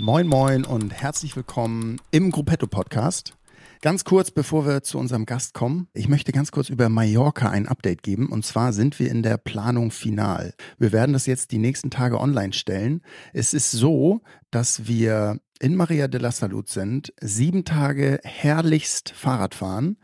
Moin, moin und herzlich willkommen im Gruppetto Podcast. Ganz kurz, bevor wir zu unserem Gast kommen, ich möchte ganz kurz über Mallorca ein Update geben. Und zwar sind wir in der Planung final. Wir werden das jetzt die nächsten Tage online stellen. Es ist so, dass wir in Maria de la Salud sind, sieben Tage herrlichst Fahrrad fahren.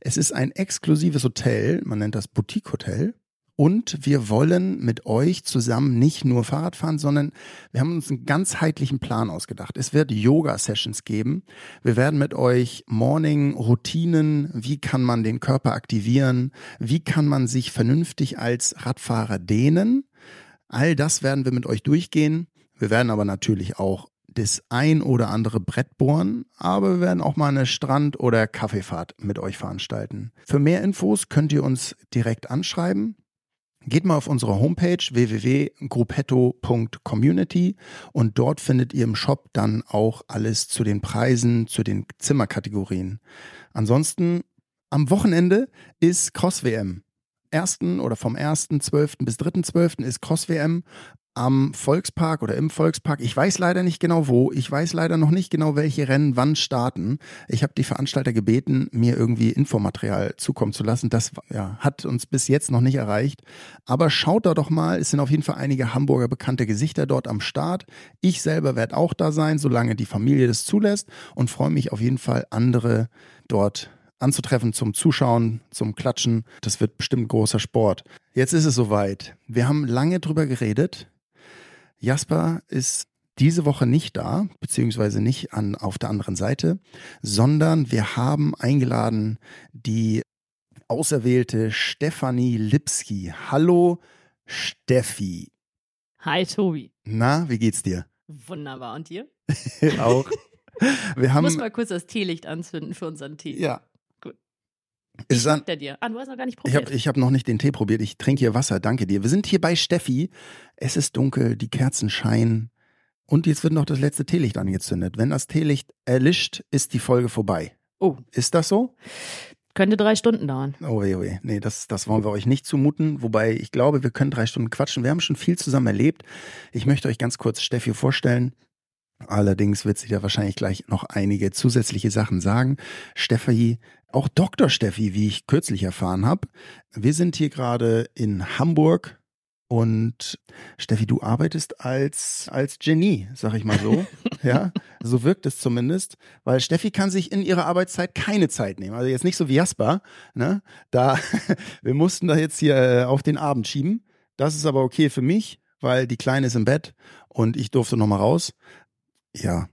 Es ist ein exklusives Hotel, man nennt das Boutique Hotel. Und wir wollen mit euch zusammen nicht nur Fahrrad fahren, sondern wir haben uns einen ganzheitlichen Plan ausgedacht. Es wird Yoga-Sessions geben. Wir werden mit euch Morning-Routinen, wie kann man den Körper aktivieren, wie kann man sich vernünftig als Radfahrer dehnen. All das werden wir mit euch durchgehen. Wir werden aber natürlich auch das ein oder andere Brett bohren, aber wir werden auch mal eine Strand- oder Kaffeefahrt mit euch veranstalten. Für mehr Infos könnt ihr uns direkt anschreiben. Geht mal auf unsere Homepage www.gruppetto.community und dort findet ihr im Shop dann auch alles zu den Preisen, zu den Zimmerkategorien. Ansonsten am Wochenende ist Cross WM. Ersten oder vom 1.12. bis 3.12. ist Cross WM am Volkspark oder im Volkspark. Ich weiß leider nicht genau wo. Ich weiß leider noch nicht genau, welche Rennen wann starten. Ich habe die Veranstalter gebeten, mir irgendwie Infomaterial zukommen zu lassen. Das ja, hat uns bis jetzt noch nicht erreicht. Aber schaut da doch mal. Es sind auf jeden Fall einige Hamburger bekannte Gesichter dort am Start. Ich selber werde auch da sein, solange die Familie das zulässt und freue mich auf jeden Fall, andere dort anzutreffen zum Zuschauen, zum Klatschen. Das wird bestimmt großer Sport. Jetzt ist es soweit. Wir haben lange drüber geredet. Jasper ist diese Woche nicht da, beziehungsweise nicht an, auf der anderen Seite, sondern wir haben eingeladen die auserwählte Stefanie Lipski. Hallo Steffi. Hi Tobi. Na, wie geht's dir? Wunderbar. Und dir? Auch. Wir haben, ich muss mal kurz das Teelicht anzünden für unseren Tee. Ja. Wie schmeckt der dir? Ah, du hast noch gar nicht Ich probiert. habe ich hab noch nicht den Tee probiert. Ich trinke hier Wasser. Danke dir. Wir sind hier bei Steffi. Es ist dunkel, die Kerzen scheinen. Und jetzt wird noch das letzte Teelicht angezündet. Wenn das Teelicht erlischt, ist die Folge vorbei. oh, Ist das so? könnte drei Stunden dauern. Oh weh, oh weh. Nee, das, das wollen wir euch nicht zumuten. Wobei ich glaube, wir können drei Stunden quatschen. Wir haben schon viel zusammen erlebt. Ich möchte euch ganz kurz Steffi vorstellen. Allerdings wird sie da wahrscheinlich gleich noch einige zusätzliche Sachen sagen. Steffi, auch Dr. Steffi, wie ich kürzlich erfahren habe. Wir sind hier gerade in Hamburg und Steffi, du arbeitest als, als Genie, sag ich mal so. ja, so wirkt es zumindest, weil Steffi kann sich in ihrer Arbeitszeit keine Zeit nehmen. Also jetzt nicht so wie Jasper, ne? Da, wir mussten da jetzt hier äh, auf den Abend schieben. Das ist aber okay für mich, weil die Kleine ist im Bett und ich durfte noch mal raus. Ja.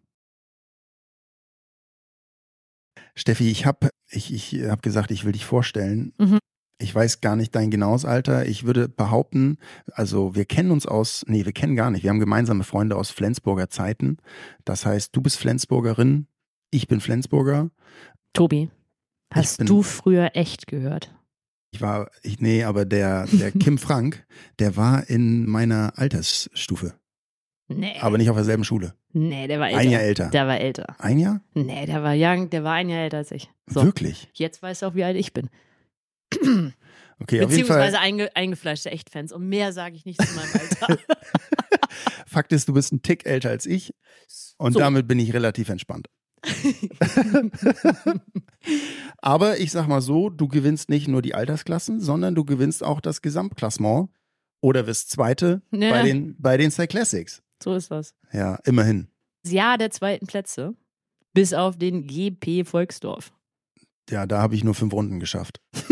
Steffi, ich habe ich, ich hab gesagt, ich will dich vorstellen. Mhm. Ich weiß gar nicht dein genaues Alter. Ich würde behaupten, also wir kennen uns aus, nee, wir kennen gar nicht. Wir haben gemeinsame Freunde aus Flensburger Zeiten. Das heißt, du bist Flensburgerin, ich bin Flensburger. Tobi, hast bin- du früher echt gehört? Ich war, ich, nee, aber der, der Kim Frank, der war in meiner Altersstufe, Nee. aber nicht auf derselben Schule. nee, der war älter. Ein Jahr älter. Der war älter. Ein Jahr? Nee, der war young, der war ein Jahr älter als ich. So, Wirklich? jetzt weißt du auch, wie alt ich bin. Okay. Beziehungsweise einge eingefleischte Echtfans. Und mehr sage ich nicht zu meinem Alter. Fakt ist, du bist ein Tick älter als ich und So. damit bin ich relativ entspannt. Aber ich sag mal so, du gewinnst nicht nur die Altersklassen, sondern du gewinnst auch das Gesamtklassement oder wirst Zweite Ja. bei den, bei den Cyclassics. So ist das. Ja, immerhin. Das Jahr der zweiten Plätze. Bis auf den GP Volksdorf. Ja, da habe ich nur fünf Runden geschafft.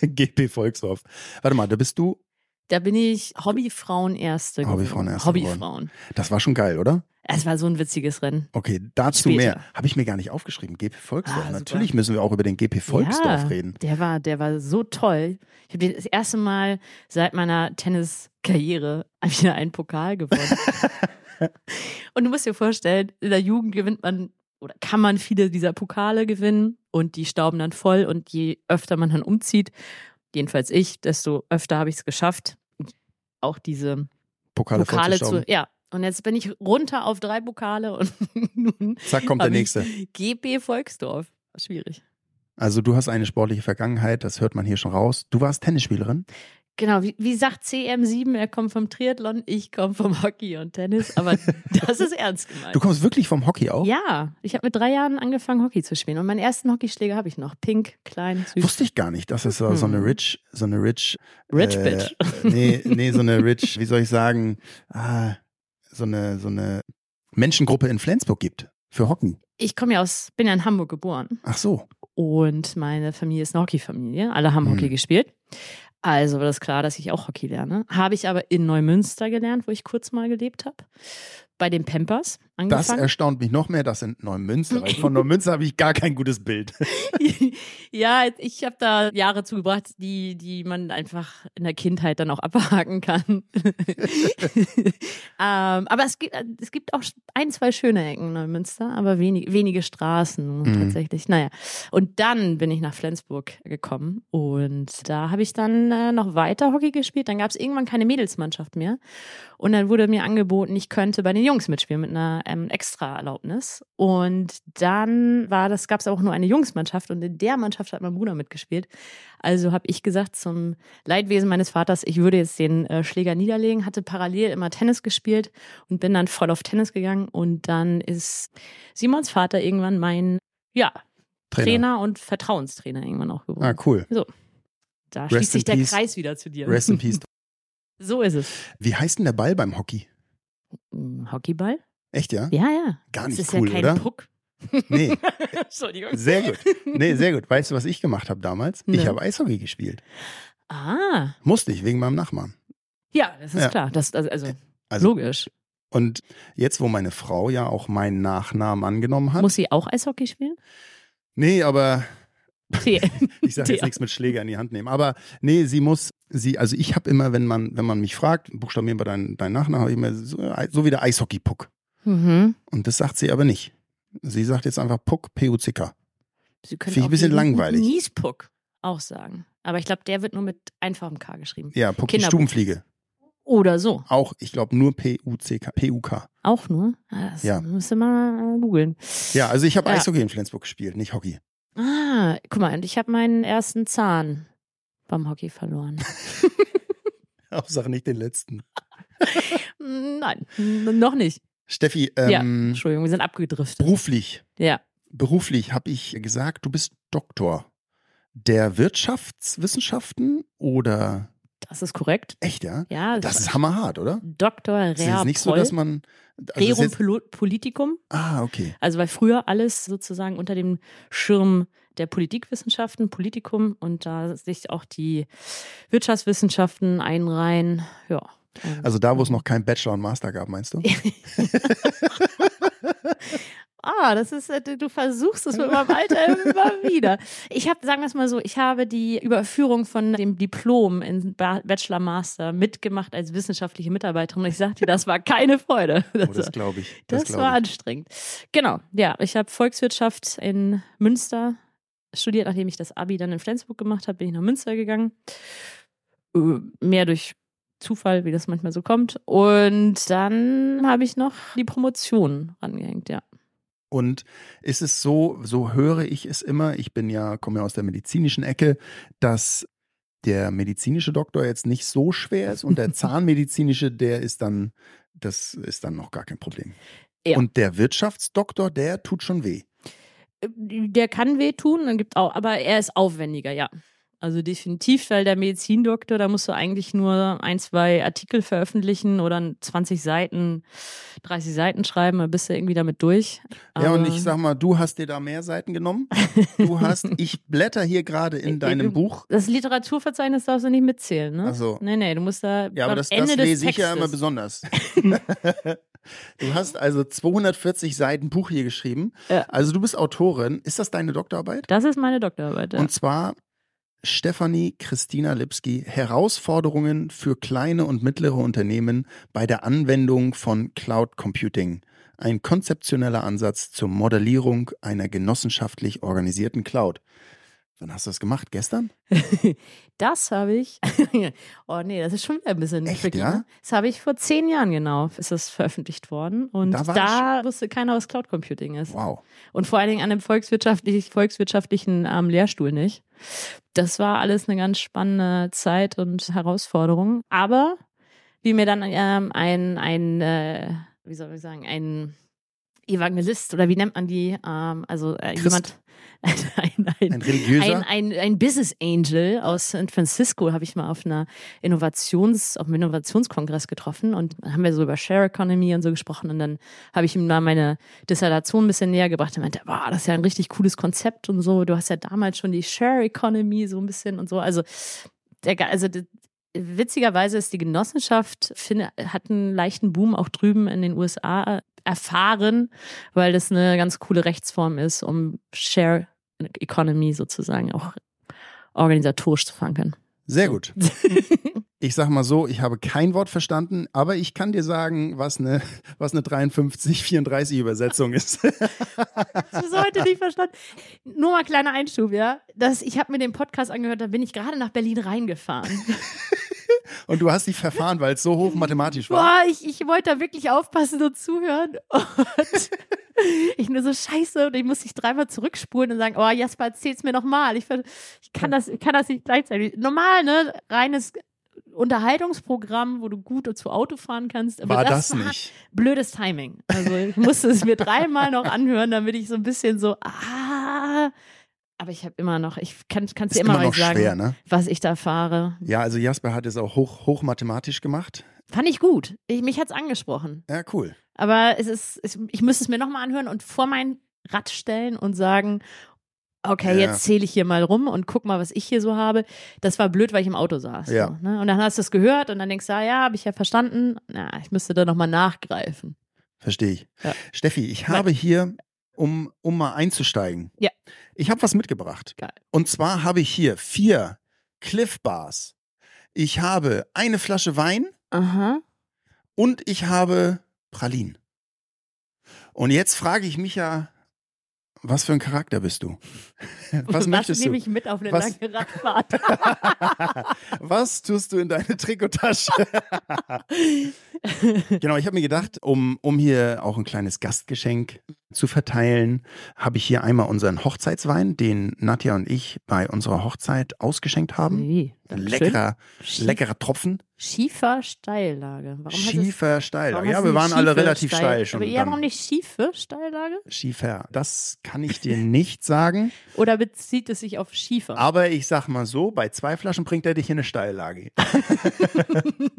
GP Volksdorf. Warte mal, da bist du. Da bin ich Hobbyfrauen Erste. geworden. Hobbyfrauen. Das war schon geil, oder? Es war so ein witziges Rennen. Okay, dazu Später. mehr. Habe ich mir gar nicht aufgeschrieben. GP Volksdorf. Ah. Natürlich müssen wir auch über den GP Volksdorf ja, reden. Der war, der war so toll. Ich habe das erste Mal seit meiner Tenniskarriere wieder einen Pokal gewonnen. und du musst dir vorstellen, in der Jugend gewinnt man oder kann man viele dieser Pokale gewinnen und die stauben dann voll und je öfter man dann umzieht, jedenfalls ich, desto öfter habe ich es geschafft, auch diese Pokale, Pokale zu, ja. Und jetzt bin ich runter auf drei Pokale und nun Zack, kommt der nächste. GP Volksdorf. Schwierig. Also du hast eine sportliche Vergangenheit, das hört man hier schon raus. Du warst Tennisspielerin? Genau, wie, wie sagt CM7, er kommt vom Triathlon, ich komme vom Hockey und Tennis, aber das ist ernst gemeint. Du kommst wirklich vom Hockey auch? Ja, ich habe mit drei Jahren angefangen, Hockey zu spielen. Und meinen ersten Hockeyschläger habe ich noch. Pink, klein, süß. Wusste ich gar nicht, dass es so, so eine Hm. Rich, so eine Rich. Rich äh, Bitch. Nee, nee, so eine Rich, wie soll ich sagen, ah, so eine, so eine Menschengruppe in Flensburg gibt für Hockey. Ich komme ja aus, bin ja in Hamburg geboren. Ach so. Und meine Familie ist eine Hockeyfamilie. Alle haben Hm. Hockey gespielt. Also war das klar, dass ich auch Hockey lerne. Habe ich aber in Neumünster gelernt, wo ich kurz mal gelebt habe. Bei den Pampers Das angefangen. erstaunt mich noch mehr, das sind Neumünster. Weil von Neumünster habe ich gar kein gutes Bild. ja, ich habe da Jahre zugebracht, die, die man einfach in der Kindheit dann auch abhaken kann. ähm, aber es gibt, es gibt auch ein, zwei schöne Ecken in Neumünster, aber wenig, wenige Straßen Mhm. tatsächlich. Naja, und dann bin ich nach Flensburg gekommen und da habe ich dann äh, noch weiter Hockey gespielt. Dann gab es irgendwann keine Mädelsmannschaft mehr. Und dann wurde mir angeboten, ich könnte bei den Jungs mitspielen mit einer ähm, Extra-Erlaubnis. Und dann war das, gab es auch nur eine Jungsmannschaft und in der Mannschaft hat mein Bruder mitgespielt. Also habe ich gesagt zum Leidwesen meines Vaters, ich würde jetzt den äh, Schläger niederlegen, hatte parallel immer Tennis gespielt und bin dann voll auf Tennis gegangen. Und dann ist Simons Vater irgendwann mein, ja, Trainer, und Vertrauenstrainer irgendwann auch geworden. Ah, cool. da Rest schließt sich der peace. Kreis wieder zu dir. Rest in peace. So ist es. Wie heißt denn der Ball beim Hockey? Hockeyball? Echt, ja? Ja, ja. Gar Das nicht ist cool, ja kein oder? Puck. Nee, Entschuldigung. sehr gut. Nee, sehr gut. Weißt du, was ich gemacht habe damals? Ich Ne. habe Eishockey gespielt. Ah. Musste ich, wegen meinem Nachbarn. Ja, das ist Ja. klar. Das, also, also, Also, logisch. und jetzt, wo meine Frau ja auch meinen Nachnamen angenommen hat. Muss sie auch Eishockey spielen? nee, aber ich sage jetzt nichts mit Schläger in die Hand nehmen. Aber nee, sie muss, sie, also ich habe immer, wenn man, wenn man mich fragt, buchstabieren wir deinen dein Nachnamen, habe ich immer so, so wie der Eishockey-Puck. Mhm. Und das sagt sie aber nicht. Sie sagt jetzt einfach Puck, P-U-C-K. Sie können Finde ich ein bisschen langweilig. Niespuck auch sagen. Aber ich glaube, der wird nur mit einfachem K geschrieben. Ja, Puck, die. Stubenfliege. Oder so. Auch, ich glaube, nur P-U-C-K, P-U-K. Auch nur? Ah, Das Ja. müsste mal googeln. Ja, also ich habe Ja. Eishockey in Flensburg gespielt, nicht Hockey. Ah, guck mal, und ich habe meinen ersten Zahn beim Hockey verloren. Hauptsache nicht den letzten. Nein, noch nicht. Steffi, Ja. ähm, Entschuldigung, wir sind abgedriftet. beruflich, Ja. beruflich habe ich gesagt, du bist Doktor der Wirtschaftswissenschaften oder Das ist korrekt. echt, ja? Ja, Das ist hammerhart, oder? Dr. Es ist Rea nicht so, dass man. Also Rerum ist Politikum. ah, okay. Also weil früher alles sozusagen unter dem Schirm der Politikwissenschaften, Politikum und da sich auch die Wirtschaftswissenschaften einreihen. Ja. Und- Also da, wo es noch kein Bachelor und Master gab, meinst du? Ah, das ist, äh, du versuchst es mit meinem Alter immer wieder. Ich habe, sagen wir es mal so, ich habe die Überführung von dem Diplom in Ba- Bachelor Master mitgemacht als wissenschaftliche Mitarbeiterin. Und ich sagte, das war keine Freude. Oh, Das, das glaube ich. Das, das glaub war ich. anstrengend. Genau, ja, ich habe Volkswirtschaft in Münster studiert, nachdem ich das Abi dann in Flensburg gemacht habe, bin ich nach Münster gegangen. Äh, Mehr durch Zufall, wie das manchmal so kommt. Und dann habe ich noch die Promotion rangehängt, ja. Und ist es so, so höre ich es immer, ich bin ja, komme ja aus der medizinischen Ecke, dass der medizinische Doktor jetzt nicht so schwer ist und der zahnmedizinische, der ist dann, das ist dann noch gar kein Problem. Ja. Und der Wirtschaftsdoktor, der tut schon weh. Der kann wehtun, dann gibt auch, aber er ist aufwendiger, ja. Also definitiv, weil der Medizindoktor, da musst du eigentlich nur ein, zwei Artikel veröffentlichen oder 20 Seiten, 30 Seiten schreiben, dann bist du irgendwie damit durch. ja, und Aber- ich sag mal, du hast dir da mehr Seiten genommen. Du hast, ich blätter hier gerade in deinem Buch. Das Literaturverzeichnis darfst du nicht mitzählen, ne? Ach so. Nee, nee, du musst da Ja, aber das, Ende das des lese ich ja immer besonders. du hast also 240 Seiten Buch hier geschrieben. Ja. Also du bist Autorin. Ist das deine Doktorarbeit? Das ist meine Doktorarbeit. Ja. Und zwar Stefanie Christina Lipski, Herausforderungen für kleine und mittlere Unternehmen bei der Anwendung von Cloud Computing. Ein konzeptioneller Ansatz zur Modellierung einer genossenschaftlich organisierten Cloud. Wann hast du das gemacht? Gestern? Das habe ich. oh nee, das ist schon wieder ein bisschen Echt, tricky. ja? Ne? Das habe ich vor zehn Jahren genau, ist das veröffentlicht worden. Und Da da, wusste keiner, was Cloud Computing ist. Wow. Und vor allen Dingen an einem volkswirtschaftlich, volkswirtschaftlichen ähm, Lehrstuhl nicht. Das war alles eine ganz spannende Zeit und Herausforderung. Aber wie mir dann ähm, ein, ein äh, wie soll ich sagen, ein Evangelist oder wie nennt man die? Ähm, also äh, jemand, ein, ein, Ein religiöser? ein, ein, Business Angel aus San Francisco habe ich mal auf einer Innovations, auf einem Innovationskongress getroffen und haben wir so über Share Economy und so gesprochen und dann habe ich ihm mal meine Dissertation ein bisschen näher gebracht und meinte, boah, das ist ja ein richtig cooles Konzept und so. Du hast ja damals schon die Share Economy so ein bisschen und so. Also, der, also witzigerweise ist die Genossenschaft, hat einen leichten Boom auch drüben in den USA erfahren, weil das eine ganz coole Rechtsform ist, um Share Economy sozusagen auch organisatorisch zu verankern. Sehr gut. Ich sag mal so, ich habe kein Wort verstanden, aber ich kann dir sagen, was eine, was eine 53-34 Übersetzung ist. Das ist heute nicht verstanden. Nur mal kleiner Einschub, ja. Das, ich habe mir den Podcast angehört, da bin ich gerade nach Berlin reingefahren. Und du hast dich verfahren, weil es so hoch mathematisch war. Boah, ich, ich wollte da wirklich aufpassen und zuhören. Und ich nur so scheiße und ich muss dich dreimal zurückspulen und sagen, oh Jasper, erzähl's mir nochmal. Ich, ich, kann das, ich kann das nicht gleichzeitig. Normal, ne? Reines Unterhaltungsprogramm, wo du gut zu Auto fahren kannst. Aber War das war nicht? blödes Timing. Also ich musste es mir dreimal noch anhören, damit ich so ein bisschen so, ah. Aber ich habe immer noch, ich kann es dir immer, immer noch sagen, schwer, ne? was ich da fahre. Ja, also Jasper hat es auch hoch, hoch mathematisch gemacht. Fand ich gut. Ich, mich hat's angesprochen. Ja, cool. Aber es ist, es, ich müsste es mir nochmal anhören und vor mein Rad stellen und sagen, okay, Ja. jetzt zähle ich hier mal rum und guck mal, was ich hier so habe. Das war blöd, weil ich im Auto saß. Ja. So, ne? Und dann hast du es gehört und dann denkst du, ah, ja, habe ich ja verstanden. Na, ich müsste da nochmal nachgreifen. Verstehe ich. Ja. Steffi, ich habe hier, um, um mal einzusteigen, Ja. Ich habe was mitgebracht. Geil. Und zwar habe ich hier vier Cliff Bars. Ich habe eine Flasche Wein Aha. und ich habe Pralinen. Und jetzt frage ich mich ja, was für ein Charakter bist du? Was möchtest nehme du? ich mit auf eine Was- lange Radfahrt? Was tust du in deine Trikottasche? genau, ich habe mir gedacht, um, um hier auch ein kleines Gastgeschenk zu verteilen, habe ich hier einmal unseren Hochzeitswein, den Nadja und ich bei unserer Hochzeit ausgeschenkt haben. Wie? Leckerer, Schief- leckerer Tropfen. Schiefer Steillage. Warum heißt es- Schiefer Steillage. warum Ja, wir waren alle relativ steil schon. Aber ja, warum nicht schiefe Steillage? Schiefer, das kann ich dir nicht sagen. Oder bezieht es sich auf Schiefer? Aber ich sag mal so, bei zwei Flaschen bringt er dich in eine Steillage.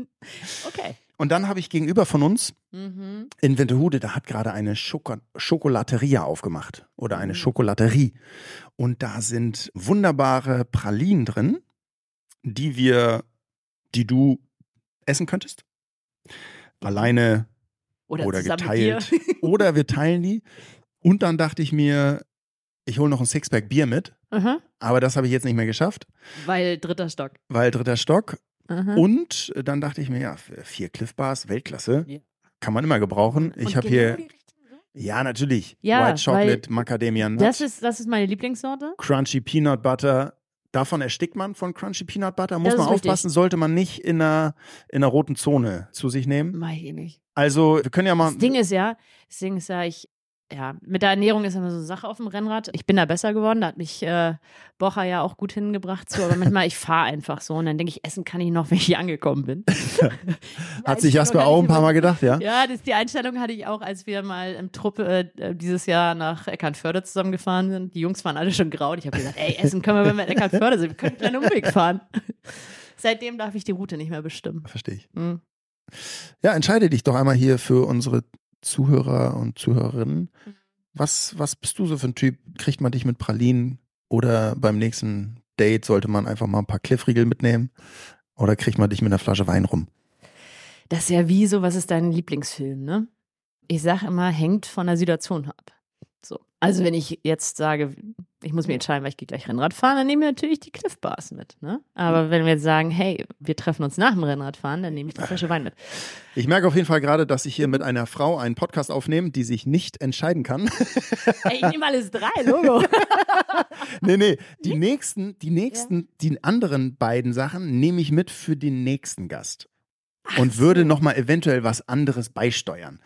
Okay. Und dann habe ich gegenüber von uns Mhm. in Winterhude, da hat gerade eine Schoko Schokolateria aufgemacht oder eine Mhm. Schokolaterie. Und da sind wunderbare Pralinen drin, die wir, die du essen könntest. Alleine Oder, oder geteilt. Oder wir teilen die. Und dann dachte ich mir, ich hole noch ein Sixpack Bier mit. Aha. Aber das habe ich jetzt nicht mehr geschafft, Weil dritter Stock. weil dritter Stock. Aha. Und dann dachte ich mir, ja, vier Cliff Bars, Weltklasse. Ja. Kann man immer gebrauchen. Ich habe hier, ja, natürlich. Ja, White Chocolate, Macadamia Nut, Das ist, das ist meine Lieblingssorte. Crunchy Peanut Butter. Davon erstickt man von Crunchy Peanut Butter. Muss man richtig. aufpassen, sollte man nicht in einer, in einer roten Zone zu sich nehmen. Mach ich eh nicht. Also, wir können ja mal. Das Ding ist ja, das Ding ist ja, ich, ja, mit der Ernährung ist immer so eine Sache auf dem Rennrad. Ich bin da besser geworden, da hat mich äh, Bocher ja auch gut hingebracht zu, aber manchmal, ich fahre einfach so und dann denke ich, essen kann ich noch, wenn ich hier angekommen bin. hat sich Jasper auch ein paar Mal gedacht, ja? Ja, das, die Einstellung hatte ich auch, als wir mal im Truppe äh, dieses Jahr nach Eckernförde zusammengefahren sind. Die Jungs waren alle schon grau und ich habe gesagt, ey, essen können wir, wenn wir in Eckernförde sind. Wir können einen kleinen Umweg fahren. Seitdem darf ich die Route nicht mehr bestimmen. Verstehe ich. Hm. Ja, entscheide dich doch einmal hier für unsere Zuhörer und Zuhörerinnen. Mhm. Was, was bist du so für ein Typ? Kriegt man dich mit Pralinen oder beim nächsten Date sollte man einfach mal ein paar Cliffriegel mitnehmen? Oder kriegt man dich mit einer Flasche Wein rum? Das ist ja wie so, was ist dein Lieblingsfilm, ne? Ich sag immer, hängt von der Situation ab. So. Also wenn ich jetzt sage, ich muss mir entscheiden, weil ich gehe gleich Rennrad fahren, dann nehme ich natürlich die Cliff Bars mit. Ne? Aber wenn wir jetzt sagen, hey, wir treffen uns nach dem Rennradfahren, dann nehme ich die Flasche Wein mit. Ich merke auf jeden Fall gerade, dass ich hier mit einer Frau einen Podcast aufnehme, die sich nicht entscheiden kann. Ey, ich nehme alles drei, Logo. nee, nee, die nächsten, die nächsten, die anderen beiden Sachen nehme ich mit für den nächsten Gast. und würde nochmal eventuell was anderes beisteuern.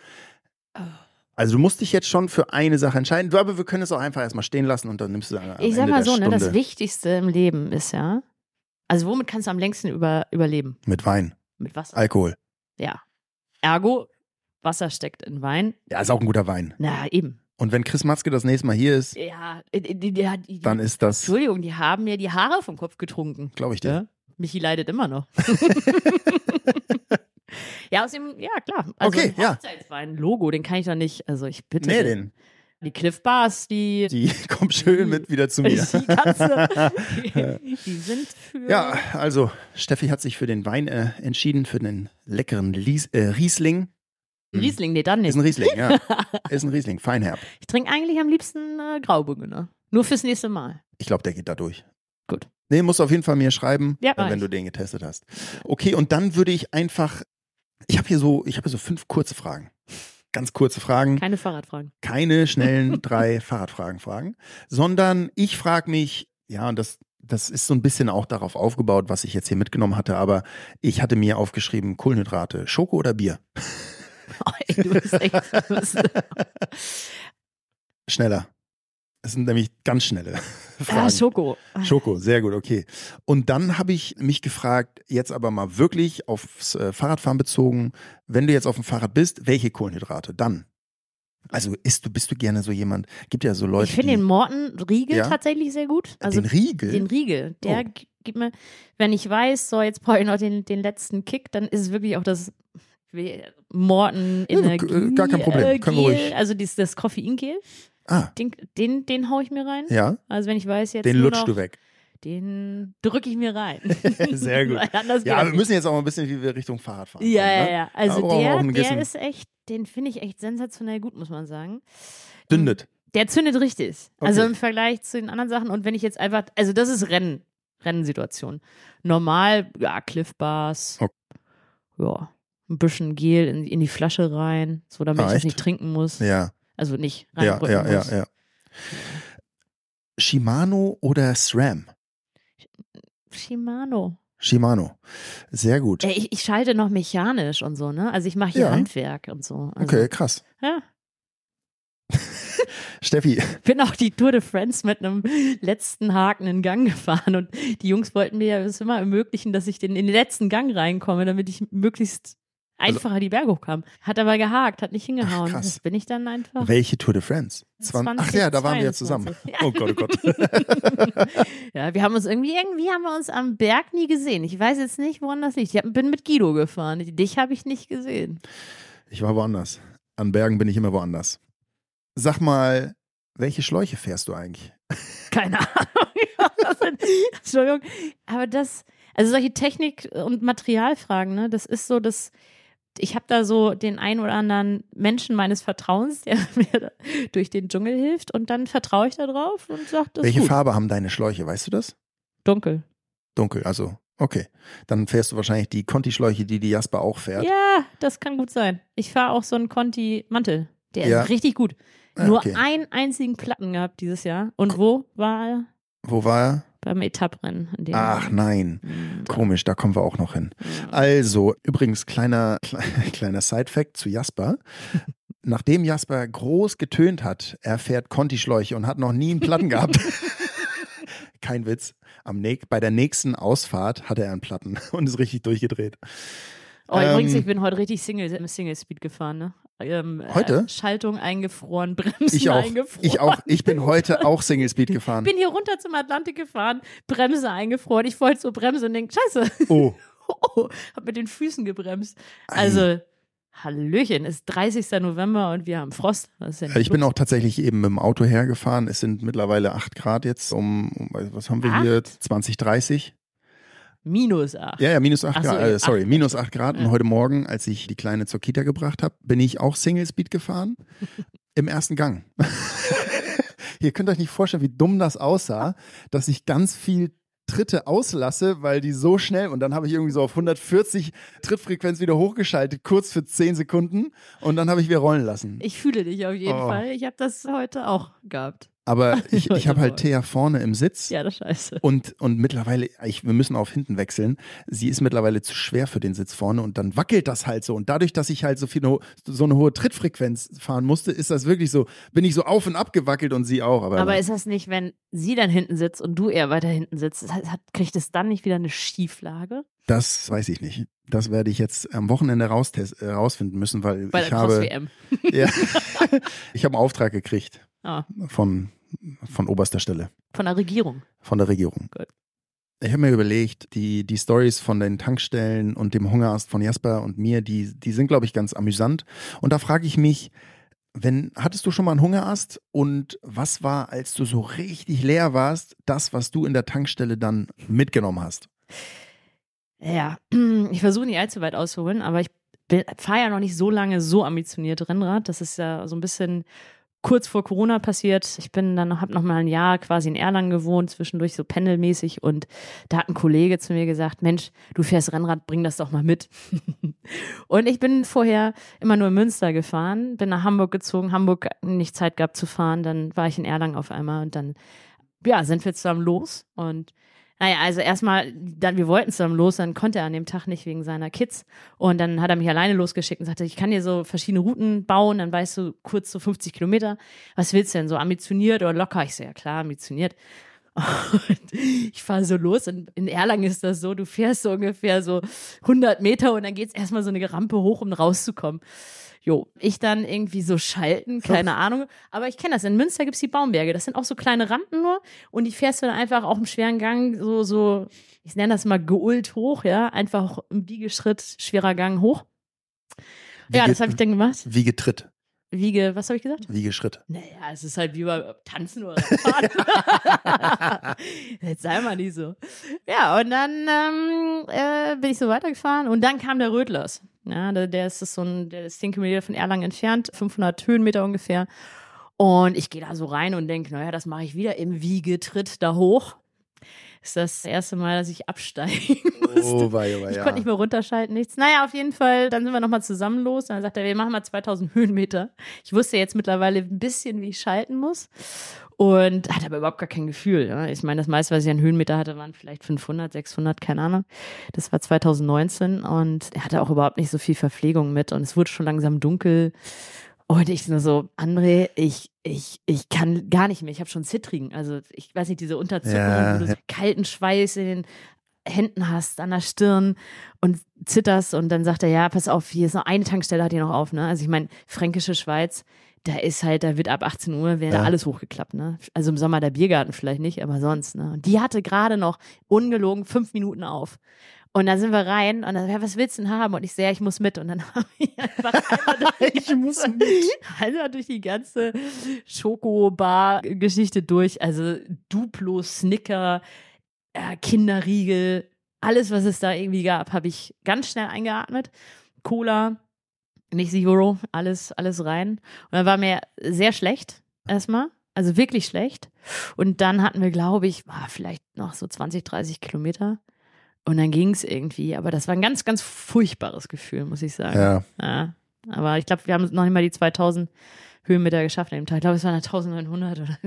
Oh. Also du musst dich jetzt schon für eine Sache entscheiden. Du, aber wir können es auch einfach erstmal stehen lassen und dann nimmst du dann am Ich sag mal so, ne, das Wichtigste im Leben ist ja, also womit kannst du am längsten über, überleben? mit Wein, Mit Wasser. Alkohol. Ja. Ergo, Wasser steckt in Wein. Ja, ist auch ein guter Wein. Na, eben. Und wenn Chris Matzke das nächste Mal hier ist, Ja, die, die, die, die, dann ist das, Entschuldigung, die haben mir die Haare vom Kopf getrunken. glaube ich dir. Ja? Michi leidet immer noch. ja, aus dem, ja klar. Also Okay, ja. Hochzeitswein-Logo, den kann ich doch nicht, also ich bitte. Nee, den. Die Cliff Bars, die, Die kommt schön mit wieder zu mir. die ganze, die, die sind für. Ja, also Steffi hat sich für den Wein äh, entschieden, für den leckeren Lies äh, Riesling. Riesling, nee, dann Ist nicht. ein Riesling, ja. Ist ein Riesling, Feinherb. Ich trinke eigentlich am liebsten äh, Grauburgunder. Nur fürs nächste Mal. Ich glaube, der geht da durch. Gut. Nee, musst du auf jeden Fall mir schreiben, Ja, wenn ich. du den getestet hast. Okay, und dann würde ich einfach, ich habe hier so, ich habe so fünf kurze Fragen. Ganz kurze Fragen. Keine Fahrradfragen. keine schnellen drei Fahrradfragen fragen, sondern ich frage mich, ja, und das, das ist so ein bisschen auch darauf aufgebaut, was ich jetzt hier mitgenommen hatte, aber ich hatte mir aufgeschrieben, Kohlenhydrate, Schoko oder Bier? Oh, ey, du bist echt. Du bist, Schneller. Es sind nämlich ganz schnelle ah, Fragen. Schoko. Schoko, sehr gut, okay. Und dann habe ich mich gefragt, jetzt aber mal wirklich aufs äh, Fahrradfahren bezogen, wenn du jetzt auf dem Fahrrad bist, welche Kohlenhydrate? Dann. Also isst du, bist du gerne so jemand, gibt ja so Leute, Ich finde den Morten-Riegel Ja? tatsächlich sehr gut. Also den Riegel. den Riegel, der Oh. gibt mir, wenn ich weiß, so jetzt brauche ich noch den, den letzten Kick, dann ist es wirklich auch das Morten Ja, Energie. äh, gar kein Problem. äh, Können wir ruhig. Also dieses, das Koffeingel, ah, den, den, den hau ich mir rein. ja, Also wenn ich weiß jetzt den lutschst noch, du weg. den drücke ich mir rein. Sehr gut. Ja, wir müssen jetzt auch mal ein bisschen wie wir Richtung Fahrrad fahren. Ja, kommen, ja, ne? ja. Also wir auch der, der ist echt, den finde ich echt sensationell gut, muss man sagen. Dündet. Der zündet richtig. Also Okay. im Vergleich zu den anderen Sachen. Und wenn ich jetzt einfach, also das ist Rennen, Rennsituation. Normal, ja, Cliff Bars. Okay. Ja, ein bisschen Gel in, in die Flasche rein, so damit Ah, ich das echt? nicht trinken muss. Ja, Also nicht ja, reindrücken ja, ja, muss. ja. Shimano oder SRAM? Shimano. Shimano. Sehr gut. Ey, ich, ich schalte noch mechanisch und so, ne? Also ich mache hier Ja. Handwerk und so. Also, Okay, krass. Ja. Steffi, bin auch die Tour de France mit einem letzten hakenden Gang gefahren und die Jungs wollten mir ja es immer ermöglichen, dass ich den, in den letzten Gang reinkomme, damit ich möglichst einfacher die Berge hochkam. Hat aber gehakt, hat nicht hingehauen. krass. Das bin ich dann einfach. welche Tour de France? Zwan- Ach ja, da waren wir ja zusammen. 2022. Oh Gott, oh Gott. ja, wir haben uns irgendwie, irgendwie haben wir uns am Berg nie gesehen. Ich weiß jetzt nicht, woran das liegt. Ich hab, bin mit Guido gefahren. Dich habe ich nicht gesehen. Ich war woanders. An Bergen bin ich immer woanders. Sag mal, welche Schläuche fährst du eigentlich? Keine Ahnung. Sind- Entschuldigung. Aber das, also solche Technik- und Materialfragen, ne, das ist so das. Ich habe da so den einen oder anderen Menschen meines Vertrauens, der mir durch den Dschungel hilft und dann vertraue ich da drauf und sage, das welche ist gut. Farbe haben deine Schläuche? Weißt du das? Dunkel. Dunkel, also okay. Dann fährst du wahrscheinlich die Conti-Schläuche, die die Jasper auch fährt. Ja, das kann gut sein. Ich fahre auch so einen Conti-Mantel. Der Ja. ist richtig gut. Ah, Nur okay. einen einzigen Platten gehabt dieses Jahr. Und wo war er? Wo war er? Beim Etapprennen. Ach nein. Hm, Komisch, da kommen wir auch noch hin. Also, übrigens, kleiner, kleiner Side-Fact zu Jasper. Nachdem Jasper groß getönt hat, er fährt Conti-Schläuche und hat noch nie einen Platten gehabt. Kein Witz. Am bei der nächsten Ausfahrt hatte er einen Platten und ist richtig durchgedreht. Oh, übrigens, Ähm, ich bin heute richtig Single, im Single Speed gefahren, ne? Ähm, Heute? Äh, Schaltung eingefroren, Bremsen Ich auch. eingefroren. Ich auch. Ich bin heute auch Single Speed gefahren. bin hier runter zum Atlantik gefahren, Bremse eingefroren. Ich wollte so bremsen und denke, scheiße, Oh, oh, hab mit den Füßen gebremst. Also, Hallöchen, ist 30. November und wir haben Frost. Ja ich bin auch tatsächlich eben mit dem Auto hergefahren. Es sind mittlerweile 8 Grad jetzt um, um was haben wir Acht? hier? 20, 30. minus 8. Ja, ja, minus 8 Ach so, Grad. ja, Äh, sorry, acht. minus 8 Grad. Und Ja. heute Morgen, als ich die Kleine zur Kita gebracht habe, bin ich auch Single Speed gefahren. Im ersten Gang. ihr könnt euch nicht vorstellen, wie dumm das aussah, dass ich ganz viel Tritte auslasse, weil die so schnell und dann habe ich irgendwie so auf 140 Trittfrequenz wieder hochgeschaltet, kurz für 10 Sekunden und dann habe ich wieder rollen lassen. Ich fühle dich auf jeden Oh. Fall. Ich habe das heute auch gehabt. Aber ich, ich habe halt Thea vorne im Sitz Ja, das scheiße. und, und mittlerweile, ich, wir müssen auf hinten wechseln. Sie ist mittlerweile zu schwer für den Sitz vorne und dann wackelt das halt so. Und dadurch, dass ich halt so viel so eine hohe Trittfrequenz fahren musste, ist das wirklich so, bin ich so auf und ab gewackelt und sie auch. Aber, Aber ist das nicht, wenn sie dann hinten sitzt und du eher weiter hinten sitzt, hat, kriegt es dann nicht wieder eine Schieflage? das weiß ich nicht. Das werde ich jetzt am Wochenende äh, rausfinden müssen, weil Bei ich der habe, ja, ich habe einen Auftrag gekriegt Ah, von, von oberster Stelle. von der Regierung. von der Regierung. Gut. Ich habe mir überlegt, die, die Stories von den Tankstellen und dem Hungerast von Jasper und mir, die, die sind, glaube ich, ganz amüsant. Und da frage ich mich, wenn, hattest du schon mal einen Hungerast und was war, als du so richtig leer warst, das, was du in der Tankstelle dann mitgenommen hast? Ja, ich versuche nicht allzu weit auszuholen, aber ich fahre ja noch nicht so lange so ambitioniert Rennrad. Das ist ja so ein bisschen kurz vor Corona passiert. Ich bin dann, habe noch mal ein Jahr quasi in Erlangen gewohnt, zwischendurch so pendelmäßig. Und da hat ein Kollege zu mir gesagt, Mensch, du fährst Rennrad, bring das doch mal mit. und ich bin vorher immer nur in Münster gefahren, bin nach Hamburg gezogen, Hamburg nicht Zeit gehabt zu fahren, dann war ich in Erlangen auf einmal. Und dann, ja, sind wir zusammen los. Und naja, also erstmal, dann, wir wollten zusammen los, dann konnte er an dem Tag nicht wegen seiner Kids. Und dann hat er mich alleine losgeschickt und sagte, ich kann dir so verschiedene Routen bauen, dann weißt du kurz so 50 Kilometer. Was willst du denn, so ambitioniert oder locker? Ich so, ja klar, ambitioniert. Und ich fahre so los und in Erlangen ist das so, du fährst so ungefähr so 100 Meter und dann geht's erstmal so eine Rampe hoch, um rauszukommen. Jo, ich dann irgendwie so schalten, keine Ahnung. Aber ich kenne das. In Münster gibt's die Baumberge. Das sind auch so kleine Rampen nur. Und die fährst du dann einfach auch im schweren Gang so, so, ich nenne das mal geult hoch, ja. Einfach im Biegeschritt, schwerer Gang hoch. Wie ja, das habe ich dann gemacht. Wie getritt, Wiege, was habe ich gesagt? wie Geschritt. Naja, es ist halt wie beim Tanzen oder Fahren. Jetzt sei mal nicht so. Ja, und dann ähm, äh, bin ich so weitergefahren und dann kam der Rödlers. Ja, der, der ist so ein, der ist 10 Kilometer von Erlangen entfernt, 500 Höhenmeter ungefähr. Und ich gehe da so rein und denke, naja, das mache ich wieder im Wiegetritt da hoch. Ist das erste Mal, dass ich absteigen musste. Oh, wei, oh, wei, Ich ja. konnte nicht mehr runterschalten, nichts. Naja, auf jeden Fall, dann sind wir nochmal zusammen los. Dann sagt er, wir machen mal 2000 Höhenmeter. Ich wusste jetzt mittlerweile ein bisschen, wie ich schalten muss. Und hatte aber überhaupt gar kein Gefühl. Ja. Ich meine, das meiste, was ich an Höhenmeter hatte, waren vielleicht 500, 600, keine Ahnung. Das war 2019 und er hatte auch überhaupt nicht so viel Verpflegung mit. Und es wurde schon langsam dunkel. Und ich nur so, André, ich, ich, ich kann gar nicht mehr. Ich habe schon Zittrigen. Also ich weiß nicht, diese Unterzuckung, Ja, wo du so kalten Schweiß in den Händen hast, an der Stirn und zitterst. Und dann sagt er, ja, pass auf, hier ist noch eine Tankstelle, hat hier noch auf. Ne? Also ich meine, Fränkische Schweiz, da ist halt, da wird ab 18 Uhr, wäre Ja. da alles hochgeklappt. Ne? Also im Sommer der Biergarten vielleicht nicht, aber sonst. Ne? Und die hatte gerade noch ungelogen fünf Minuten auf. Und dann sind wir rein und dann, ja, was willst du denn haben? Und ich sehe, ich muss mit. Und dann habe ich einfach einmal durch Ich muss ganze, einmal durch die ganze Schokobar-Geschichte durch. Also Duplo, Snicker, äh, Kinderriegel, alles, was es da irgendwie gab, habe ich ganz schnell eingeatmet. Cola, nicht Zero, alles, alles rein. Und dann war mir sehr schlecht erstmal. Also wirklich schlecht. Und dann hatten wir, glaube ich, war vielleicht noch so 20, 30 Kilometer. Und dann ging es irgendwie. Aber das war ein ganz, ganz furchtbares Gefühl, muss ich sagen. Ja. Ja. Aber ich glaube, wir haben noch nicht mal die 2000 Höhenmeter geschafft an dem Tag. Ich glaube, es waren 1900 oder.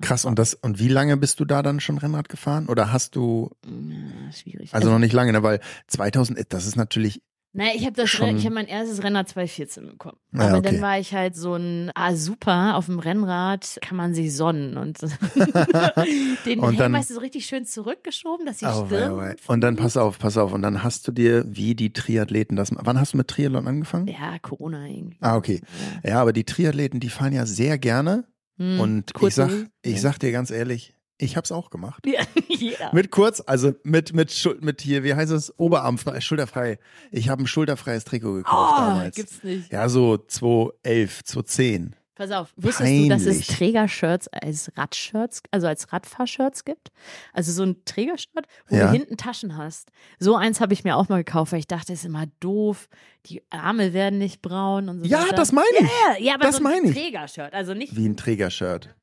Krass, und das, und wie lange bist du da dann schon Rennrad gefahren? Oder hast du, Ja, schwierig. also noch nicht lange, ne? weil 2000, das ist natürlich, Naja, ich habe das, Schon- Renn- ich habe mein erstes Rennrad 2014 bekommen. Ah, Aber okay. dann war ich halt so ein, ah super, auf dem Rennrad kann man sich sonnen und den Und Helm, dann- du, so richtig schön zurückgeschoben, dass die Oh, Stirn. oh, wei. Und dann pass auf, pass auf. Und dann hast du dir, wie die Triathleten das, wann hast du mit Triathlon angefangen? Ja, Corona irgendwie. Ah, okay. Ja. Ja, aber die Triathleten, die fahren ja sehr gerne. Hm, Und ich sag, ich sag dir ganz ehrlich, ich hab's auch gemacht. Ja, jeder. Mit kurz, also mit, mit, mit hier, wie heißt es? Oberarmfrei, schulterfrei. Ich habe ein schulterfreies Trikot gekauft Oh, damals. gibt's nicht. Ja, so 2011, 2010. Pass auf, wusstest du, dass es Peinlich. Trägershirts als Radshirts, also als Radfahrshirts gibt? Also so ein Trägershirt, wo Ja. du hinten Taschen hast. So eins habe ich mir auch mal gekauft, weil ich dachte, das ist immer doof, die Arme werden nicht braun und so Ja, weiter. das meine ich. Ja, ja, aber Das so ein. Trägershirt, also nicht Wie ein Trägershirt.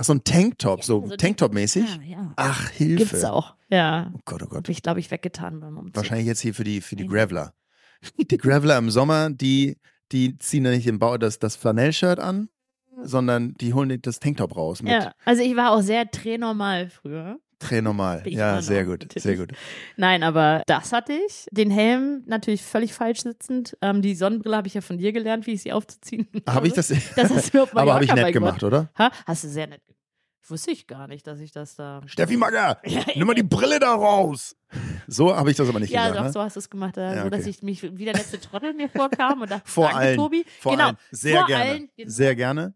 Ach, so ein Tanktop, so, so Tanktop-mäßig? Ja, ja. Ach, Hilfe. Gibt's auch. Ja. Oh Gott, oh Gott. Hab ich, glaube ich, weggetan beim Umzug. Wahrscheinlich jetzt hier für die, für die Ja. Graveler. Die Graveler im Sommer, die, die ziehen ja nicht den Bau, das, das Flanellshirt an, sondern die holen das Tanktop raus mit Ja, also ich war auch sehr tränormal früher. Ich Ja, sehr gut, natürlich. sehr gut. Nein, aber das hatte ich. Den Helm natürlich völlig falsch sitzend. Ähm, die Sonnenbrille habe ich ja von dir gelernt, wie ich sie aufzuziehen Habe ich das? Das hast du mir auf Aber habe ich nett gemacht, oder? Ha? Hast du sehr nett gemacht. Wusste ich gar nicht, dass ich das da. Steffi Magger, Ja, nimm mal die Brille da raus. So habe ich das aber nicht Ja, gesagt. doch, ne? so hast du es gemacht, äh, Ja, so dass okay. ich mich wie der letzte Trottel mir vorkam und dachte, Vor allen. Tobi. Vor genau, allen. Sehr vor gerne. allen. genau. Sehr gerne.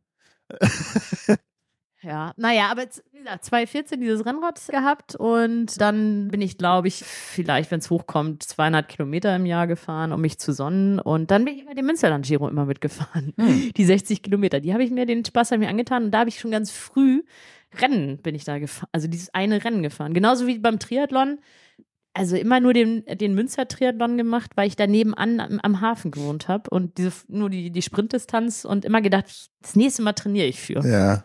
Ja, naja, aber jetzt, wie gesagt, 2014 dieses Rennrad gehabt und dann bin ich, glaube ich, vielleicht, wenn es hochkommt, 200 Kilometer im Jahr gefahren, um mich zu sonnen und dann bin ich immer den Münsterland Giro immer mitgefahren. Hm. Die 60 Kilometer, die habe ich mir, den Spaß habe ich mir angetan und da habe ich schon ganz früh Rennen bin ich da gefahren, also dieses eine Rennen gefahren. Genauso wie beim Triathlon. Also immer nur den, den Münster-Triathlon gemacht, weil ich da nebenan am, am Hafen gewohnt habe und diese, nur die, die Sprintdistanz und immer gedacht, das nächste Mal trainiere ich für. Ja.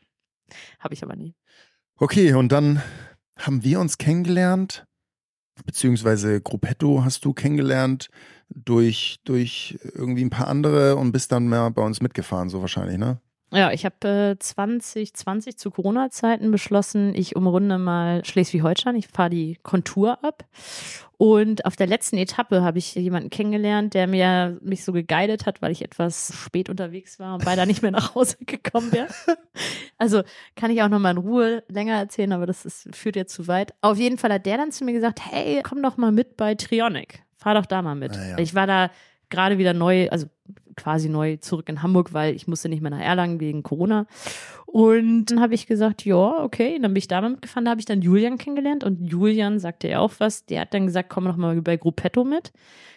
Habe ich aber nie. Okay, und dann haben wir uns kennengelernt, beziehungsweise Gruppetto hast du kennengelernt durch, durch irgendwie ein paar andere und bist dann mal bei uns mitgefahren, so wahrscheinlich, ne? Ja, ich habe äh, 2020 zu Corona-Zeiten beschlossen, ich umrunde mal Schleswig-Holstein. Ich fahre die Kontur ab. Und auf der letzten Etappe habe ich jemanden kennengelernt, der mir mich so geguidet hat, weil ich etwas spät unterwegs war und beinahe nicht mehr nach Hause gekommen wäre. Also kann ich auch noch mal in Ruhe länger erzählen, aber das ist, führt jetzt zu weit. Auf jeden Fall hat der dann zu mir gesagt, hey, komm doch mal mit bei Trionic. Fahr doch da mal mit. Ah, ja. Ich war da gerade wieder neu, also quasi neu zurück in Hamburg, weil ich musste nicht mehr nach Erlangen wegen Corona. Und dann habe ich gesagt, ja, okay. Und dann bin ich da mal mitgefahren. Da habe ich dann Julian kennengelernt und Julian sagte ja auch was. Der hat dann gesagt, komm doch mal bei Gruppetto mit.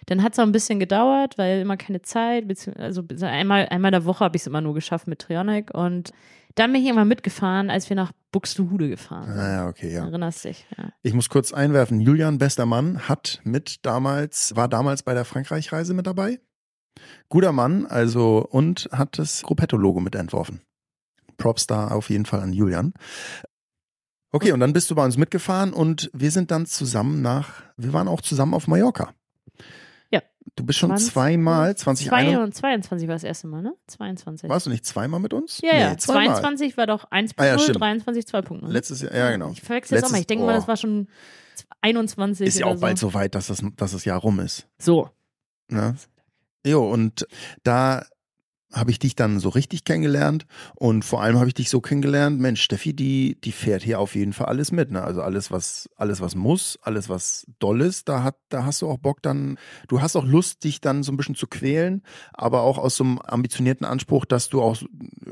Dann hat es auch ein bisschen gedauert, weil immer keine Zeit, also einmal, einmal der Woche habe ich es immer nur geschafft mit Trionic. Und dann bin ich irgendwann mitgefahren, als wir nach Buxtehude gefahren sind. Ah, ja, okay, ja. Erinnerst dich? Ja. Ich muss kurz einwerfen, Julian, bester Mann, hat mit damals, war damals bei der Frankreich-Reise mit dabei. Guter Mann, also, und hat das Gruppetto-Logo mitentworfen. Props da auf jeden Fall an Julian. Okay, und dann bist du bei uns mitgefahren und wir sind dann zusammen nach, wir waren auch zusammen auf Mallorca. Ja. Du bist schon 20 zweimal, 2021, 22 war das erste Mal, ne? 22. warst du nicht zweimal mit uns? Ja, ja. Nee, zweimal. 22 war doch 1.0, Ah, ja, stimmt. 23 2.0. Letztes Jahr, ja genau. Ich verwechsel das auch mal. Ich denke mal, oh. das war schon 21 Ist ja auch bald so. so weit, dass das, dass das Jahr rum ist. So. Ne? Jo, und da habe ich dich dann so richtig kennengelernt und vor allem habe ich dich so kennengelernt, Mensch, Steffi, die, die fährt hier auf jeden Fall alles mit, ne? Also alles, was, alles, was muss, alles, was doll ist, da hat, da hast du auch Bock dann, du hast auch Lust, dich dann so ein bisschen zu quälen, aber auch aus so einem ambitionierten Anspruch, dass du auch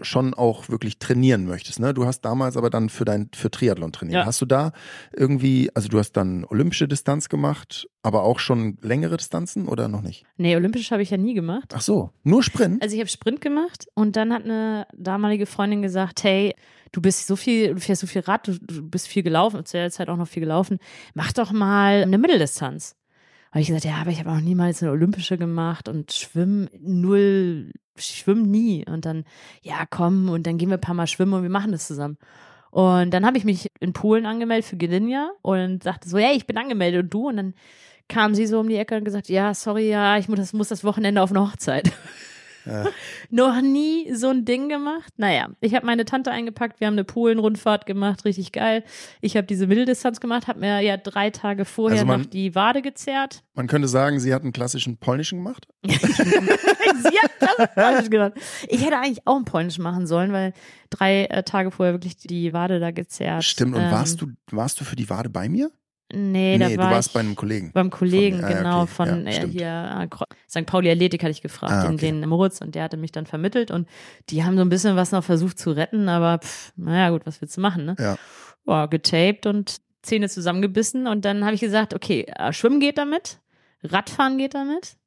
schon auch wirklich trainieren möchtest, ne? Du hast damals aber dann für dein, für Triathlon trainiert. Ja. Hast du da irgendwie, also du hast dann olympische Distanz gemacht, aber auch schon längere Distanzen oder noch nicht? Nee, olympisch habe ich ja nie gemacht. Ach so, nur Sprint? Also ich habe Sprint gemacht und dann hat eine damalige Freundin gesagt, hey, du bist so viel, du fährst so viel Rad, du, du bist viel gelaufen, zu der Zeit auch noch viel gelaufen, mach doch mal eine Mitteldistanz. Habe ich gesagt, ja, aber ich habe auch niemals eine olympische gemacht und schwimmen null, schwimmen nie. Und dann, ja, komm, und dann gehen wir ein paar Mal schwimmen und wir machen das zusammen. Und dann habe ich mich in Polen angemeldet für Gdynia und sagte so, hey, ich bin angemeldet und du? Und dann kam sie so um die Ecke und gesagt, ja, sorry, ja, ich muss das, muss das Wochenende auf eine Hochzeit. Ja. Noch nie so ein Ding gemacht. Naja, ich habe meine Tante eingepackt, wir haben eine Polen-Rundfahrt gemacht, richtig geil. Ich habe diese Mitteldistanz gemacht, habe mir ja drei Tage vorher Also man- noch die Wade gezerrt. Man könnte sagen, sie hat einen klassischen polnischen gemacht. Sie hat das Polnisch gemacht. Ich hätte eigentlich auch einen Polnisch machen sollen, weil drei äh, Tage vorher wirklich die Wade da gezerrt. Stimmt, und Ähm, warst du, warst du für die Wade bei mir? Nee, da du war warst ich bei einem Kollegen. beim Kollegen, Von- ah, genau, okay. von Ja, äh, hier äh, St. Pauli Athletik hatte ich gefragt, Ah, den, okay. den Moritz, und der hatte mich dann vermittelt und die haben so ein bisschen was noch versucht zu retten, aber pff, naja, gut, was willst du machen, ne? Ja. Boah, getaped und Zähne zusammengebissen und dann habe ich gesagt, okay, äh, Schwimmen geht damit, Radfahren geht damit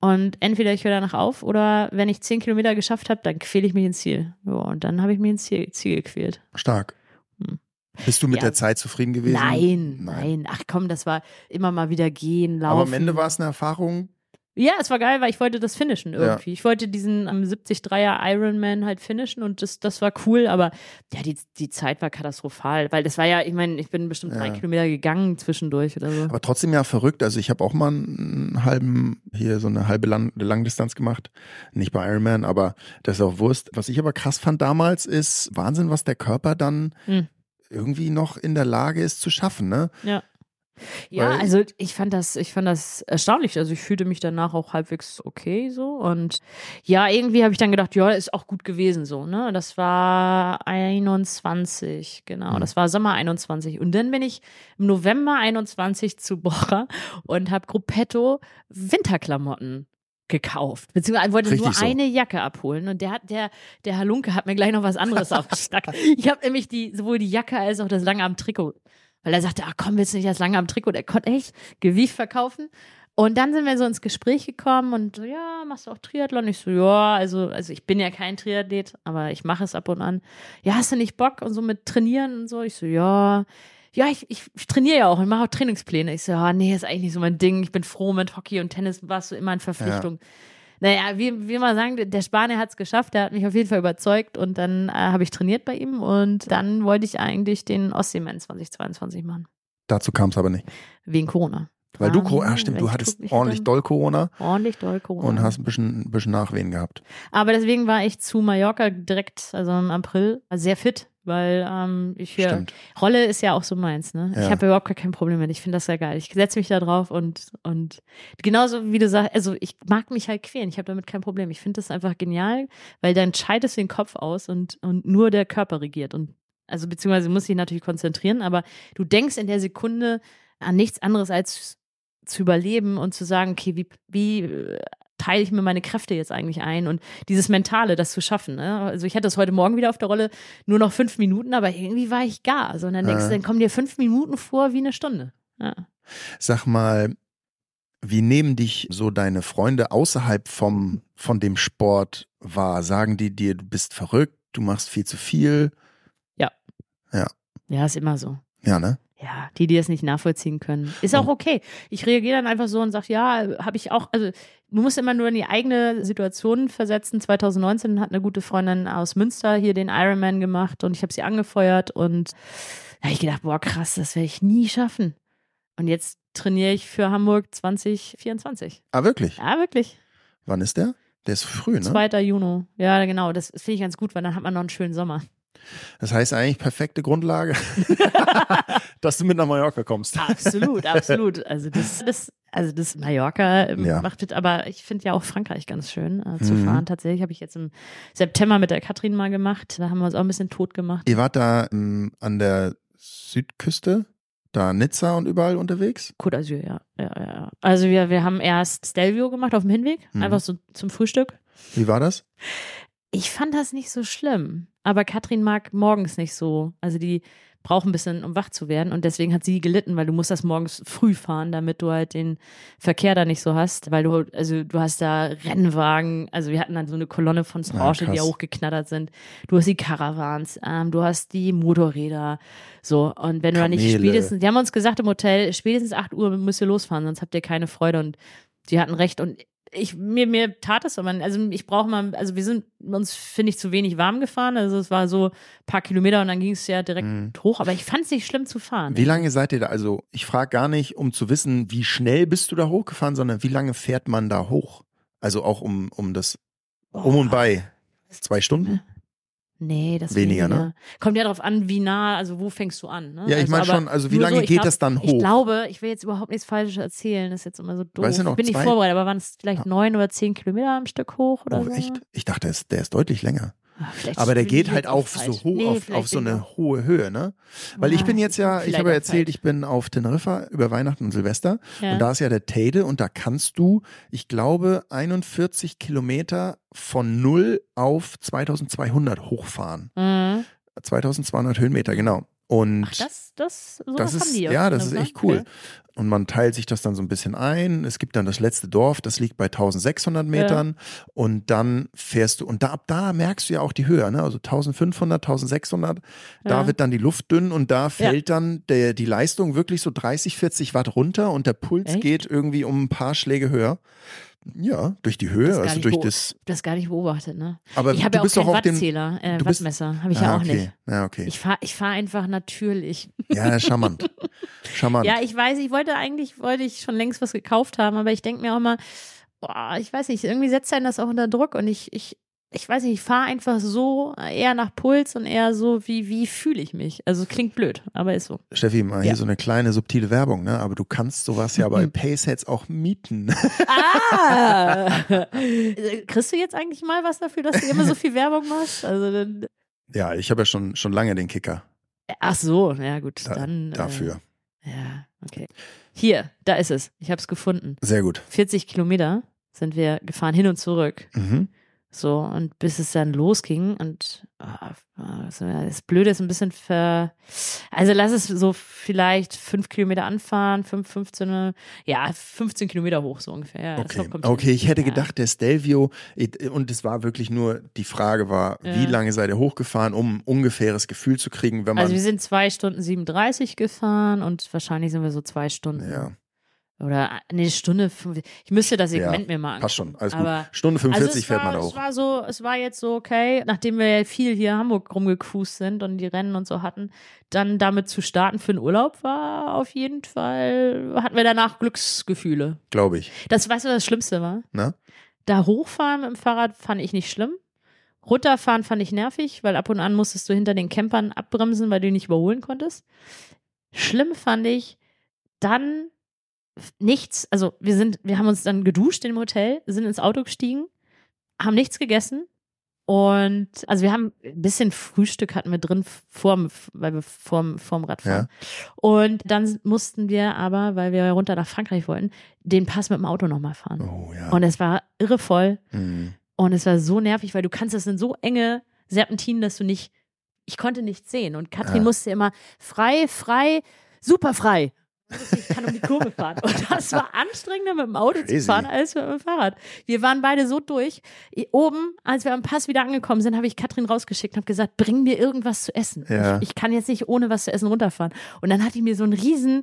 und entweder ich höre danach auf oder wenn ich zehn Kilometer geschafft habe, dann quäle ich mich ins Ziel. Ja, und dann habe ich mich ins Ziel, Ziel gequält. Stark. Bist du mit Ja. der Zeit zufrieden gewesen? Nein, nein, ach komm, das war immer mal wieder gehen, laufen. Aber am Ende war es eine Erfahrung, Ja, es war geil, weil ich wollte das finishen irgendwie. Ja. Ich wollte diesen um, 73er Ironman halt finishen und das, das war cool, aber ja, die, die Zeit war katastrophal, weil das war ja, ich meine, ich bin bestimmt ja. drei Kilometer gegangen zwischendurch oder so. Aber trotzdem ja verrückt. Also ich habe auch mal einen halben, hier so eine halbe Lang Langdistanz gemacht. Nicht bei Ironman, aber das ist auch Wurst. Was ich aber krass fand damals ist Wahnsinn, was der Körper dann hm. Irgendwie noch in der Lage ist zu schaffen, ne? Ja. Ja, Weil also ich fand das, ich fand das erstaunlich. Also ich fühlte mich danach auch halbwegs okay so. Und ja, irgendwie habe ich dann gedacht, ja, ist auch gut gewesen so, ne? Das war 21, genau. Mhm. Das war Sommer 21. Und dann bin ich im November 21 zu Bocher und habe Gruppetto Winterklamotten gekauft. Beziehungsweise wollte Richtig nur so. eine Jacke abholen und der hat, der, der Halunke hat mir gleich noch was anderes aufgestackt. Ich habe nämlich die, sowohl die Jacke als auch das lange am Trikot weil er sagte, ach komm, willst du nicht das lange am Trikot? Der konnte echt Gewicht verkaufen. Und dann sind wir so ins Gespräch gekommen und so, ja, machst du auch Triathlon? Ich so, ja, also, also ich bin ja kein Triathlet, aber ich mache es ab und an. Ja, hast du nicht Bock und so mit trainieren und so? Ich so, ja, ja, ich, ich, trainiere ja auch und mache auch Trainingspläne. Ich so, ja, nee, ist eigentlich nicht so mein Ding. Ich bin froh mit Hockey und Tennis, warst du immer in Verpflichtung. Ja. Naja, wie, wie mal sagen, der Spanier hat es geschafft, der hat mich auf jeden Fall überzeugt und dann äh, habe ich trainiert bei ihm und dann wollte ich eigentlich den Ostseeman 2022 machen. Dazu kam es aber nicht. Wegen Corona. Weil du, ah, stimmt, du hattest ordentlich doll Corona. Ordentlich doll Corona. Und hast ein bisschen, ein bisschen Nachwehen gehabt. Aber deswegen war ich zu Mallorca direkt, also im April, sehr fit weil ähm, ich hier, Stimmt. Rolle ist ja auch so meins, ne? Ja. Ich habe überhaupt gar kein Problem mit. Ich finde das sehr geil. Ich setze mich da drauf und, und genauso wie du sagst, also ich mag mich halt quälen. Ich habe damit kein Problem. Ich finde das einfach genial, weil dann scheidest du den Kopf aus und, und nur der Körper regiert. Und also beziehungsweise muss dich natürlich konzentrieren, aber du denkst in der Sekunde an nichts anderes als zu überleben und zu sagen, okay, wie, wie teile ich mir meine Kräfte jetzt eigentlich ein und dieses Mentale, das zu schaffen. Ne? Also ich hatte das heute Morgen wieder auf der Rolle, nur noch fünf Minuten, aber irgendwie war ich gar. So, und dann denkst du, dann kommen dir fünf Minuten vor wie eine Stunde. Ja. Sag mal, wie nehmen dich so deine Freunde außerhalb vom, von dem Sport wahr? Sagen die dir, du bist verrückt, du machst viel zu viel? Ja. Ja. Ja, ist immer so. Ja, ne? Ja, die, die das nicht nachvollziehen können. Ist auch okay. Ich reagiere dann einfach so und sage, ja, habe ich auch, also man muss immer nur in die eigene Situation versetzen. 2019 hat eine gute Freundin aus Münster hier den Ironman gemacht und ich habe sie angefeuert und da habe ich gedacht, boah, krass, das werde ich nie schaffen. Und jetzt trainiere ich für Hamburg 2024. Ah, wirklich? Ja, wirklich. Wann ist der? Der ist früh, ne? 2. Juni. Ja, genau. Das finde ich ganz gut, weil dann hat man noch einen schönen Sommer. Das heißt eigentlich perfekte Grundlage, dass du mit nach Mallorca kommst. Absolut, absolut. Also das, das, also das Mallorca ähm, ja. macht es, aber ich finde ja auch Frankreich ganz schön äh, zu mhm. fahren. Tatsächlich habe ich jetzt im September mit der Katrin mal gemacht. Da haben wir uns auch ein bisschen tot gemacht. Ihr wart da ähm, an der Südküste? da Nizza und überall unterwegs? Côte d'Azur, ja. ja, ja. Also wir, wir haben erst Stelvio gemacht auf dem Hinweg, mhm. einfach so zum Frühstück. Wie war das? Ich fand das nicht so schlimm. Aber Katrin mag morgens nicht so. Also die braucht ein bisschen, um wach zu werden. Und deswegen hat sie gelitten, weil du musst das morgens früh fahren, damit du halt den Verkehr da nicht so hast. Weil du, also du hast da Rennwagen, also wir hatten dann so eine Kolonne von Porsche, ja, die hochgeknattert sind. Du hast die Caravans, ähm, du hast die Motorräder. So, und wenn Kamele. du da nicht spätestens, die haben uns gesagt im Hotel, spätestens 8 Uhr müsst ihr losfahren, sonst habt ihr keine Freude. Und die hatten recht. Und ich, mir, mir tat es so. Man, also ich brauche mal, also wir sind uns, finde ich, zu wenig warm gefahren. Also es war so ein paar Kilometer und dann ging es ja direkt mhm. hoch. Aber ich fand es nicht schlimm zu fahren. Wie lange seid ihr da? Also ich frage gar nicht, um zu wissen, wie schnell bist du da hochgefahren, sondern wie lange fährt man da hoch? Also auch um, um das, um und bei. Zwei Stunden? Nee, das weniger, weniger, ne? Kommt ja darauf an, wie nah, also wo fängst du an, ne? Ja, ich also, meine schon, also wie lange so, geht glaub, das dann hoch? Ich glaube, ich will jetzt überhaupt nichts Falsches erzählen, das ist jetzt immer so doof. Weißt du noch, Bin ich vorbereitet, aber waren es vielleicht neun oder zehn Kilometer am Stück hoch oder oh, so? echt? Ich dachte, der ist deutlich länger. Aber der geht halt auch so hoch nee, auf, auf so eine hohe Höhe, ne? Weil ich bin jetzt ja, ich habe ja erzählt, ich bin auf Teneriffa über Weihnachten und Silvester ja. und da ist ja der Teide und da kannst du, ich glaube, 41 Kilometer von 0 auf 2200 hochfahren. Mhm. 2200 Höhenmeter, genau. Und Ach, das, das, das ist, ja, das ist echt cool. Okay. Und man teilt sich das dann so ein bisschen ein. Es gibt dann das letzte Dorf, das liegt bei 1600 Metern. Ja. Und dann fährst du, und da, ab da merkst du ja auch die Höhe, ne? also 1500, 1600. Ja. Da wird dann die Luft dünn und da fällt ja. dann der, die Leistung wirklich so 30, 40 Watt runter und der Puls echt? geht irgendwie um ein paar Schläge höher. Ja, durch die Höhe, also durch das. Das gar nicht beobachtet, ne? Aber Ich habe ja auch keinen. Wattzähler, äh, du bist- Wattmesser. Habe ich ah, ja auch okay. nicht. Ja, okay. Ich fahre ich fahr einfach natürlich. ja, charmant. charmant. Ja, ich weiß, ich wollte eigentlich, wollte ich schon längst was gekauft haben, aber ich denke mir auch immer, boah, ich weiß nicht, irgendwie setzt einen das auch unter Druck und ich, ich, ich weiß nicht, ich fahre einfach so eher nach Puls und eher so, wie, wie fühle ich mich. Also klingt blöd, aber ist so. Steffi, mal hier Ja. so eine kleine subtile Werbung, ne? Aber du kannst sowas ja bei Paysets auch mieten. Ah! Kriegst du jetzt eigentlich mal was dafür, dass du immer so viel Werbung machst? Also dann, ja, ich habe ja schon, schon lange den Kicker ach so, ja gut, da, dann. dafür. Äh, ja, okay. Hier, da ist es. Ich habe es gefunden. Sehr gut. 40 Kilometer sind wir gefahren hin und zurück. Mhm. So, und bis es dann losging und ah, das Blöde ist ein bisschen ver. Also lass es so vielleicht fünf Kilometer anfahren, fünf, 15, ja, 15 Kilometer hoch so ungefähr. Ja, Okay. okay, ich hätte gedacht, der Stelvio, und es war wirklich nur, die Frage war, wie Ja. lange seid ihr hochgefahren, um ein ungefähres Gefühl zu kriegen, wenn man. Also wir sind zwei Stunden 37 gefahren und wahrscheinlich sind wir so zwei Stunden. ja, Oder eine Stunde. fünf- Ich müsste das Ja, Segment mir mal angucken. passt schon, alles Aber- gut. Stunde 45 also fährt war, man da Es war so, es war jetzt so okay, nachdem wir ja viel hier in Hamburg rumgecruised sind und die Rennen und so hatten, dann damit zu starten für den Urlaub war auf jeden Fall, hatten wir danach Glücksgefühle. Glaube ich. Das, weißt du, was das Schlimmste war? Ne? Da hochfahren mit dem Fahrrad fand ich nicht schlimm. Runterfahren fand ich nervig, weil ab und an musstest du hinter den Campern abbremsen, weil du ihn nicht überholen konntest. Schlimm fand ich dann nichts, also wir sind, wir haben uns dann geduscht im Hotel, sind ins Auto gestiegen, haben nichts gegessen und also wir haben ein bisschen Frühstück hatten wir drin vorm, weil wir vorm, vorm Radfahren. Und dann mussten wir aber, weil wir runter nach Frankreich wollten, den Pass mit dem Auto nochmal fahren. Oh ja. Und es war irre voll Mhm. und es war so nervig, weil du kannst, das sind so enge Serpentinen, dass du nicht, ich konnte nichts sehen. Und Katrin Ja. musste immer frei, frei, super frei. Ich kann um die Kurve fahren. Und das war anstrengender mit dem Auto Crazy. zu fahren als mit dem Fahrrad. Wir waren beide so durch. Oben, als wir am Pass wieder angekommen sind, habe ich Katrin rausgeschickt und habe gesagt, bring mir irgendwas zu essen. Ja. Ich, ich kann jetzt nicht ohne was zu essen runterfahren. Und dann hatte ich mir so einen riesen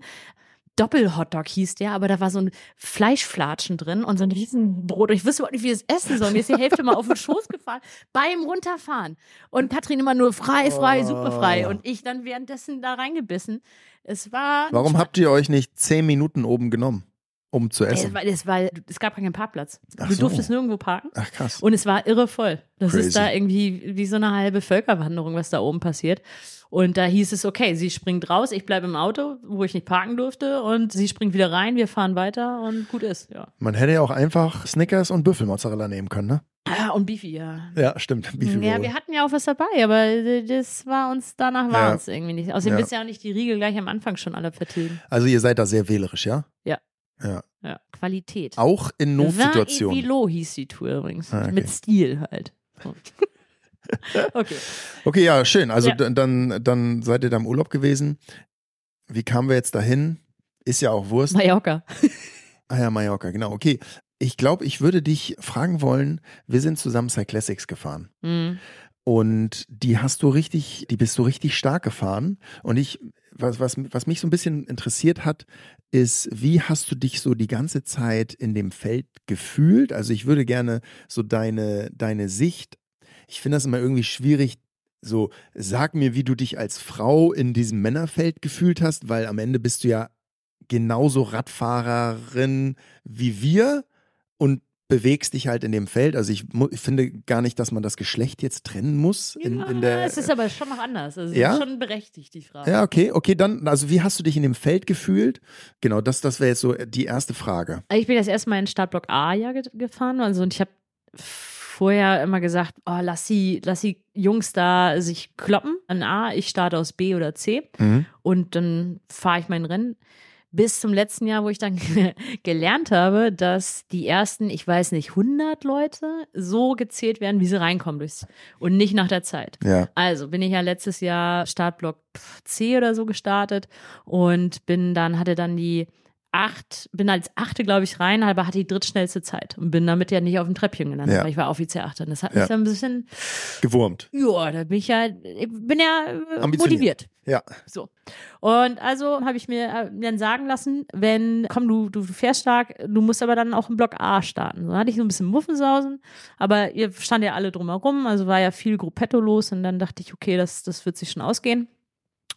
Doppel-Hotdog hieß der, aber da war so ein Fleischflatschen drin und so ein Riesenbrot. Und ich wusste überhaupt nicht, wie ich es essen soll. Mir ist die Hälfte mal auf den Schoß gefallen beim Runterfahren. Und Katrin immer nur frei, frei, super frei. Oh. Und ich dann währenddessen da reingebissen. Es war. Warum habt ihr euch nicht zehn Minuten oben genommen, um zu es, essen? war, es, war, es gab keinen Parkplatz. Ach du so. durftest nirgendwo parken. Ach krass. Und es war irre voll. Das Crazy. ist da irgendwie wie so eine halbe Völkerwanderung, was da oben passiert. Und da hieß es, okay, sie springt raus, ich bleibe im Auto, wo ich nicht parken durfte, und sie springt wieder rein, wir fahren weiter und gut ist, ja. Man hätte ja auch einfach Snickers und Büffelmozzarella nehmen können, ne? Ah, und Beefy, ja. Ja, stimmt. Beefy Ja, Roll. wir hatten ja auch was dabei, aber das war uns, danach war Ja. uns irgendwie nicht. Außerdem Ja. du ja auch nicht die Riegel gleich am Anfang schon alle vertilgen. Also ihr seid da sehr wählerisch, ja? Ja. Ja. Ja, Qualität. Auch in Notsituationen. Vilo hieß die Tour übrigens. Ah, okay. Mit Stil halt. So. okay. Okay, ja, schön. Also dann, dann seid ihr da im Urlaub gewesen. Wie kamen wir jetzt dahin? Ist ja auch Wurst. Mallorca. Ah ja, Mallorca, genau. Okay. Ich glaube, ich würde dich fragen wollen, wir sind zusammen Cyclassics gefahren. Mhm. Und die hast du richtig, die bist du richtig stark gefahren. Und ich, was, was, was mich so ein bisschen interessiert hat, ist, wie hast du dich so die ganze Zeit in dem Feld gefühlt? Also ich würde gerne so deine, deine Sicht, ich finde das immer irgendwie schwierig, so sag mir, wie du dich als Frau in diesem Männerfeld gefühlt hast, weil am Ende bist du ja genauso Radfahrerin wie wir und bewegst dich halt in dem Feld. Also ich, ich finde gar nicht, dass man das Geschlecht jetzt trennen muss. In, in der, es ist aber schon noch anders. Also Ja? schon berechtigt, die Frage. ja, okay, okay, dann, also wie hast du dich in dem Feld gefühlt? Genau, das, das wäre jetzt so die erste Frage. Ich bin das erste Mal in Startblock A ja ge gefahren. Also und ich habe vorher immer gesagt, oh, lass die, lass die Jungs da sich kloppen an A, ich starte aus B oder C Mhm. und dann fahre ich mein Rennen. Bis zum letzten Jahr, wo ich dann gelernt habe, dass die ersten, ich weiß nicht, 100 Leute so gezählt werden, wie sie reinkommen durchs, und nicht nach der Zeit. Ja, Also bin ich ja letztes Jahr Startblock C oder so gestartet und bin dann, hatte dann die acht, bin als Achte, glaube ich, rein, aber hatte die drittschnellste Zeit und bin damit ja nicht auf dem Treppchen gelandet, Ja. weil ich war offiziell Achte. Und das hat mich Ja. dann ein bisschen, Gewurmt. ja, da bin ich ja, ich bin ja äh, motiviert. Ja. So. Und also habe ich mir äh, dann sagen lassen, wenn, komm, du, du fährst stark, du musst aber dann auch im Block A starten. So hatte ich so ein bisschen Muffensausen, aber ihr stand ja alle drumherum, also war ja viel Gruppetto los und dann dachte ich, okay, das, das wird sich schon ausgehen.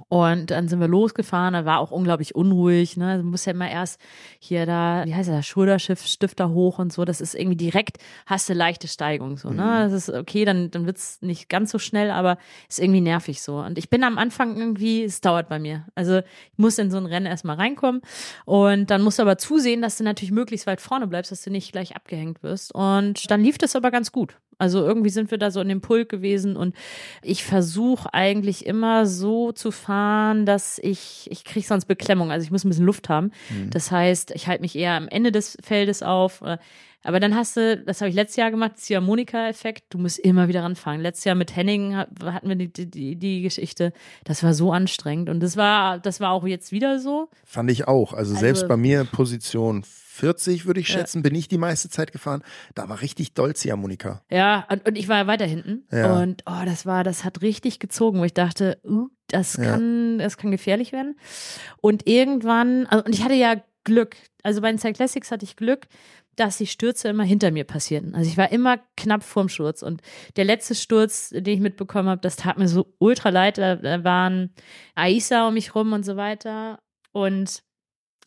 Und dann sind wir losgefahren, da war auch unglaublich unruhig, ne? Du musst ja immer erst hier da, wie heißt der, Schulterschiff, Stifter hoch und so. Das ist irgendwie direkt, hast du leichte Steigung, so, ne? Das ist okay, dann, dann wird's nicht ganz so schnell, aber ist irgendwie nervig so. Und ich bin am Anfang irgendwie, es dauert bei mir. Also ich muss in so ein Rennen erstmal reinkommen und dann musst du aber zusehen, dass du natürlich möglichst weit vorne bleibst, dass du nicht gleich abgehängt wirst. Und dann lief das aber ganz gut. Also irgendwie sind wir da so in dem Pulk gewesen und ich versuche eigentlich immer so zu fahren, dass ich, ich kriege sonst Beklemmung. Also ich muss ein bisschen Luft haben. Das heißt, ich halte mich eher am Ende des Feldes auf. Aber dann hast du, das habe ich letztes Jahr gemacht, Ziehharmonika-Effekt, du musst immer wieder ranfangen. Letztes Jahr mit Henning hat- hatten wir die, die, die Geschichte, das war so anstrengend. Und das war, das war auch jetzt wieder so. Fand ich auch. Also, Also- selbst bei mir Position 40, würde ich Ja. schätzen, bin ich die meiste Zeit gefahren. Da war richtig doll Ziehharmonika. Ja, und, und ich war weiter hinten. Ja. Und oh, das war, das hat richtig gezogen, wo ich dachte, uh, das Ja. kann, das kann gefährlich werden. Und irgendwann, also, und ich hatte ja Glück. Also bei den Cyclassics hatte ich Glück, dass die Stürze immer hinter mir passierten. Also ich war immer knapp vorm Sturz. Und der letzte Sturz, den ich mitbekommen habe, das tat mir so ultra leid. Da, waren Aisa um mich rum und so weiter. Und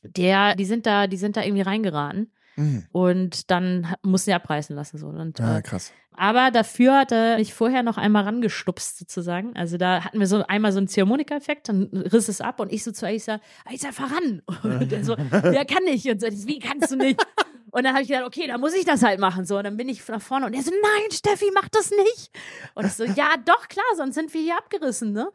der, die sind da, die sind da irgendwie reingeraten. Mhm. Und dann mussten sie abreißen lassen. So. Und, Ah, äh, krass. aber dafür hatte ich vorher noch einmal rangestupst sozusagen. Also da hatten wir so einmal so einen Ziehharmonika-Effekt, dann riss es ab und ich so zu Aisa, Aisa, faran. Und der so, wer kann nicht? Und ich so, wie kannst du nicht? Und dann habe ich gedacht, okay, dann muss ich das halt machen. So, und dann bin ich nach vorne und er so, nein, Steffi, mach das nicht. Und ich so, ja, doch, klar, sonst sind wir hier abgerissen, ne?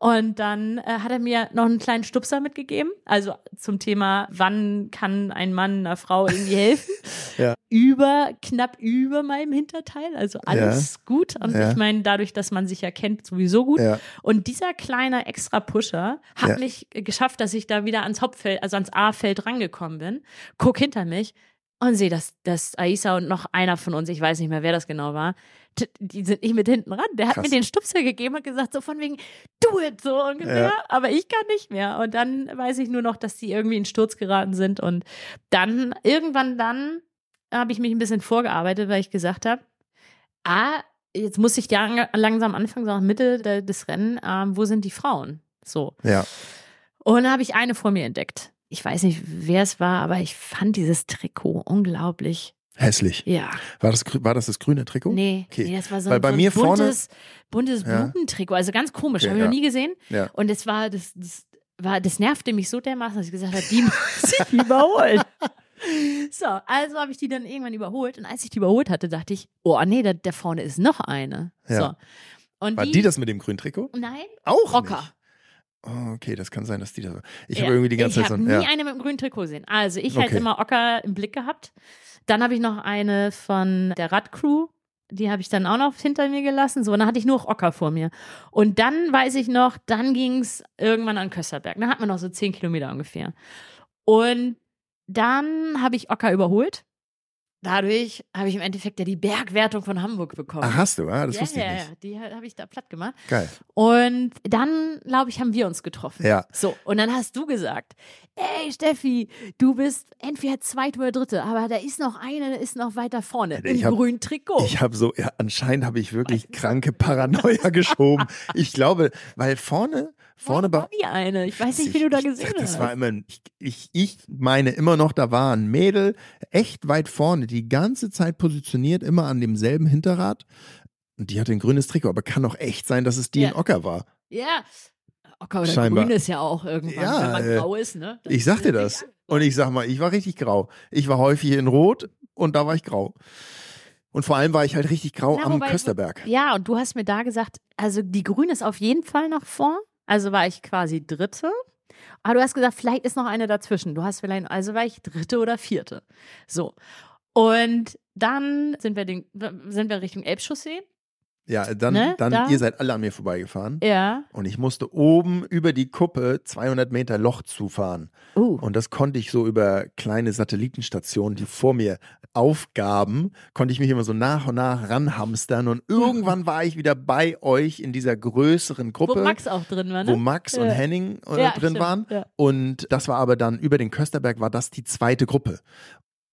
Und dann äh, hat er mir noch einen kleinen Stupser mitgegeben, also zum Thema, wann kann ein Mann einer Frau irgendwie helfen? Ja. Über, knapp über meinem Hinterteil, also alles gut. Und Ja. ich meine, dadurch, dass man sich ja kennt, sowieso gut. Ja. Und dieser kleine extra Pusher hat Ja. mich äh, geschafft, dass ich da wieder ans Hauptfeld, also ans A-Feld rangekommen bin. Guck hinter mich und sehe, dass, dass Aisa und noch einer von uns, ich weiß nicht mehr, wer das genau war, die sind nicht mit hinten ran. Der hat Krass. mir den Stupser gegeben und gesagt, so von wegen, do it, so ungefähr. Ja. Aber ich kann nicht mehr. Und dann weiß ich nur noch, dass die irgendwie in Sturz geraten sind. Und dann, irgendwann dann, habe ich mich ein bisschen vorgearbeitet, weil ich gesagt habe, ah, jetzt muss ich ja langsam anfangen, so nach Mitte de- des Rennen, ähm, wo sind die Frauen? So. Ja. Und dann habe ich eine vor mir entdeckt. Ich weiß nicht, wer es war, aber ich fand dieses Trikot unglaublich. Hässlich. Ja. War das, war das das grüne Trikot? Nee, Okay. nee das war so Weil ein, bei so ein mir vorne- buntes, buntes Ja. Blumentrikot. Also ganz komisch, Okay, habe ich noch ja. nie gesehen. Ja. Und es war, das, das war, das nervte mich so dermaßen, dass ich gesagt habe, die muss ich überholen. So, also habe ich die dann irgendwann überholt. Und als ich die überholt hatte, dachte ich, oh nee, da, da vorne ist noch eine. Ja. So. Und War die das mit dem grünen Trikot? Nein, Auch Rocker. nicht. Oh, okay, das kann sein, dass die das. Ich Ja, habe irgendwie die ganze ich Zeit so. habe nie Ja. eine mit dem grünen Trikot gesehen. Also ich halt Okay. immer Ocker im Blick gehabt. Dann habe ich noch eine von der Radcrew. Die habe ich dann auch noch hinter mir gelassen. So, und dann hatte ich nur noch Ocker vor mir. Und dann weiß ich noch, dann ging es irgendwann an Kösterberg. Dann hat man noch so zehn Kilometer ungefähr. Und dann habe ich Ocker überholt. Dadurch habe ich im Endeffekt ja die Bergwertung von Hamburg bekommen. Ach, hast du? Ah, das ja, wusste ich ja, nicht. ja, die habe ich da platt gemacht. Geil. Und dann, glaube ich, haben wir uns getroffen. Ja. So, und dann hast du gesagt, ey Steffi, du bist entweder zweite oder dritte, aber da ist noch eine, ist noch weiter vorne Ich im hab- grünen Trikot. Ich habe so, ja, anscheinend habe ich wirklich kranke Paranoia geschoben. Ich glaube, weil vorne, vorne war bei. die eine. Ich weiß nicht, wie du da gesehen ich, Das hast. war immer, ich, ich, ich meine immer noch, da war ein Mädel echt weit vorne, die ganze Zeit positioniert, immer an demselben Hinterrad. Und die hatte ein grünes Trikot, aber kann doch echt sein, dass es die Ja. in Ocker war. ja. Ocker oder Scheinbar. grün ist ja auch irgendwann, Ja, wenn man äh, grau ist, ne? Ich sag dir das. egal. Und ich sag mal, ich war richtig grau. Ich war häufig in Rot und da war ich grau. Und vor allem war ich halt richtig grau Na, am wobei- Kösterberg. Ja, und du hast mir da gesagt, also die Grün ist auf jeden Fall noch vor. Also war ich quasi Dritte. Aber du hast gesagt, vielleicht ist noch eine dazwischen. Du hast vielleicht, also war ich Dritte oder Vierte. So. Und dann sind wir, den, sind wir Richtung Elbchaussee. Ja, dann, Ne, dann da? ihr seid alle an mir vorbeigefahren. Ja. Und ich musste oben über die Kuppe 200 Meter Loch zufahren. Uh. Und das konnte ich so über kleine Satellitenstationen, die vor mir aufgaben, konnte ich mich immer so nach und nach ranhamstern. Und irgendwann war ich wieder bei euch in dieser größeren Gruppe, Wo Max auch drin war, ne? wo Max und Ja. Henning äh, Ja, drin stimmt, waren. ja. Und das war aber dann über den Kösterberg, war das die zweite Gruppe.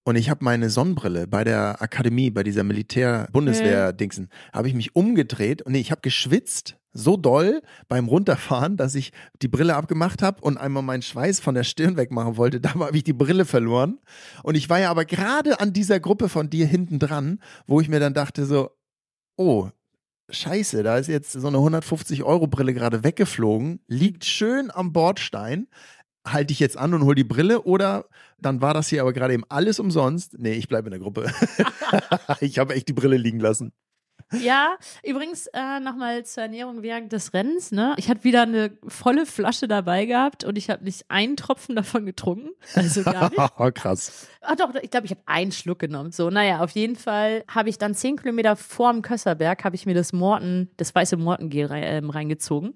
Und ich habe meine Sonnenbrille bei der Akademie, bei dieser Militär-Bundeswehr-Dingsen, habe ich mich umgedreht und nee, ich habe geschwitzt so doll beim Runterfahren, dass ich die Brille abgemacht habe und einmal meinen Schweiß von der Stirn wegmachen wollte. Da habe ich die Brille verloren. Und ich war ja aber gerade an dieser Gruppe von dir hinten dran, wo ich mir dann dachte so, oh, Scheiße, da ist jetzt so eine 150-Euro-Brille gerade weggeflogen, liegt schön am Bordstein. Halte ich jetzt an und hol die Brille oder dann war das hier aber gerade eben alles umsonst? Nee, ich bleibe in der Gruppe. ich habe echt die Brille liegen lassen. Ja, übrigens äh, nochmal zur Ernährung während des Rennens. Ne? Ich hatte wieder eine volle Flasche dabei gehabt und ich habe nicht einen Tropfen davon getrunken. Also gar nicht. Krass. Ah, doch, ich glaube, ich habe einen Schluck genommen. So, naja, auf jeden Fall habe ich dann zehn Kilometer vorm Kösserberg, habe ich mir das Morten, das weiße Mortengel ähm, reingezogen.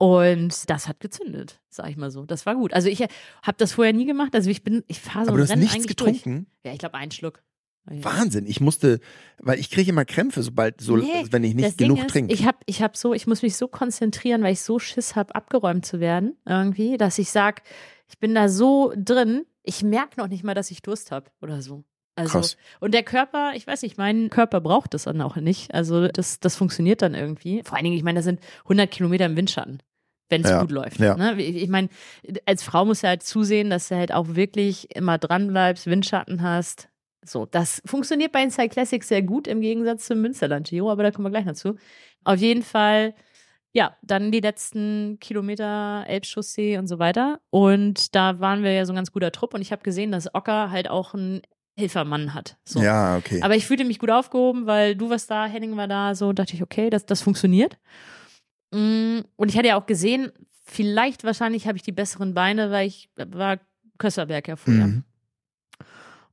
Und das hat gezündet, sag ich mal so. Das war gut. Also ich habe das vorher nie gemacht. Also ich bin, ich fahre so Aber du hast Rennen nichts getrunken? durch. Ja, ich glaube einen Schluck. Wahnsinn. Ich musste, weil ich kriege immer Krämpfe, sobald, so, Nee, wenn ich nicht genug ist, trinke. Ich habe ich hab so, ich muss mich so konzentrieren, weil ich so Schiss habe, abgeräumt zu werden, irgendwie, dass ich sag, ich bin da so drin, ich merke noch nicht mal, dass ich Durst habe oder so. Also, Krass. und der Körper, ich weiß nicht, mein Körper braucht das dann auch nicht. Also, das, das funktioniert dann irgendwie. Vor allen Dingen, ich meine, das sind 100 Kilometer im Windschatten, wenn es Ja, gut läuft. ja. Ne? Ich meine, als Frau musst du halt zusehen, dass du halt auch wirklich immer dran bleibst, Windschatten hast. So, das funktioniert bei Inside Classics sehr gut im Gegensatz zum Münsterland Giro, aber da kommen wir gleich noch zu. Auf jeden Fall, ja, dann die letzten Kilometer Elbchaussee und so weiter. Und da waren wir ja so ein ganz guter Trupp und ich habe gesehen, dass Ocker halt auch einen Hilfermann hat. So. Ja, okay. Aber ich fühlte mich gut aufgehoben, weil du warst da, Henning war da, so dachte ich, okay, das, das funktioniert. Mm, Und ich hatte ja auch gesehen, vielleicht wahrscheinlich habe ich die besseren Beine, weil ich war Kösserberg ja vorher. Mhm.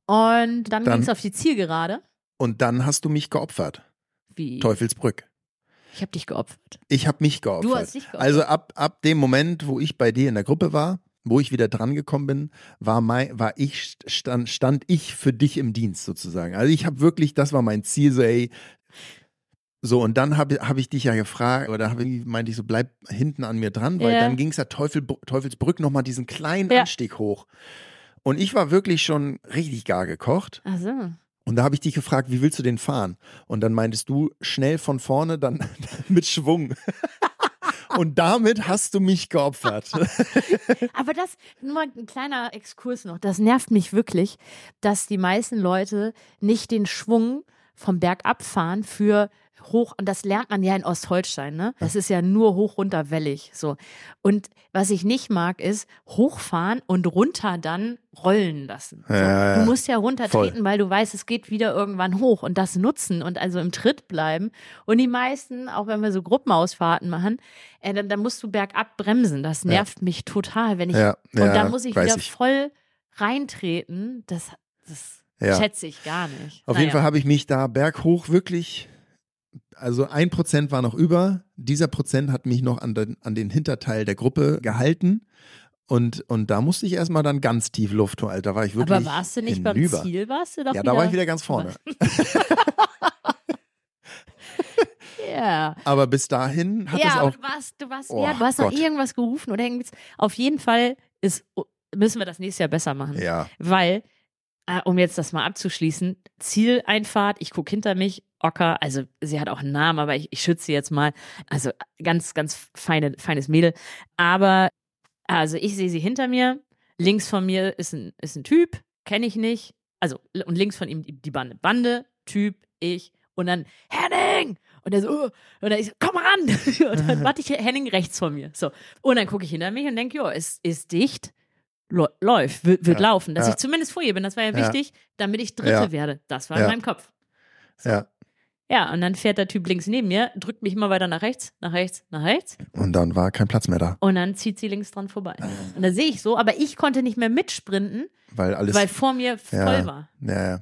Und dann, Dann- ging es auf die Zielgerade. Und dann hast du mich geopfert. Wie? Teufelsbrück. Ich habe dich geopfert. Ich habe mich geopfert. Du hast dich geopfert. Also ab, ab dem Moment, wo ich bei dir in der Gruppe war, wo ich wieder dran gekommen bin, war, mein, war ich, stand, stand ich für dich im Dienst sozusagen. Also ich habe wirklich, das war mein Ziel, so ey, so und dann habe hab ich dich ja gefragt, oder hab ich, meinte ich so, bleib hinten an mir dran, weil Ja. dann ging es ja Teufel, Teufelsbrück nochmal diesen kleinen Ja. Anstieg hoch. Und ich war wirklich schon richtig gar gekocht. Ach so. Und da habe ich dich gefragt, wie willst du den fahren? Und dann meintest du, schnell von vorne, dann mit Schwung. Und damit hast du mich geopfert. Aber das, nur mal ein kleiner Exkurs noch, das nervt mich wirklich, dass die meisten Leute nicht den Schwung vom Berg abfahren für hoch, und das lernt man ja in Ostholstein, ne? Das ist ja nur hoch, runter, wellig, so. Und was ich nicht mag, ist hochfahren und runter dann rollen lassen. So. Ja, ja. Du musst ja runtertreten, weil du weißt, es geht wieder irgendwann hoch und das nutzen und also im Tritt bleiben. Und die meisten, auch wenn wir so Gruppenausfahrten machen, äh, dann, dann musst du bergab bremsen. Das nervt mich total, wenn ich Ja, und ja, da muss ich wieder ich. voll reintreten. Das, das Ja. schätze ich gar nicht. Auf Naja. jeden Fall habe ich mich da berghoch wirklich, also ein Prozent war noch über. Dieser Prozent hat mich noch an den, an den Hinterteil der Gruppe gehalten. Und, und da musste ich erstmal dann ganz tief Luft holen. Alter, war ich wirklich Aber warst du nicht beim hinüber. Ziel? Warst du doch Ja, da war ich wieder ganz vorne. Ja. Aber bis dahin hat ja, es auch. du warst, du warst, Oh, ja, du hast noch irgendwas gerufen oder irgendwas. Auf jeden Fall ist, müssen wir das nächstes Jahr besser machen. Ja, Weil, äh, um jetzt das mal abzuschließen, Zieleinfahrt, ich gucke hinter mich, Ocker, also sie hat auch einen Namen, aber ich, ich schütze sie jetzt mal. Also ganz, ganz feine, feines Mädel. Aber, also ich sehe sie hinter mir, links von mir ist ein, ist ein Typ, kenne ich nicht. Also, und links von ihm die, Bande. Bande, Typ, ich. Und dann, Henning! Und er so, oh. und dann ich so, komm ran! Und dann warte ich Henning rechts von mir. So. Und dann gucke ich hinter mich und denke, jo, ist, ist dicht Lä- läuft, wird, wird Ja, laufen. Dass ja. ich zumindest vor ihr bin, das war ja Ja. wichtig, damit ich Dritte Ja. werde. Das war Ja. in meinem Kopf. ja. Ja, und dann fährt der Typ links neben mir, drückt mich immer weiter nach rechts, nach rechts, nach rechts Und dann war kein Platz mehr da. und dann zieht sie links dran vorbei. Und da sehe ich so, aber ich konnte nicht mehr mitsprinten, Weil alles. weil vor mir voll ja, war. Ja, ja.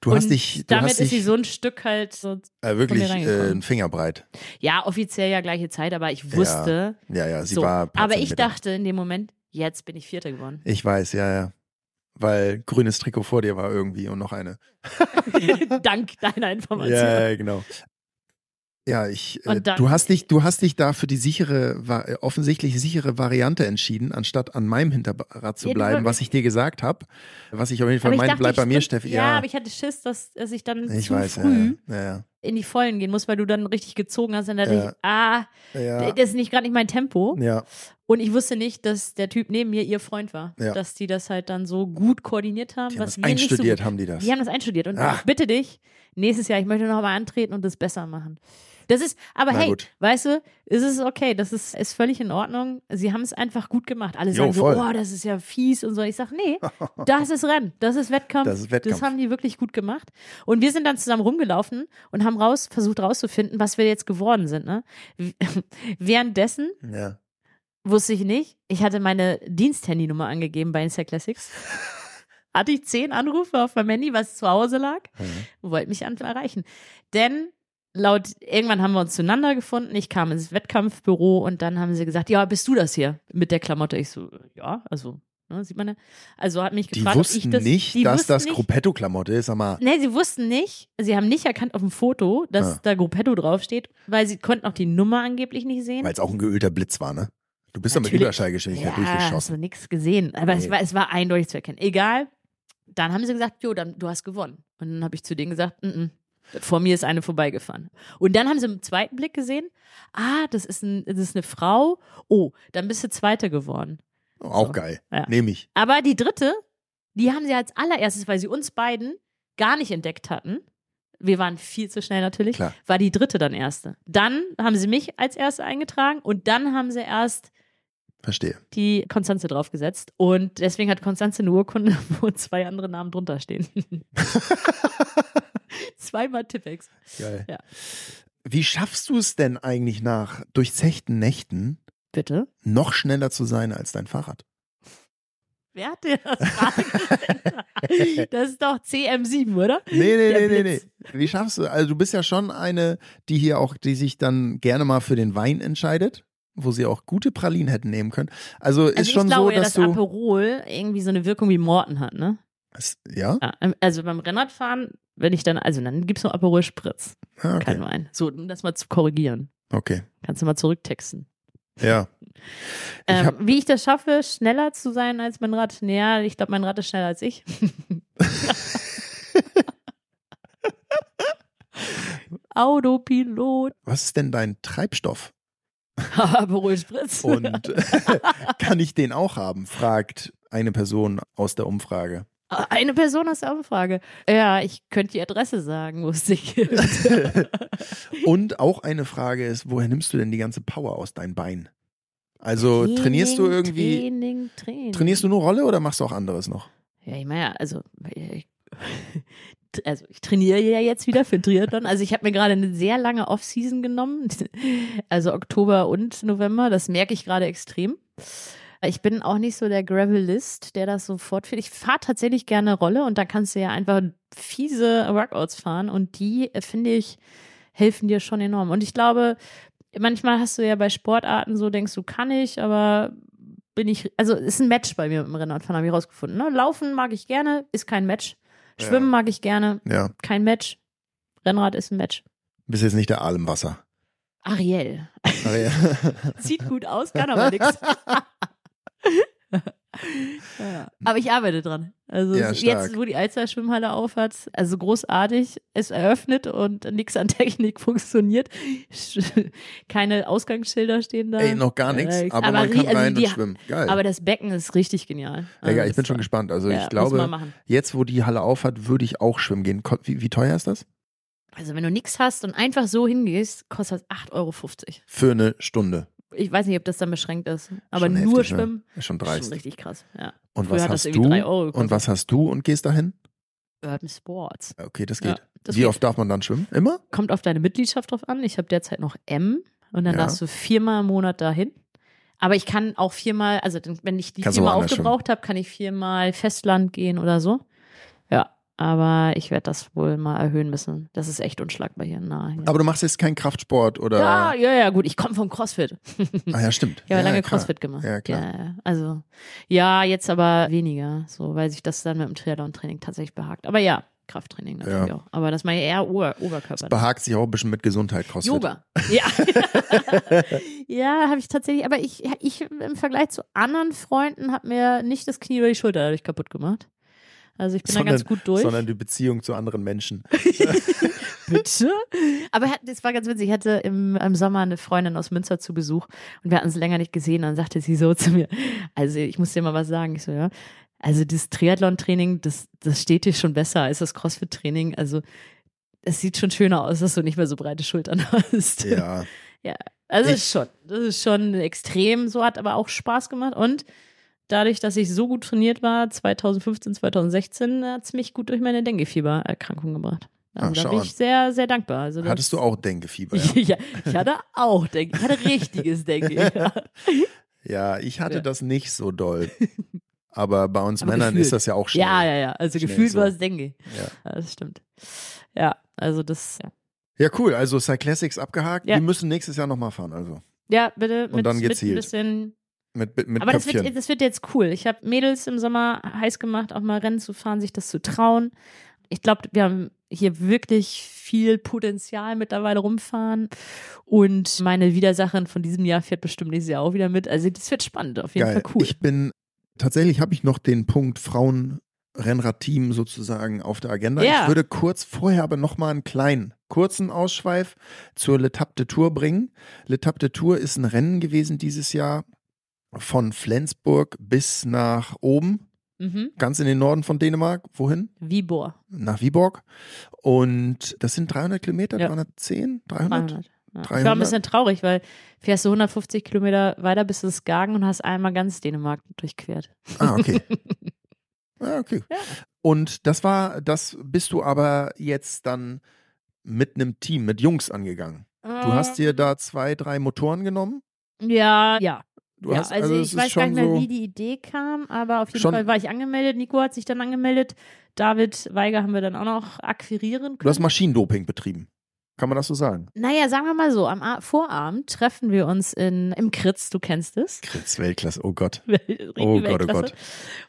Du hast und dich, du damit hast ist sie dich so ein Stück halt so. äh, wirklich äh, ein Fingerbreit. Ja, offiziell ja gleiche Zeit, aber ich wusste. Ja, ja, sie so. war. aber ich dachte in dem Moment, jetzt bin ich Vierter geworden. Ich weiß, ja, ja. Weil grünes Trikot vor dir war irgendwie und noch eine. Dank deiner Information. Ja, genau. Ja, ich, äh, du hast dich, du hast dich da für die sichere, äh, offensichtlich sichere Variante entschieden, anstatt an meinem Hinterrad zu bleiben, was ich dir gesagt habe. Was ich auf jeden Fall meine, bleib bei mir, Steffi. Ja, Ja, aber ich hatte Schiss, dass, dass ich dann ich zu weiß, früh ja, ja, in die Vollen gehen muss, weil du dann richtig gezogen hast. Und dann dachte Ja. ich, ah, ja, das ist nicht gerade nicht mein Tempo. ja, Und ich wusste nicht, dass der Typ neben mir ihr Freund war. Ja. Dass die das halt dann so gut koordiniert haben. die haben was nicht so einstudiert, gut. haben die das. Die haben das einstudiert. Und Ach. ich bitte dich, nächstes Jahr, ich möchte noch mal antreten und das besser machen. Das ist, aber Na hey, gut. weißt du, es ist okay, das ist, ist völlig in Ordnung. Sie haben es einfach gut gemacht. Alle Jo, sagen so, voll. oh, das ist ja fies und so. Ich sag, nee, das ist Rennen, das ist Wettkampf. Das ist Wettkampf. Das haben die wirklich gut gemacht. Und wir sind dann zusammen rumgelaufen und haben raus, versucht rauszufinden, was wir jetzt geworden sind. Ne? Währenddessen ja. Wusste ich nicht. Ich hatte meine Diensthandynummer angegeben bei Insta Classics. hatte ich zehn Anrufe auf meinem Handy, was zu Hause lag, Mhm. wollte mich erreichen. Denn laut, irgendwann haben wir uns zueinander gefunden. Ich kam ins Wettkampfbüro und dann haben sie gesagt, ja, bist du das hier mit der Klamotte? Ich so, ja, also, ne, sieht man ja. Also hat mich Die gefragt, ob wussten ich das, nicht, die dass wussten das nicht, Gruppetto-Klamotte ist, aber Nee, sie wussten nicht, sie haben nicht erkannt auf dem Foto, dass Ah. da Gruppetto draufsteht, weil sie konnten auch die Nummer angeblich nicht sehen. weil es auch ein geölter Blitz war, ne? Du bist doch mit Natürlich. Überschallgeschwindigkeit ja, hast durchgeschossen. du nichts gesehen. Aber es, Nee. war, es war eindeutig zu erkennen. Egal. Dann haben sie gesagt, jo, dann, du hast gewonnen. Und dann habe ich zu denen gesagt, mm -mm, vor mir ist eine vorbeigefahren. Und dann haben sie im zweiten Blick gesehen, ah, das ist, ein, das ist eine Frau. Oh, dann bist du Zweiter geworden. Auch So. geil. Ja. Nehme ich. Aber die dritte, die haben sie als allererstes, weil sie uns beiden gar nicht entdeckt hatten. Wir waren viel zu schnell natürlich. Klar. War die dritte dann erste. Dann haben sie mich als erste eingetragen und dann haben sie erst Verstehe. die Konstanze draufgesetzt. Und deswegen hat Konstanze eine Urkunde, wo zwei andere Namen drunter stehen. Zweimal Tippex. Geil. Ja. Wie schaffst du es denn eigentlich nach durchzechten Nächten Bitte? noch schneller zu sein als dein Fahrrad? Wer hat dir das gestellt? Das ist doch CM7, oder? Nee, nee, Der nee, nee. Wie schaffst du? Also du bist ja schon eine, die hier auch, die sich dann gerne mal für den Wein entscheidet, wo sie auch gute Pralinen hätten nehmen können. Also ist Also schon ich glaube so, ja, dass dass du. Aperol irgendwie so eine Wirkung wie Morten hat, ne? Ja? Ja, also beim Rennradfahren, wenn ich dann, also dann gibt's noch Aperol Spritz, Ah, kein okay. Wein. So, um das mal zu korrigieren. okay. Kannst du mal zurücktexten. Ja. Ähm, wie ich das schaffe, schneller zu sein als mein Rad? Naja, ich glaube, mein Rad ist schneller als ich. Autopilot. was ist denn dein Treibstoff? Aperol Spritz. Und kann ich den auch haben? fragt eine Person aus der Umfrage. Eine Person aus der Umfrage. Ja, ich könnte die Adresse sagen, wo es sie gibt. Und auch eine Frage ist, woher nimmst du denn die ganze Power aus deinen Beinen? Also trainierst du Training, irgendwie, Training, Training. trainierst du nur Rolle oder machst du auch anderes noch? Ja, ich meine ja, also, ich, also ich trainiere ja jetzt wieder für Triathlon. Also ich habe mir gerade eine sehr lange Off-Season genommen, also Oktober und November. Das merke ich gerade extrem. Ich bin auch nicht so der Gravelist, der das sofort findet. Ich fahre tatsächlich gerne Rolle und da kannst du ja einfach fiese Workouts fahren und die, äh, finde ich, helfen dir schon enorm. Und ich glaube, manchmal hast du ja bei Sportarten so, denkst du, kann ich, aber bin ich, also ist ein Match bei mir mit dem Rennradfahren, habe ich rausgefunden. Ne? Laufen mag ich gerne, ist kein Match. Schwimmen Ja. mag ich gerne, Ja, kein Match. Rennrad ist ein Match. bist jetzt nicht der Aal im Wasser. Ariel. Ja. Sieht gut aus, kann aber nichts. Ja. Aber ich arbeite dran. Also Ja, es- jetzt, wo die Alster Schwimmhalle aufhat, also großartig, ist eröffnet und nichts an Technik funktioniert. Keine Ausgangsschilder stehen da. Ey, noch gar nichts, Äh, aber, man ri- kann also rein die- und schwimmen. Geil. Aber das Becken ist richtig genial. Also Egal, ich bin schon gespannt. Also ich glaube, man jetzt wo die Halle aufhat, würde ich auch schwimmen gehen. Wie, wie teuer ist das? Also wenn du nichts hast und einfach so hingehst, kostet das 8,50 Euro. Für eine Stunde. Ich weiß nicht, ob das dann beschränkt ist. Aber Schon nur heftig, ne? schwimmen Ist schon ist schon richtig krass. Ja. Und Früher was hast du? Und was hast du und gehst dahin? Urban Sports. Okay, das Ja, geht. das Wie geht. oft darf man dann schwimmen? Immer? Kommt auf deine Mitgliedschaft drauf an. Ich habe derzeit noch M und dann Ja. darfst du viermal im Monat dahin. Aber ich kann auch viermal, also wenn ich die Kannst viermal aufgebraucht habe, kann ich viermal Festland gehen oder so. Ja, Aber ich werde das wohl mal erhöhen müssen. Das ist echt unschlagbar hier nahe. Hier. Aber du machst jetzt keinen Kraftsport oder? ja, ja, ja, gut. Ich komme vom CrossFit. Ah ja, stimmt. Ich habe ja, lange klar. CrossFit gemacht. Ja, klar. Ja, ja. also, ja, jetzt aber weniger, so, weil sich das dann mit dem Triathlon-Training tatsächlich behagt. Aber ja, Krafttraining natürlich Ja. auch. Aber das mache ich eher Ober Oberkörper. Behagt sich auch ein bisschen mit Gesundheit, CrossFit. Yoga. Ja. ja, habe ich tatsächlich. Aber ich, ich im Vergleich zu anderen Freunden habe mir nicht das Knie oder die Schulter dadurch kaputt gemacht. Also ich bin da ganz gut durch. Sondern die Beziehung zu anderen Menschen. Bitte? Aber er das war ganz witzig. Ich hatte im, im Sommer eine Freundin aus Münster zu Besuch und wir hatten es länger nicht gesehen. Dann sagte sie so zu mir: Also, ich muss dir mal was sagen. Ich so, ja. Also, das Triathlon-Training, das, das steht dir schon besser als das CrossFit-Training. Also, es sieht schon schöner aus, dass du nicht mehr so breite Schultern hast. Ja. Also, Ich- ist schon, das ist schon extrem. So hat aber auch Spaß gemacht und. Dadurch, dass ich so gut trainiert war, 2015, 2016, hat es mich gut durch meine Dengue-Fieber-Erkrankung gebracht. Also Ah, da bin ich sehr, sehr dankbar. Also Hattest du auch Denkefieber? Ja, ja, ich hatte auch Dengue. Ich hatte richtiges Dengue. Ja. ja ich hatte Ja. das nicht so doll. Aber bei uns Aber Männern gefühlt. ist das ja auch schnell. ja, ja, ja. Also gefühlt so. war es Dengue. Ja. Das stimmt. Ja, also das. Ja, cool. Also Cyclassics abgehakt. Wir müssen nächstes Jahr nochmal fahren. Also ja bitte mit, dann mit ein gezielt. bisschen. Mit, mit, Aber das Köpfchen. wird, das wird jetzt cool. Ich habe Mädels im Sommer heiß gemacht, auch mal Rennen zu fahren, sich das zu trauen. Ich glaube, wir haben hier wirklich viel Potenzial mittlerweile rumfahren. Und meine Widersacherin von diesem Jahr fährt bestimmt nächstes Jahr auch wieder mit. Also das wird spannend, auf jeden Geil. Fall cool. Ich bin, tatsächlich habe ich noch den Punkt Frauen-Rennradteam sozusagen auf der Agenda. Ja. Ich würde kurz vorher aber nochmal einen kleinen, kurzen Ausschweif zur L'Etape de Tour bringen. L'Etape de Tour ist ein Rennen gewesen dieses Jahr von Flensburg bis nach oben, mhm. ganz in den Norden von Dänemark. Wohin? Vibor. Nach Viborg. Und das sind 300 Kilometer, Ja. 310, 300? 300. Ja. Ich 300? war ein bisschen traurig, weil fährst du 150 Kilometer weiter bis zu Skagen und hast einmal ganz Dänemark durchquert. Ah, okay. ah, okay. Ja. Und das war, das bist du aber jetzt dann mit einem Team, mit Jungs angegangen. Du hast dir da zwei, drei Motoren genommen. Ja, ja. Du ja hast, also, es ich weiß gar nicht mehr, so, wie die Idee kam, aber auf jeden Fall war ich angemeldet. Nico hat sich dann angemeldet. David Weiger haben wir dann auch noch akquirieren Du hast können. Maschinendoping betrieben. Kann man das so sagen? Naja, sagen wir mal so, am A Vorabend treffen wir uns in, im Kritz, du kennst es. Kritz, Weltklasse, oh Gott. Oh Gott, oh. Gott.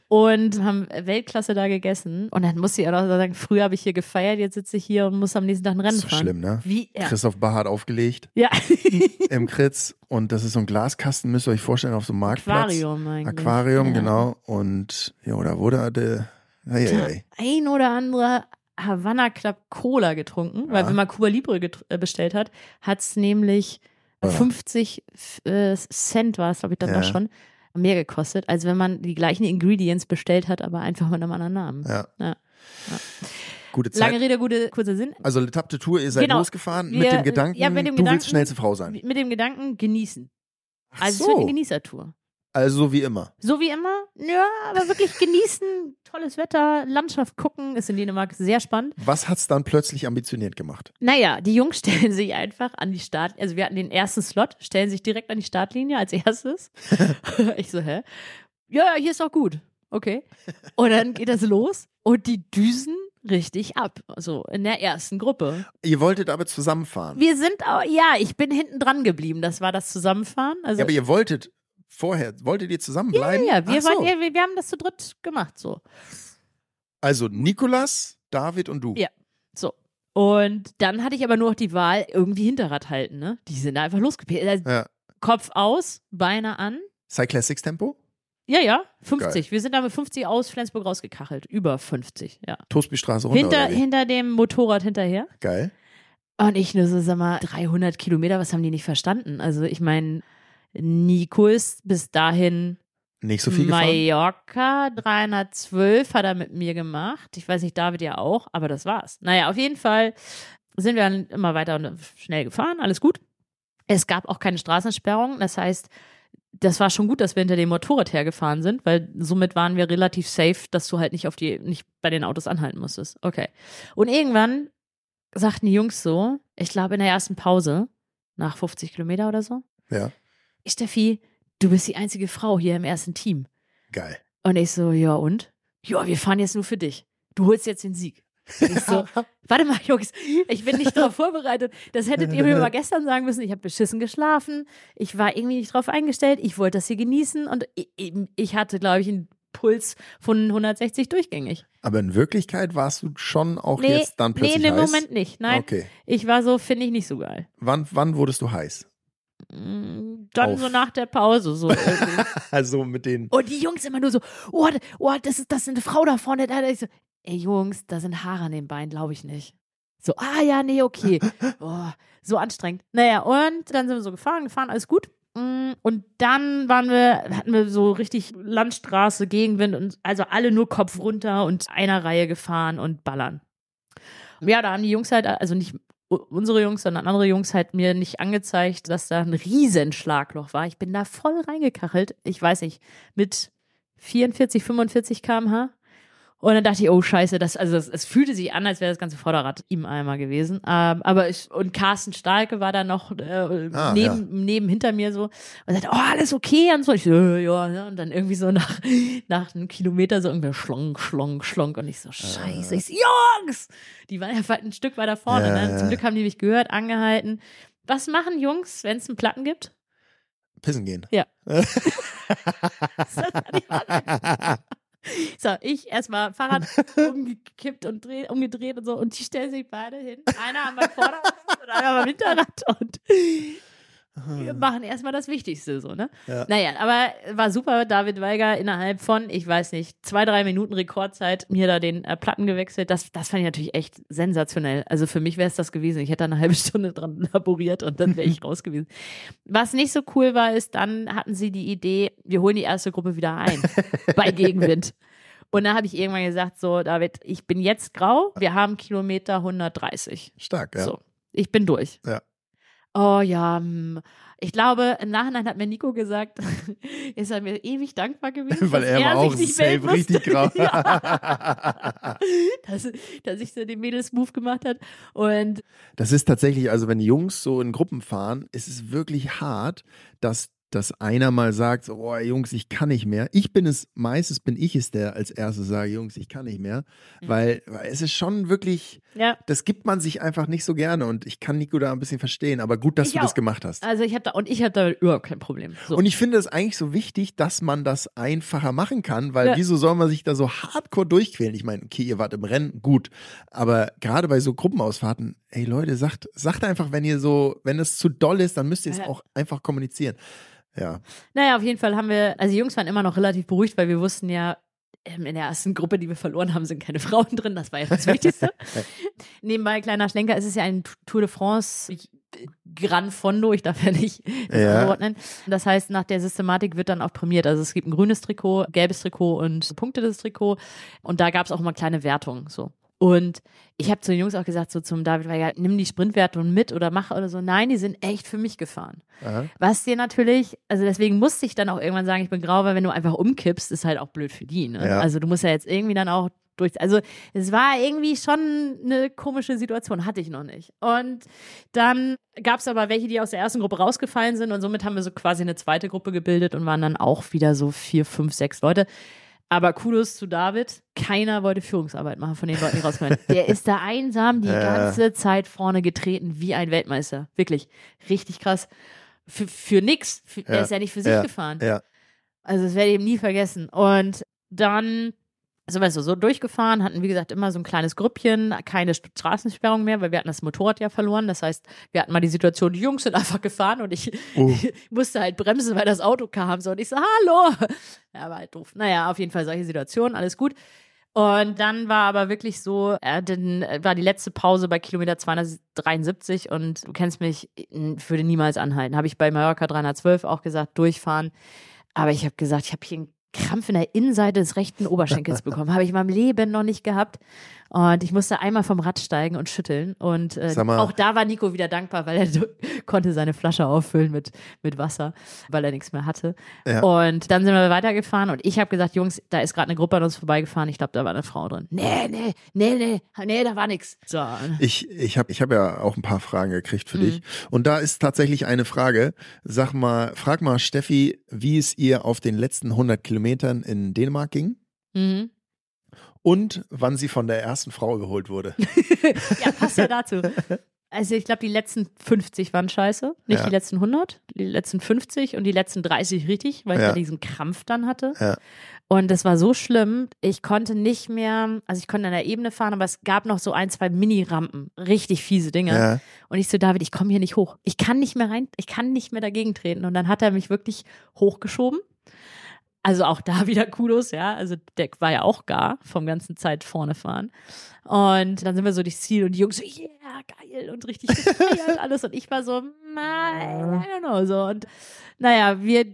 Und haben Weltklasse da gegessen. Und dann musste ich auch noch sagen, früher habe ich hier gefeiert, jetzt sitze ich hier und muss am nächsten Tag ein Rennen So fahren. schlimm, ne? Wie? Ja. Christoph Bach hat aufgelegt ja. im Kritz und das ist so ein Glaskasten, müsst ihr euch vorstellen, auf so einem Marktplatz. Aquarium eigentlich. Aquarium, ja. genau. Und ja, da wurde der. Hey, hey. Ein oder andere Havana Club Cola getrunken, weil Ja. wenn man Cuba Libre äh, bestellt hat, hat es nämlich Ja. 50 äh, Cent war es, glaube ich, dann Ja. schon, mehr gekostet, als wenn man die gleichen Ingredients bestellt hat, aber einfach mit einem anderen Namen. Ja. Ja. Gute Zeit. Lange Rede, gute, kurzer Sinn. Also L'Etape de Tour, ihr seid Genau. losgefahren Wir- mit dem Gedanken, ja, mit dem du Gedanken- willst schnellste Frau sein. Mit dem Gedanken, genießen. Ach Also es wird eine so, Genießertour. Also wie immer. So wie immer, ja, aber wirklich genießen, tolles Wetter, Landschaft gucken, ist in Dänemark sehr spannend. Was hat's dann plötzlich ambitioniert gemacht? Naja, die Jungs stellen sich einfach an die Start, also wir hatten den ersten Slot, stellen sich direkt an die Startlinie als erstes. ich so, hä? Ja, hier ist auch gut. Okay. Und dann geht das los und die düsen richtig ab. So in der ersten Gruppe. Ihr wolltet aber zusammenfahren. Wir sind auch, ja, ich bin hinten dran geblieben. Das war das Zusammenfahren. Also, ja, aber ihr wolltet vorher, wolltet ihr ja, zusammenbleiben? ja, wir, Ach so. waren, ja, wir, wir haben das zu dritt gemacht. So. Also Nikolas, David und du. Ja. So. Und dann hatte ich aber nur noch die Wahl, irgendwie Hinterrad halten, ne? Die sind einfach losgepellt. Ja. Kopf aus, Beine an. Cyclassics Tempo? Ja, ja, 50. Wir sind da mit 50 aus Flensburg rausgekachelt. Über 50, ja. Toastbystraße runter Hinter, hinter dem Motorrad hinterher. Geil. Und ich nur so, sag mal, 300 Kilometer, was haben die nicht verstanden? Also ich meine, Nico ist bis dahin Nicht so viel gefahren? Mallorca, 312 hat er mit mir gemacht. Ich weiß nicht, David ja auch, aber das war's. Naja, auf jeden Fall sind wir dann immer weiter und schnell gefahren, alles gut. Es gab auch keine Straßensperrung, das heißt, das war schon gut, dass wir hinter dem Motorrad hergefahren sind, weil somit waren wir relativ safe, dass du halt nicht auf die, nicht bei den Autos anhalten musstest. Okay. Und irgendwann sagten die Jungs so, ich glaube in der ersten Pause, nach 50 Kilometer oder so, Ja. Steffi, du bist die einzige Frau hier im ersten Team. Geil. Und ich so, ja und? Ja, wir fahren jetzt nur für dich. du holst jetzt den Sieg. Und ich so, warte mal, Jungs, ich bin nicht darauf vorbereitet. Das hättet ihr mir mal gestern sagen müssen. Ich habe beschissen geschlafen. Ich war irgendwie nicht drauf eingestellt. Ich wollte das hier genießen und ich, ich hatte, glaube ich, einen Puls von 160 durchgängig. Aber in Wirklichkeit warst du schon auch Nee, jetzt dann plötzlich nee, in dem heiß? Moment nicht. Nein, Okay. ich war so, finde ich nicht so geil. Wann, wann wurdest du heiß? Mm, Dann Auf. so nach der Pause so. Also mit den. Und die Jungs immer nur so, oh, oh das, ist, das ist eine Frau da vorne. Da. Ich so, ey Jungs, da sind Haare an den Beinen, glaube ich nicht. So, ah ja, nee, okay. Oh, so anstrengend. Naja, und dann sind wir so gefahren, gefahren, alles gut. Mm, Und dann waren wir, hatten wir so richtig Landstraße, Gegenwind und also alle nur Kopf runter und einer Reihe gefahren und ballern. Ja, da haben die Jungs halt, also nicht unsere Jungs, sondern andere Jungs halt mir nicht angezeigt, dass da ein riesen Schlagloch war. Ich bin da voll reingekachelt. Ich weiß nicht, mit 44, 45 km/h. Und dann dachte ich, oh Scheiße, das, also es, es fühlte sich an, als wäre das ganze Vorderrad ihm einmal gewesen. Ähm, aber ich, und Carsten Stahlke war da noch äh, Ah, neben, neben hinter mir so und sagte, oh, alles okay und so. Ich so, äh, ja, ja. Und dann irgendwie so nach, nach einem Kilometer so irgendwie schlonk, schlonk, schlonk. Und ich so, scheiße. Ich so, Jungs! Die waren ja ein Stück weiter vorne. Ja, ne? ja. Zum Glück haben die mich gehört, angehalten. Was machen Jungs, wenn es einen Platten gibt? Pissen gehen. Ja. Das hat die So, ich erstmal Fahrrad umgekippt und dreh, umgedreht und so und die stellen sich beide hin. Einer am Vorderrad und einer am Hinterrad und wir machen erstmal das Wichtigste so, ne? Ja. Naja, aber war super. David Weiger innerhalb von, ich weiß nicht, zwei, drei Minuten Rekordzeit mir da den äh, Platten gewechselt. Das, das fand ich natürlich echt sensationell. Also für mich wäre es das gewesen. Ich hätte da eine halbe Stunde dran laboriert und dann wäre ich raus gewesen. Was nicht so cool war, ist, dann hatten sie die Idee, wir holen die erste Gruppe wieder ein bei Gegenwind. Und dann habe ich irgendwann gesagt, so, David, ich bin jetzt grau, wir haben Kilometer 130. Stark, ja. So, ich bin durch. Ja. Oh ja, hm. ich glaube, im Nachhinein hat mir Nico gesagt, ist er mir ewig dankbar gewesen, Weil dass er war auch safe richtig grau. ja, dass, dass ich so den Mädels-Move gemacht hat. Und Das ist tatsächlich, also wenn Jungs so in Gruppen fahren, ist es wirklich hart, dass, dass einer mal sagt, so, oh Jungs, ich kann nicht mehr. Ich bin es, meistens bin ich es, der als erstes sage, Jungs, ich kann nicht mehr. Mhm. Weil, weil es ist schon wirklich, ja, das gibt man sich einfach nicht so gerne und ich kann Nico da ein bisschen verstehen, aber gut, dass Ich du das auch. gemacht hast. also ich habe da, und ich habe da überhaupt kein Problem. So. Und ich finde es eigentlich so wichtig, dass man das einfacher machen kann, weil Ja. wieso soll man sich da so hardcore durchquälen? Ich meine, okay, ihr wart im Rennen, gut, aber gerade bei so Gruppenausfahrten, ey Leute, sagt, sagt einfach, wenn ihr so, wenn es zu doll ist, dann müsst ihr es Ja. auch einfach kommunizieren. Ja, Naja, auf jeden Fall haben wir, also die Jungs waren immer noch relativ beruhigt, weil wir wussten ja, ähm, in der ersten Gruppe, die wir verloren haben, sind keine Frauen drin. Das war ja das Wichtigste. Nebenbei, kleiner Schlenker, es ist ja ein Tour de France Gran Fondo, ich darf ja nicht das Ja. anordnen. Das heißt, nach der Systematik wird dann auch prämiert. Also es gibt ein grünes Trikot, gelbes Trikot und punktetes Trikot. Und da gab es auch immer kleine Wertungen. So. Und ich habe zu den Jungs auch gesagt, so zum David Weiger, nimm die Sprintwertung mit oder mach oder so. Nein, die sind echt für mich gefahren. Aha. Was dir natürlich, also deswegen musste ich dann auch irgendwann sagen, ich bin grau, weil wenn du einfach umkippst, ist halt auch blöd für die. Ne? Ja. Also du musst ja jetzt irgendwie dann auch durch. Also es war irgendwie schon eine komische Situation, hatte ich noch nicht. Und dann gab es aber welche, die aus der ersten Gruppe rausgefallen sind und somit haben wir so quasi eine zweite Gruppe gebildet und waren dann auch wieder so vier, fünf, sechs Leute. Aber Kudos zu David. Keiner wollte Führungsarbeit machen von den Leuten, die rausfallen. Der ist da einsam die Ja. ganze Zeit vorne getreten, wie ein Weltmeister. Wirklich. Richtig krass. Für, für nix. Für, Der Ja. ist ja nicht für sich Ja. gefahren. Ja. Also das werde ich ihm nie vergessen. Und dann sind wir so, so durchgefahren, hatten wie gesagt immer so ein kleines Grüppchen, keine St- Straßensperrung mehr, weil wir hatten das Motorrad ja verloren. Das heißt, wir hatten mal die Situation, die Jungs sind einfach gefahren und ich Oh. musste halt bremsen, weil das Auto kam. So und ich so, hallo. Ja, war halt doof. Naja, auf jeden Fall solche Situationen, alles gut. Und dann war aber wirklich so, äh, dann war die letzte Pause bei Kilometer 273 und du kennst mich, ich würde niemals anhalten. Habe ich bei Mallorca 312 auch gesagt, durchfahren. Aber ich habe gesagt, ich habe hier einen Krampf in der Innenseite des rechten Oberschenkels bekommen. Habe ich in meinem Leben noch nicht gehabt. Und ich musste einmal vom Rad steigen und schütteln. Und äh, mal- auch da war Nico wieder dankbar, weil er konnte seine Flasche auffüllen mit, mit Wasser, weil er nichts mehr hatte. Ja. Und dann sind wir weitergefahren und ich habe gesagt, Jungs, da ist gerade eine Gruppe an uns vorbeigefahren. Ich glaube, da war eine Frau drin. Nee, nee, nee, nee, nee, da war nichts. So. Ich, ich habe ich hab ja auch ein paar Fragen gekriegt für Mhm. dich. Und da ist tatsächlich eine Frage. Sag mal, frag mal Steffi, wie es ihr auf den letzten 100 Kilometern in Dänemark ging. Mhm. Und wann sie von der ersten Frau überholt wurde. ja, passt ja dazu. Also ich glaube, die letzten 50 waren scheiße. Nicht Ja. die letzten 100, die letzten 50 und die letzten 30 richtig, weil ich Ja. da diesen Krampf dann hatte. Ja. Und das war so schlimm, ich konnte nicht mehr, also ich konnte an der Ebene fahren, aber es gab noch so ein, zwei Mini-Rampen, richtig fiese Dinge. Ja. Und ich so, David, ich komme hier nicht hoch. Ich kann nicht mehr rein, ich kann nicht mehr dagegen treten. Und dann hat er mich wirklich hochgeschoben. Also auch da wieder Kudos, ja. Also der war ja auch gar vom ganzen Zeit vorne fahren. Und dann sind wir so durchs Ziel und die Jungs so, yeah, geil und richtig gefeiert alles. Und ich war so, nein, I don't know, so. Und naja, wir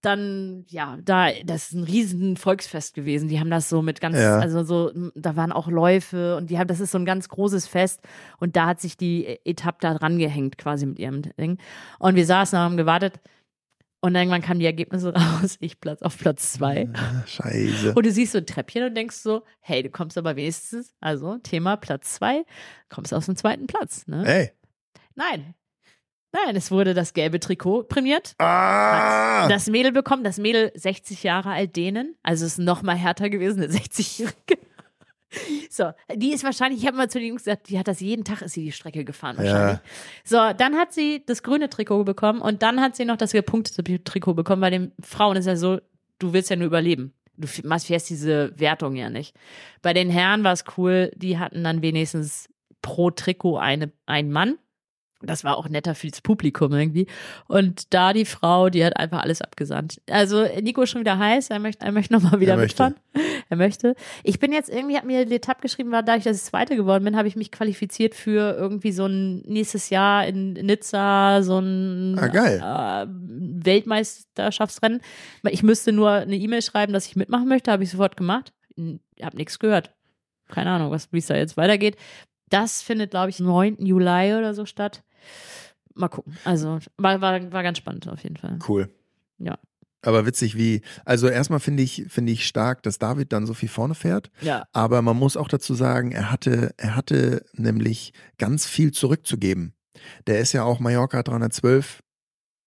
dann, ja, da, das ist ein riesen Volksfest gewesen. Die haben das so mit ganz, Ja. also so, da waren auch Läufe und die haben, das ist so ein ganz großes Fest. Und da hat sich die Etappe da dran gehängt, quasi mit ihrem Ding. Und wir saßen und haben gewartet. Und irgendwann kamen die Ergebnisse raus. Ich Platz auf Platz zwei. Ah, Scheiße. Und du siehst so ein Treppchen und denkst so, hey, du kommst aber wenigstens, also Thema Platz zwei, kommst aus dem zweiten Platz. Ne? Ey. Nein. Nein, es wurde das gelbe Trikot prämiert. Ah! Hat das Mädel bekommen, das Mädel 60 Jahre alt denen, also ist noch mal härter gewesen, eine 60-Jährige. So, die ist wahrscheinlich, ich habe mal zu den Jungs gesagt, die hat das jeden Tag, ist sie die Strecke gefahren wahrscheinlich. So, dann hat sie das grüne Trikot bekommen und dann hat sie noch das gepunktete Trikot bekommen. Bei den Frauen ist ja so, du willst ja nur überleben. Du fährst diese Wertung ja nicht. Bei den Herren war es cool, die hatten dann wenigstens pro Trikot eine, einen Mann. Das war auch netter fürs Publikum irgendwie. Und da die Frau, die hat einfach alles abgesandt. Also Nico ist schon wieder heiß, er möchte, er möchte nochmal wieder Er möchte. mitfahren. Er möchte. Ich bin jetzt irgendwie, hat mir Letap geschrieben, war dadurch, dass ich Zweite geworden bin, habe ich mich qualifiziert für irgendwie so ein nächstes Jahr in Nizza, so ein Ah. Äh, Weltmeisterschaftsrennen. Ich müsste nur eine E-Mail schreiben, dass ich mitmachen möchte, habe ich sofort gemacht. Ich habe nichts gehört. Keine Ahnung, was wie es da jetzt weitergeht. Das findet, glaube ich, am 9. Juli oder so statt. Mal gucken. Also, war, war, war ganz spannend auf jeden Fall. Cool. Ja. Aber witzig wie, also erstmal finde ich, finde ich stark, dass David dann so viel vorne fährt. Ja. Aber man muss auch dazu sagen, er hatte, er hatte nämlich ganz viel zurückzugeben. Der ist ja auch Mallorca 312,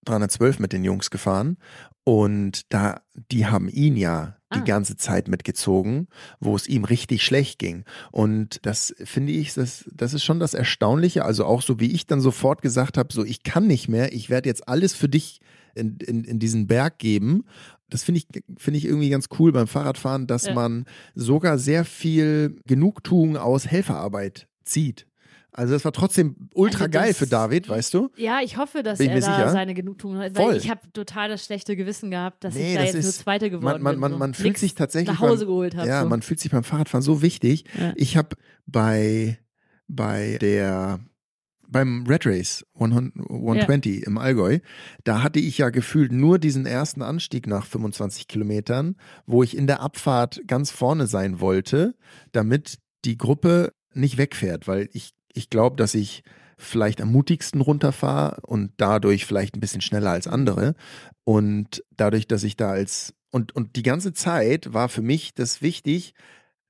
312 mit den Jungs gefahren. Und da, die haben ihn ja die Ah. ganze Zeit mitgezogen, wo es ihm richtig schlecht ging. Und das finde ich, das, das ist schon das Erstaunliche. Also auch so, wie ich dann sofort gesagt habe, so ich kann nicht mehr, ich werde jetzt alles für dich in, in, in diesen Berg geben. Das finde ich, finde ich irgendwie ganz cool beim Fahrradfahren, dass Ja. man sogar sehr viel Genugtuung aus Helferarbeit zieht. Also das war trotzdem ultra Also geil das- für David, weißt du? Ja, ich hoffe, dass Bin ich er da sicher. seine Genugtuung hat. Voll. Weil ich habe total das schlechte Gewissen gehabt, dass Nee, ich da das jetzt nur Zweite geworden man, bin. man, so. man fühlt sich tatsächlich nach Hause beim, geholt habe. ja, so. man fühlt sich beim Fahrradfahren so wichtig. Ja. Ich habe bei bei der beim Red Race 100 120 im Allgäu, da hatte ich ja gefühlt nur diesen ersten Anstieg nach 25 Kilometern, wo ich in der Abfahrt ganz vorne sein wollte, damit die Gruppe nicht wegfährt, weil ich, ich glaube, dass ich vielleicht am mutigsten runterfahre und dadurch vielleicht ein bisschen schneller als andere. Und dadurch, dass ich da als und, und die ganze Zeit war für mich das wichtig,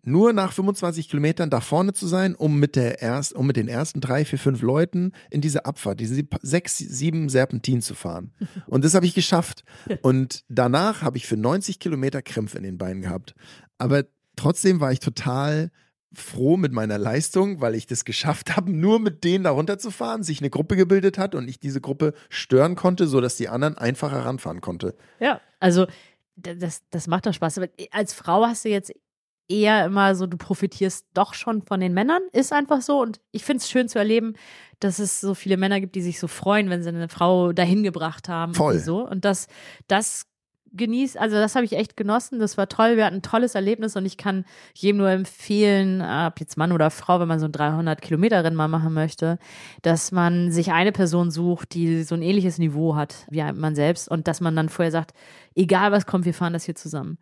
nur nach 25 Kilometern da vorne zu sein, um mit der erst, um mit den ersten drei, vier, fünf Leuten in diese Abfahrt, diese sechs, sieben Serpentinen zu fahren. Und das habe ich geschafft. Und danach habe ich für 90 Kilometer Krämpfe in den Beinen gehabt. Aber trotzdem war ich total froh mit meiner Leistung, weil ich das geschafft habe, nur mit denen da runterzufahren, sich eine Gruppe gebildet hat und ich diese Gruppe stören konnte, sodass die anderen einfacher ranfahren konnte. Ja, also das, das macht doch Spaß. Aber als Frau hast du jetzt eher immer so, du profitierst doch schon von den Männern, ist einfach so. Und ich finde es schön zu erleben, dass es so viele Männer gibt, die sich so freuen, wenn sie eine Frau dahin gebracht haben. Voll. Und so. Und das, das genießt, also das habe ich echt genossen. Das war toll. Wir hatten ein tolles Erlebnis und ich kann jedem nur empfehlen, ob jetzt Mann oder Frau, wenn man so ein 300 Kilometer Rennen mal machen möchte, dass man sich eine Person sucht, die so ein ähnliches Niveau hat wie man selbst und dass man dann vorher sagt, egal was kommt, wir fahren das hier zusammen.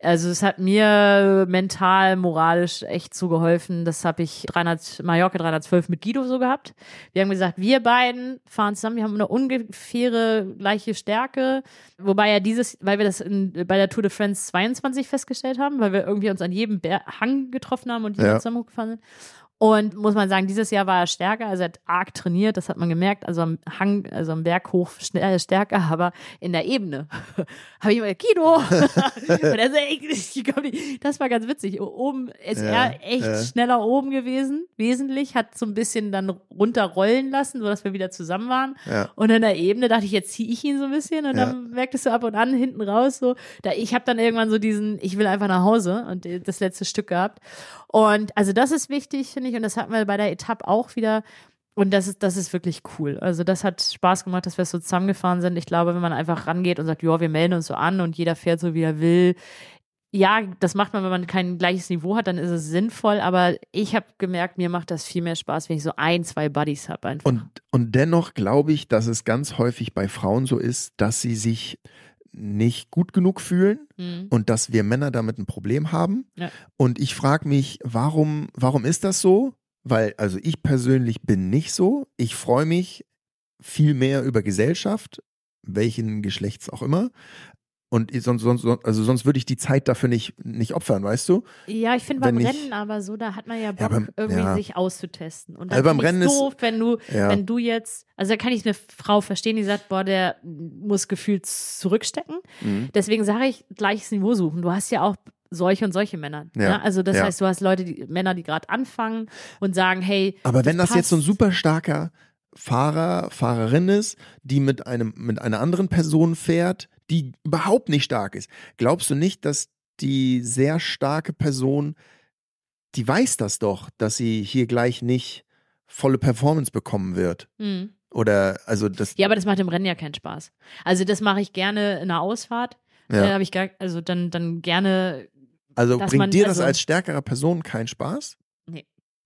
Also es hat mir mental, moralisch echt so geholfen. Das habe ich 300, Mallorca 312 mit Guido so gehabt. Wir haben gesagt, wir beiden fahren zusammen, wir haben eine ungefähre gleiche Stärke, wobei ja dieses, weil wir das in, bei der Tour de France 22 festgestellt haben, weil wir irgendwie uns an jedem Ber Hang getroffen haben und die Ja. zusammen hochgefahren sind. Und muss man sagen, dieses Jahr war er stärker, also er hat arg trainiert, das hat man gemerkt, also am Hang, also am Berg hoch schnell, stärker, aber in der Ebene habe ich immer Kino. das war ganz witzig. Oben ist Ja, er echt ja. schneller oben gewesen, wesentlich, hat so ein bisschen dann runterrollen lassen, sodass wir wieder zusammen waren. Ja. Und in der Ebene dachte ich, jetzt ziehe ich ihn so ein bisschen und dann merktest du ab und an hinten raus so. Da, ich habe dann irgendwann so diesen, ich will einfach nach Hause und äh, das letzte Stück gehabt. Und also das ist wichtig, finde ich, und das hatten wir bei der Etappe auch wieder. Und das ist, das ist wirklich cool. Also das hat Spaß gemacht, dass wir so zusammengefahren sind. Ich glaube, wenn man einfach rangeht und sagt, ja, wir melden uns so an und jeder fährt so, wie er will. Ja, das macht man, wenn man kein gleiches Niveau hat, dann ist es sinnvoll. Aber ich habe gemerkt, mir macht das viel mehr Spaß, wenn ich so ein, zwei Buddies habe. Und, und dennoch glaube ich, dass es ganz häufig bei Frauen so ist, dass sie sich nicht gut genug fühlen Mhm. und dass wir Männer damit ein Problem haben. Ja. Und ich frage mich, warum, warum ist das so? Weil, also ich persönlich bin nicht so. Ich freue mich viel mehr über Gesellschaft, welchen Geschlechts auch immer. Und sonst, sonst, also sonst würde ich die Zeit dafür nicht, nicht opfern, weißt du? Ja, ich finde beim ich- Rennen aber so, da hat man ja Bock, beim- irgendwie ja. sich auszutesten. Und Also dann beim find ich's Rennen ist- doof, wenn du, Ja. wenn du jetzt, also da kann ich eine Frau verstehen, die sagt, boah, der muss gefühlt zurückstecken. Mhm. Deswegen sage ich, gleiches Niveau suchen. Du hast ja auch solche und solche Männer. Ja. Ne? Also das Ja. heißt, du hast Leute, die Männer, die gerade anfangen und sagen, hey, Aber wenn das, jetzt so ein super starker Fahrer, Fahrerin ist, die mit einem, mit einer anderen Person fährt, die überhaupt nicht stark ist, glaubst du nicht, dass die sehr starke Person, die weiß das doch, dass sie hier gleich nicht volle Performance bekommen wird? Hm. Oder, also das, Ja, aber das macht im Rennen ja keinen Spaß. Also das mache ich gerne in der Ausfahrt. Ja. Da habe ich gar, also dann, dann gerne. also bringt man- dir das also- als stärkere Person keinen Spaß?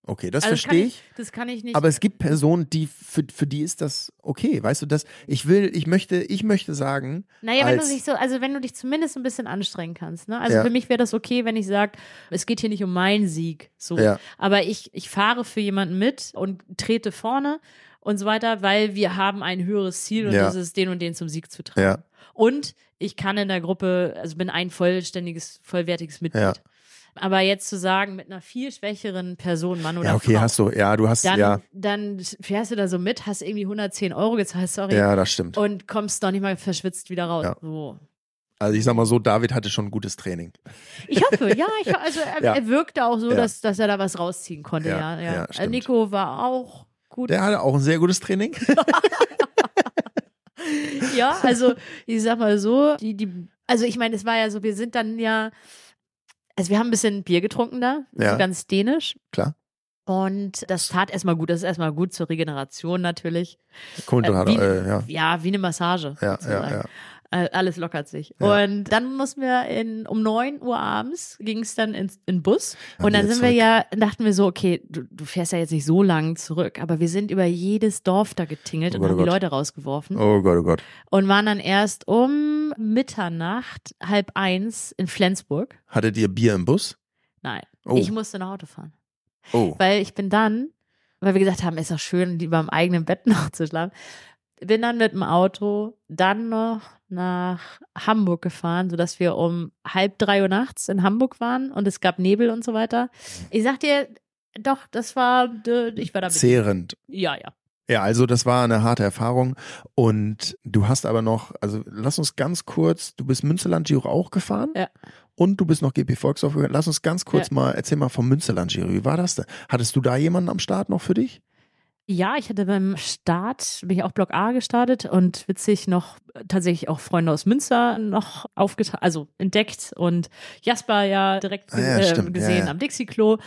Okay, das also verstehe ich. Das kann ich nicht. Aber es gibt Personen, die für, für die ist das okay. Weißt du, das, ich will, ich möchte, ich möchte sagen, Naja, wenn du als- dich so, also wenn du dich zumindest ein bisschen anstrengen kannst, ne? Also Ja. für mich wäre das okay, wenn ich sage, es geht hier nicht um meinen Sieg. So. Ja. Aber ich, ich fahre für jemanden mit und trete vorne und so weiter, weil wir haben ein höheres Ziel und Ja. das ist den und den zum Sieg zu tragen. Ja. Und ich kann in der Gruppe, also bin ein vollständiges, vollwertiges Mitglied. Ja. Aber jetzt zu sagen, mit einer viel schwächeren Person, Mann oder ja, okay, Frau, hast du, ja, du hast, dann, ja, dann fährst du da so mit, hast irgendwie 110 Euro gezahlt, sorry, ja, das stimmt. und kommst noch nicht mal verschwitzt wieder raus. Ja. So. Also ich sag mal so, David hatte schon ein gutes Training. Ich hoffe, ja, ich, also er, Ja. er wirkte auch so, Ja. dass, dass er da was rausziehen konnte. Ja, Ja, ja. stimmt. Nico war auch gut. Der hatte auch ein sehr gutes Training. Ja, also ich sag mal so, die, die, also ich meine, es war ja so, wir sind dann ja, also wir haben ein bisschen Bier getrunken da, Ja. so ganz dänisch. Klar. Und das tat erstmal gut, das ist erstmal gut zur Regeneration natürlich. Kohlenhydrate, wie, äh, ja. ja, wie eine Massage. Ja, ja, sozusagen. ja. Äh, Alles lockert sich. Ja. Und dann mussten wir in, um 9 Uhr abends ging es dann in, in Bus. Und dann sind wir zurück. ja, dachten wir so, okay, du, du fährst ja jetzt nicht so lang zurück, aber wir sind über jedes Dorf da getingelt Oh und Gott, haben oh die Gott. Leute rausgeworfen Oh Gott, oh Gott. und waren dann erst um Mitternacht, halb eins in Flensburg. Hattet ihr Bier im Bus? Nein, Oh. ich musste nach Auto fahren. Oh. Weil ich bin dann, weil wir gesagt haben, ist doch schön, lieber im eigenen Bett noch zu schlafen. Bin dann mit dem Auto dann noch nach Hamburg gefahren, sodass wir um halb drei Uhr nachts in Hamburg waren und es gab Nebel und so weiter. Ich sag dir, doch, das war, ich war da. Zehrend. Ja, ja. Ja, also das war eine harte Erfahrung. Und du hast aber noch, also lass uns ganz kurz, du bist Münsterland Giro auch gefahren. Ja. Und du bist noch GP Volksdorf gegangen. Lass uns ganz kurz Ja. mal, erzähl mal vom Münsterland Giro. Wie war das denn? Hattest du da jemanden am Start noch für dich? Ja, ich hatte beim Start, bin ich auch Block A gestartet und witzig noch tatsächlich auch Freunde aus Münster noch aufgetan, also entdeckt und Jasper ja direkt Ah ja, äh, gesehen Ja, ja. am Dixie-Klo.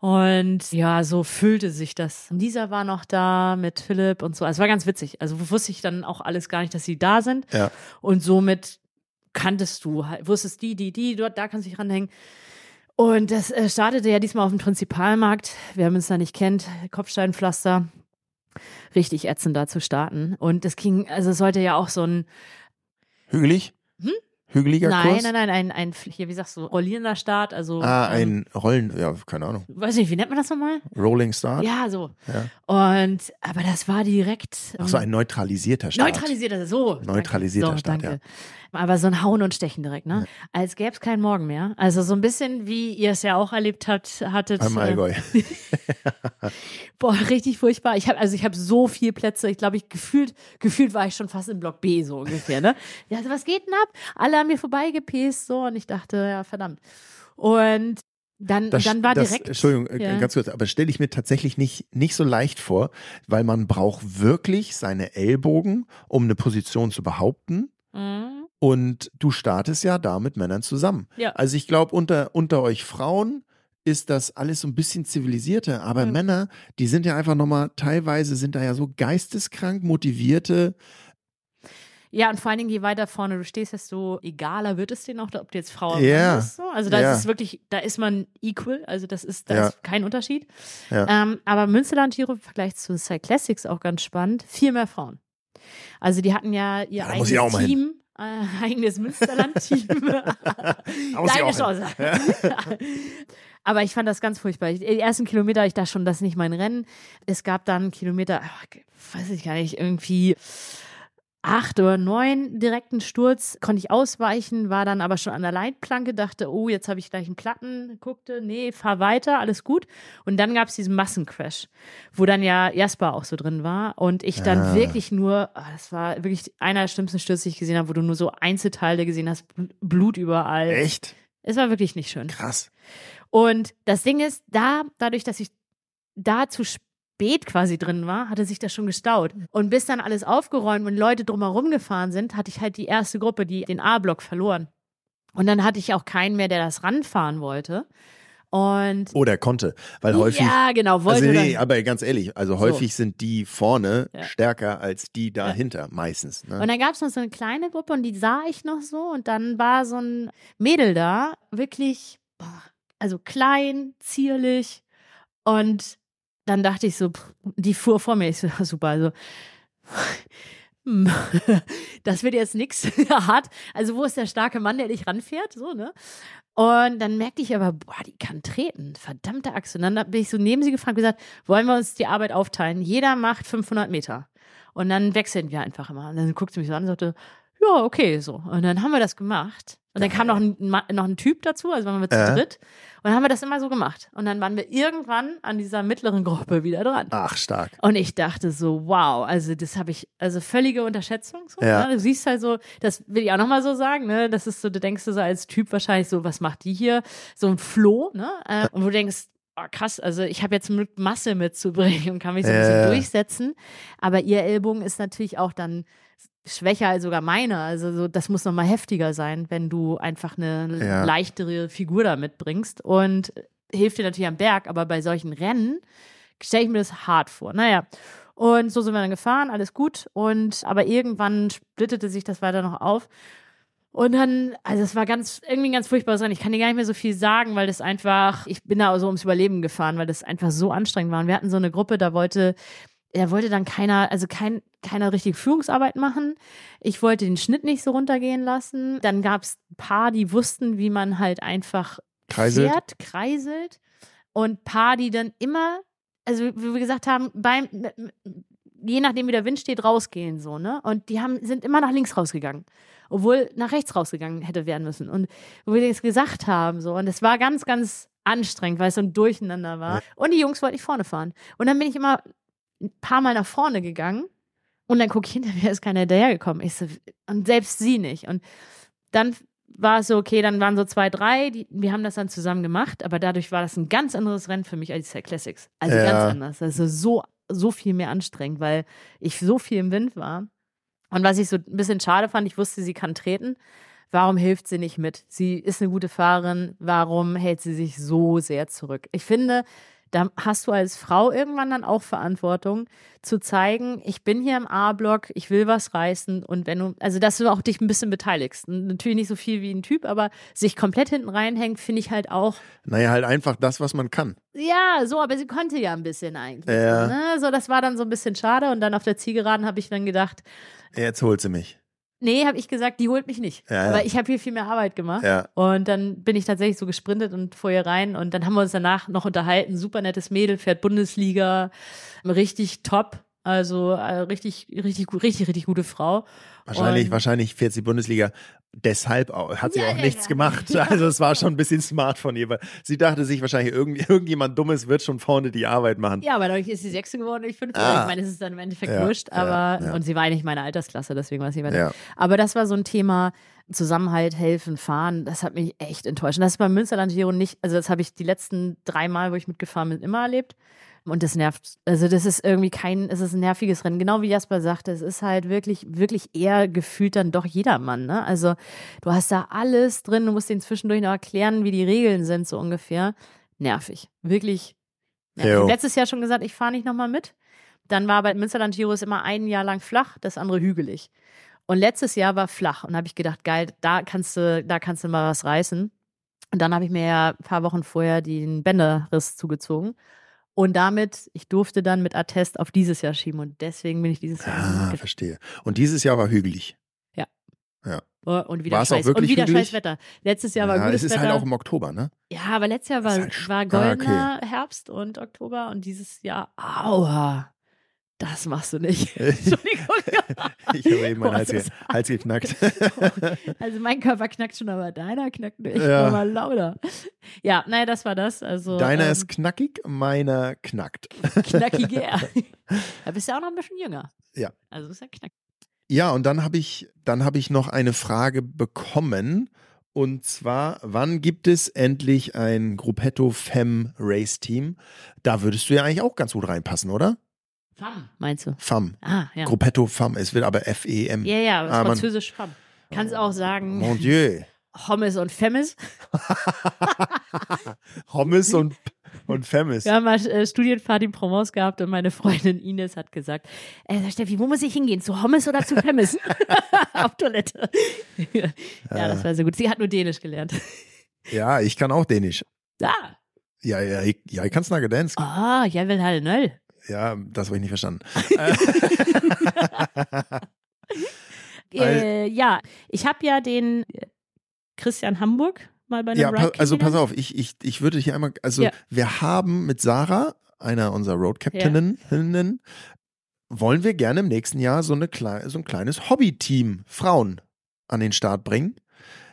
Und ja, so füllte sich das. Lisa war noch da mit Philipp und so. Also es war ganz witzig. Also wusste ich dann auch alles gar nicht, dass sie da sind. Und somit kanntest du, halt, wusstest die, die, die, dort, da kannst du dich ranhängen. Und das äh, startete ja diesmal auf dem Prinzipalmarkt. Wer uns da nicht kennt, Kopfsteinpflaster. Richtig ätzend da zu starten. Und es ging, also es sollte ja auch so ein, Hügelig? Hügeliger nein, Kurs? nein, nein, ein, ein, hier, wie sagst du, rollierender Start, also. Ah, ähm, ein Rollen, ja, keine Ahnung. weiß nicht, wie nennt man das nochmal? Rolling Start? Ja, so. Ja. Und, aber das war direkt. Ach so, ähm, ein neutralisierter Start. Neutralisierter, so. Neutralisierter danke. Start, so, danke. Aber so ein Hauen und Stechen direkt, ne? Als gäbe es keinen Morgen mehr. Also so ein bisschen, wie ihr es ja auch erlebt habt, hattet. Am äh, Allgäu. Boah, richtig furchtbar. Ich habe also ich habe so viele Plätze. Ich glaube, ich gefühlt gefühlt war ich schon fast im Block B so ungefähr, ne? Ja, also was geht denn ab? Alle an mir vorbeigepäst so und ich dachte, ja, verdammt. Und dann Das, dann war das, direkt Entschuldigung, äh, Ja. ganz kurz, aber stelle ich mir tatsächlich nicht, nicht so leicht vor, weil man braucht wirklich seine Ellbogen, um eine Position zu behaupten. Mhm. Und du startest ja da mit Männern zusammen. Ja. Also ich glaube, unter, unter euch Frauen ist das alles so ein bisschen zivilisierter, aber Mhm. Männer, die sind ja einfach nochmal, teilweise sind da ja so geisteskrank motivierte. Ja, und vor allen Dingen, je weiter vorne du stehst, desto egaler wird es denen auch, ob du jetzt Frau oder Ja. Mann bist. So. Also da Ja. ist es wirklich, da ist man equal, also das ist, da Ja. ist kein Unterschied. Ja. Ähm, aber Münsterland Giro im Vergleich zu Cyclassics auch ganz spannend, viel mehr Frauen. Also die hatten ja ihr Ja, eigenes. Team, äh, eigenes Münsterland-Team. Deine. Chance. Aber ich fand das ganz furchtbar. Die ersten Kilometer, ich dachte schon, das ist nicht mein Rennen. Es gab dann Kilometer, weiß ich gar nicht, irgendwie acht oder neun direkten Sturz, konnte ich ausweichen, war dann aber schon an der Leitplanke, dachte, oh, jetzt habe ich gleich einen Platten, guckte, nee, fahr weiter, alles gut. Und dann gab es diesen Massencrash, wo dann ja Jasper auch so drin war und ich dann Ah. wirklich nur, ah, das war wirklich einer der schlimmsten Stürze, die ich gesehen habe, wo du nur so Einzelteile gesehen hast, Bl- Blut überall. Echt? Es war wirklich nicht schön. Krass. Und das Ding ist, da, dadurch, dass ich da zu spät quasi drin war, hatte sich das schon gestaut. Und bis dann alles aufgeräumt und Leute drumherum gefahren sind, hatte ich halt die erste Gruppe, die den A-Block verloren. Und dann hatte ich auch keinen mehr, der das ranfahren wollte. Und Oder konnte, weil häufig. ja, genau, wollte Also nee, aber ganz ehrlich, also So. häufig sind die vorne Ja. stärker als die dahinter, meistens. Ne? Und dann gab es noch so eine kleine Gruppe und die sah ich noch so. Und dann war so ein Mädel da, wirklich, boah, also klein, zierlich. Und dann dachte ich so, die fuhr vor mir. Ich so, super, also. Das wird jetzt nichts hart. Also, wo ist der starke Mann, der dich ranfährt? So, ne? Und dann merkte ich aber, boah, die kann treten. Verdammte Achse. Und dann bin ich so neben sie gefahren und gesagt, wollen wir uns die Arbeit aufteilen? Jeder macht 500 Meter. Und dann wechseln wir einfach immer. Und dann guckt sie mich so an und sagte, ja, okay, so. Und dann haben wir das gemacht. Und dann kam noch ein, noch ein Typ dazu, also waren wir zu Äh. dritt. Und dann haben wir das immer so gemacht. Und dann waren wir irgendwann an dieser mittleren Gruppe wieder dran. Ach, stark. Und ich dachte so, wow, also das habe ich, also völlige Unterschätzung. So, Ja. ne? Du siehst halt so, das will ich auch nochmal so sagen, ne? Das ist so, du denkst so als Typ wahrscheinlich so, was macht die hier? So ein Floh, ne? Äh, und wo du denkst, oh, krass, also ich habe jetzt Glück, Masse mitzubringen und kann mich so ein bisschen Ja. durchsetzen. Aber ihr Ellbogen ist natürlich auch dann schwächer als sogar meine. Also so, das muss nochmal heftiger sein, wenn du einfach eine Ja. leichtere Figur da mitbringst. Und hilft dir natürlich am Berg, aber bei solchen Rennen stelle ich mir das hart vor. Naja. Und so sind wir dann gefahren, alles gut. Und aber irgendwann splittete sich das weiter noch auf. Und dann, also es war ganz, irgendwie ein ganz furchtbares Rennen. Ich kann dir gar nicht mehr so viel sagen, weil das einfach, ich bin da so ums Überleben gefahren, weil das einfach so anstrengend war. Und wir hatten so eine Gruppe, da wollte, da wollte dann keiner, also kein, keiner richtig Führungsarbeit machen. Ich wollte den Schnitt nicht so runtergehen lassen. Dann gab es ein paar, die wussten, wie man halt einfach Kreiselt. fährt, kreiselt. Und paar, die dann immer, also wie wir gesagt haben, beim, je nachdem wie der Wind steht, rausgehen so, ne? Und die haben, sind immer nach links rausgegangen. Obwohl nach rechts rausgegangen hätte werden müssen. Und wo wir das gesagt haben, so. Und es war ganz, ganz anstrengend, weil es so ein Durcheinander war. Und die Jungs wollten nicht vorne fahren. Und dann bin ich immer ein paar Mal nach vorne gegangen. Und dann gucke ich hinter mir, ist keiner hinterhergekommen. Ich so, und selbst sie nicht. Und dann war es so, okay, dann waren so zwei, drei, die, wir haben das dann zusammen gemacht, aber dadurch war das ein ganz anderes Rennen für mich als die Classics. Also Ja. ganz anders. Also so, so viel mehr anstrengend, weil ich so viel im Wind war. Und was ich so ein bisschen schade fand, ich wusste, sie kann treten. Warum hilft sie nicht mit? Sie ist eine gute Fahrerin. Warum hält sie sich so sehr zurück? Ich finde, da hast du als Frau irgendwann dann auch Verantwortung, zu zeigen, ich bin hier im A-Block, ich will was reißen und wenn du, also dass du auch dich ein bisschen beteiligst. Natürlich nicht so viel wie ein Typ, aber sich komplett hinten reinhängt, finde ich halt auch, Naja, halt einfach das, was man kann. ja, so, aber sie konnte ja ein bisschen eigentlich. Ja. Ne? So, das war dann so ein bisschen schade und dann auf der Zielgeraden habe ich dann gedacht, Jetzt holt sie mich. Nee, habe ich gesagt, die holt mich nicht. Ja, ja. Weil ich habe hier viel mehr Arbeit gemacht. Ja. Und dann bin ich tatsächlich so gesprintet und vor ihr rein. Und dann haben wir uns danach noch unterhalten. Super nettes Mädel, fährt Bundesliga, richtig top. Also äh, richtig, richtig, richtig, richtig gute Frau. Wahrscheinlich, Und- wahrscheinlich fährt sie Bundesliga deshalb auch, hat sie Ja, auch ja, nichts ja. gemacht. Also es war schon ein bisschen smart von ihr, weil sie dachte sich wahrscheinlich, irgend, irgendjemand Dummes wird schon vorne die Arbeit machen. Ja, aber dadurch ist sie Sechste geworden und ich Fünfte. Ah. Ich meine, es ist dann im Endeffekt Ja, wurscht, ja, aber ja. und sie war eigentlich meine Altersklasse, deswegen war sie. Ja. Aber das war so ein Thema Zusammenhalt, helfen, fahren. Das hat mich echt enttäuscht. Und das ist beim Münsterland Giro nicht, also das habe ich die letzten drei Mal, wo ich mitgefahren bin, immer erlebt. Und das nervt. Also das ist irgendwie kein, es ist ein nerviges Rennen. Genau wie Jasper sagte, es ist halt wirklich, wirklich eher gefühlt dann doch jedermann. Ne? Also du hast da alles drin, du musst denen zwischendurch noch erklären, wie die Regeln sind, so ungefähr. Nervig. Wirklich. nervig. Letztes Jahr schon gesagt, ich fahre nicht nochmal mit. Dann war bei Münsterland Giro ist immer ein Jahr lang flach, das andere hügelig. Und letztes Jahr war flach und habe ich gedacht, geil, da kannst du, da kannst du mal was reißen. Und dann habe ich mir ja ein paar Wochen vorher den Bänderriss zugezogen. Und damit, ich durfte dann mit Attest auf dieses Jahr schieben. Und deswegen bin ich dieses Jahr. Ah, verstehe. Und dieses Jahr war hügelig. Oh, und wieder es auch scheiß, wirklich und wieder hügelig? scheiß Wetter. Letztes Jahr war ja, gutes es ist Wetter. halt auch im Oktober, ne? ja, aber letztes Jahr war, halt war sch- ah, goldener Herbst und Oktober und dieses Jahr, aua, das machst du nicht. Entschuldigung. Ich habe eben meinen Hals, ge Hals geknackt. Also mein Körper knackt schon, aber deiner knackt nicht. Ja. mal lauter. Ja, naja, das war das. Also, Deiner ähm, ist knackig, meiner knackt. knackiger. da bist du ja auch noch ein bisschen jünger. Ja. Also ist ja knackig. Ja, und dann habe ich, dann habe ich noch eine Frage bekommen. Und zwar, wann gibt es endlich ein Gruppetto Fem Race Team? Da würdest du ja eigentlich auch ganz gut reinpassen, oder? Fam, meinst du? Fam. Ah, ja. Gruppetto Fam. Es wird aber F-E-M. Ja, ja, Ah, man- französisch Fam. Kannst auch sagen Mon Dieu. Hommes und Femmes. Hommes und, und Femmes. Wir haben mal äh, Studienfahrt in Provence gehabt und meine Freundin Ines hat gesagt, äh, Steffi, wo muss ich hingehen? Zu Hommes oder zu Femmes? Auf Toilette. ja, das war sehr gut. Sie hat nur Dänisch gelernt. Ja, ich kann auch Dänisch. Ah, Ja, ja, ich, ja, ich kann snakke dansk. ah, jeg vil have en øl. Ja, das habe ich nicht verstanden. Äh, ja, ich habe ja den äh, Christian Hamburg mal bei einem Ja, pa also pass auf, ich, ich, ich würde hier einmal, also Ja. wir haben mit Sarah, einer unserer Road Captaininnen, wollen wir gerne im nächsten Jahr so, eine so ein kleines Hobby-Team Frauen an den Start bringen.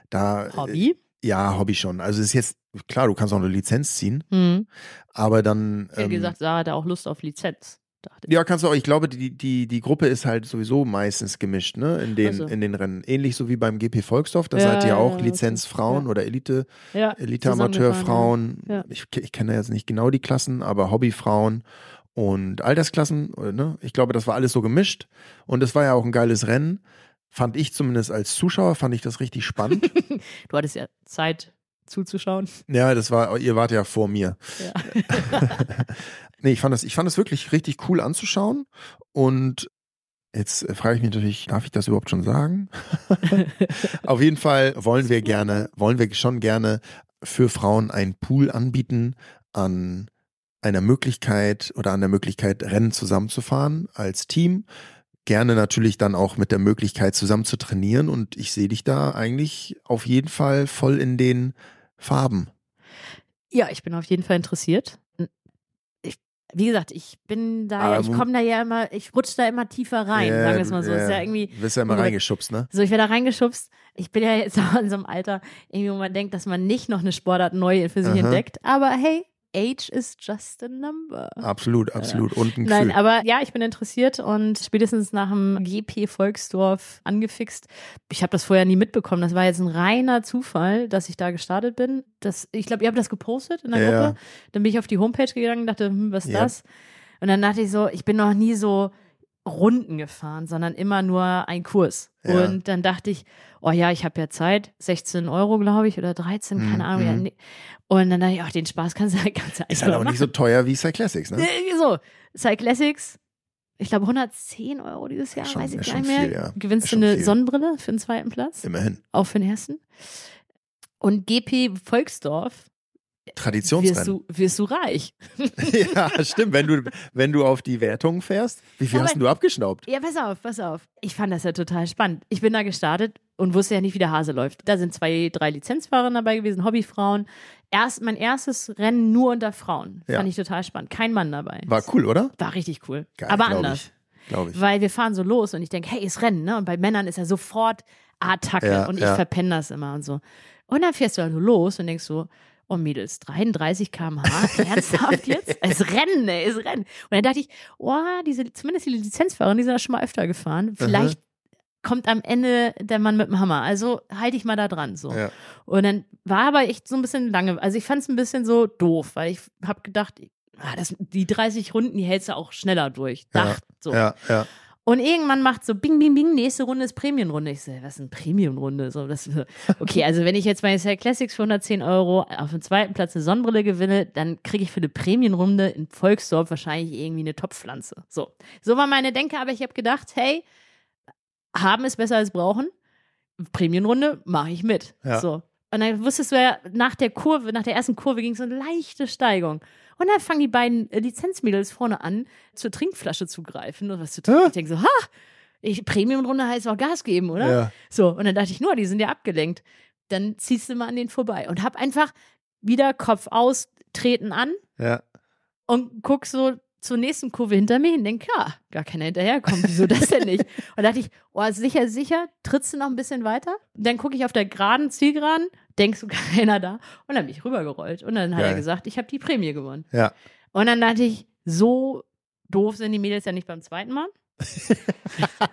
Da, Hobby. Äh, ja, Hobby schon. Also es ist jetzt, klar, du kannst auch eine Lizenz ziehen, Hm. aber dann. Hätte ähm, gesagt, Sarah hat auch Lust auf Lizenz. Ja, kannst du auch. Ich glaube, die, die, die Gruppe ist halt sowieso meistens gemischt, ne? In den, Ach so. in den Rennen. Ähnlich so wie beim GP Volksdorf. Da Ja, seid ihr ja, auch ja, okay. Lizenzfrauen Ja. oder Elite, Ja, Elite-Amateurfrauen. Ja. Ich, ich kenne jetzt nicht genau die Klassen, aber Hobbyfrauen und Altersklassen. oder, Ne? Ich glaube, das war alles so gemischt. Und es war ja auch ein geiles Rennen. Fand ich zumindest als Zuschauer, fand ich das richtig spannend. Du hattest ja Zeit zuzuschauen. ja, das war, ihr wart ja vor mir. Ja. Nee, ich fand das, ich fand das wirklich richtig cool anzuschauen. Und jetzt äh, frage ich mich natürlich, darf ich das überhaupt schon sagen? Auf jeden Fall wollen wir gerne, wollen wir schon gerne für Frauen einen Pool anbieten an einer Möglichkeit oder an der Möglichkeit, Rennen zusammenzufahren als Team. Gerne natürlich dann auch mit der Möglichkeit, zusammen zu trainieren. Und ich sehe dich da eigentlich auf jeden Fall voll in den Farben. Ja, ich bin auf jeden Fall interessiert. Ich, wie gesagt, ich bin da, ja, ich komme da ja immer, ich rutsche da immer tiefer rein, Ja, sagen wir es mal so. ja. Ist ja irgendwie, Du wirst ja immer reingeschubst, ne? so ich werde da reingeschubst. Ich bin ja jetzt auch in so einem Alter, irgendwie, wo man denkt, dass man nicht noch eine Sportart neu für sich Aha. entdeckt. Aber hey, age is just a number. Absolut, absolut. Und ein Nein, Gefühl. aber ja, ich bin interessiert und spätestens nach dem GP Volksdorf angefixt. Ich habe das vorher nie mitbekommen. Das war jetzt ein reiner Zufall, dass ich da gestartet bin. Das, ich glaube, ihr habt das gepostet in der Ja, Gruppe. Dann bin ich auf die Homepage gegangen und dachte, hm, was ist Ja. das? Und dann dachte ich so, ich bin noch nie so Runden gefahren, sondern immer nur ein Kurs. Ja. Und dann dachte ich, oh ja, ich habe ja Zeit, 16 Euro, glaube ich, oder 13, keine Mhm, Ahnung. Ja, mhm. nee. Und dann dachte ich, ach, den Spaß kannst du, du Ist einfach halt auch machen. nicht so teuer wie Cyclassics, ne? So, Cyclassics, ich glaube 110 Euro dieses Jahr, Ist schon- weiß ich ist gar nicht mehr. viel, ja. Gewinnst Ist du eine viel. Sonnenbrille für den zweiten Platz, Immerhin. auch für den ersten. Und GP Volksdorf wirst Traditionsrennen. du, wirst du reich. ja, stimmt. Wenn du, wenn du auf die Wertungen fährst, wie viel Aber- hast du abgeschnaubt? Ja, pass auf, pass auf. Ich fand das ja total spannend. Ich bin da gestartet und wusste ja nicht, wie der Hase läuft. Da sind zwei, drei Lizenzfahrer dabei gewesen, Hobbyfrauen. Erst mein erstes Rennen nur unter Frauen. Ja. Fand ich total spannend. Kein Mann dabei. War cool, oder? War richtig cool. Geil, Aber glaub anders. Ich. Glaube ich. Weil wir fahren so los und ich denke, hey, ist Rennen, ne? Und bei Männern ist ja sofort Attacke Ja, und ich ja. verpenne das immer und so. Und dann fährst du also los und denkst so, oh Mädels, 33 km/h, ernsthaft jetzt? Es Rennen, ey, es Rennen. Und dann dachte ich, oh, diese, zumindest die Lizenzfahrer, die sind schon mal öfter gefahren. Vielleicht kommt am Ende der Mann mit dem Hammer. Also halte ich mal da dran. So. Ja. Und dann war aber echt so ein bisschen lange. Also ich fand es ein bisschen so doof, weil ich habe gedacht, ah, das, die 30 Runden, die hältst du auch schneller durch. Ja, Dacht so. Ja, ja. Und irgendwann macht so Bing, Bing, Bing, nächste Runde ist Premium-Runde. Ich so, was ist eine Premium-Runde? So, das, okay, also wenn ich jetzt bei Sale Classics für 110 Euro auf dem zweiten Platz eine Sonnenbrille gewinne, dann kriege ich für eine Premium-Runde in Volksdorf wahrscheinlich irgendwie eine Topfpflanze. So, so war meine Denke, aber ich habe gedacht, hey, haben ist besser als brauchen. Premium-Runde mache ich mit. Ja. So. Und dann wusstest du ja, nach der Kurve, nach der ersten Kurve ging so eine leichte Steigung. Und dann fangen die beiden äh, Lizenzmädels vorne an, zur Trinkflasche zu greifen und was zu trinken. Ich denke so, ha, ich, Premium-Runde heißt auch Gas geben, oder? Ja. So, und dann dachte ich, nur, die sind ja abgelenkt. Dann ziehst du mal an denen vorbei und hab einfach wieder Kopf aus, treten an ja. und guck so zur nächsten Kurve hinter mir hin, denk, ja, gar keiner hinterherkommt, wieso das denn nicht? Und dachte ich, oh, sicher, sicher, trittst du noch ein bisschen weiter? Dann gucke ich auf der geraden Zielgeraden, denkst du, keiner da? Und dann bin ich rübergerollt. Und dann hat Geil. er gesagt, ich habe die Prämie gewonnen. Ja. Und dann dachte ich, so doof sind die Mädels ja nicht beim zweiten Mal.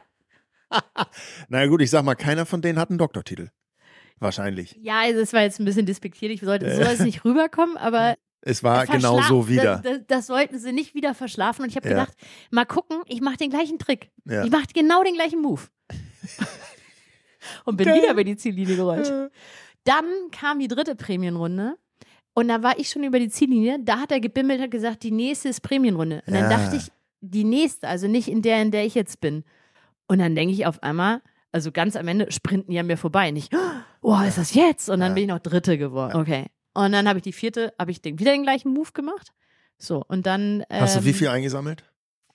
Na gut, ich sag mal, keiner von denen hat einen Doktortitel. Wahrscheinlich. Ja, also es war jetzt ein bisschen despektierlich, sollte so soll es nicht rüberkommen, aber Es war genau so wieder. Das, das, das sollten sie nicht wieder verschlafen. Und ich habe Ja. gedacht, mal gucken, ich mache den gleichen Trick. Ja. Ich mache genau den gleichen Move. und bin Geil. wieder über die Ziellinie gerollt. Dann kam die dritte Prämienrunde. Und da war ich schon über die Ziellinie. Da hat er gebimmelt und gesagt, die nächste ist Prämienrunde. Und dann Ja. dachte ich, die nächste, also nicht in der, in der ich jetzt bin. Und dann denke ich auf einmal, also ganz am Ende sprinten die an mir vorbei. Nicht, oh, ist das jetzt? Und dann Ja. bin ich noch Dritte geworden. Okay. Und dann habe ich die vierte, habe ich den, wieder den gleichen Move gemacht. So, und dann Hast du ähm, wie viel eingesammelt?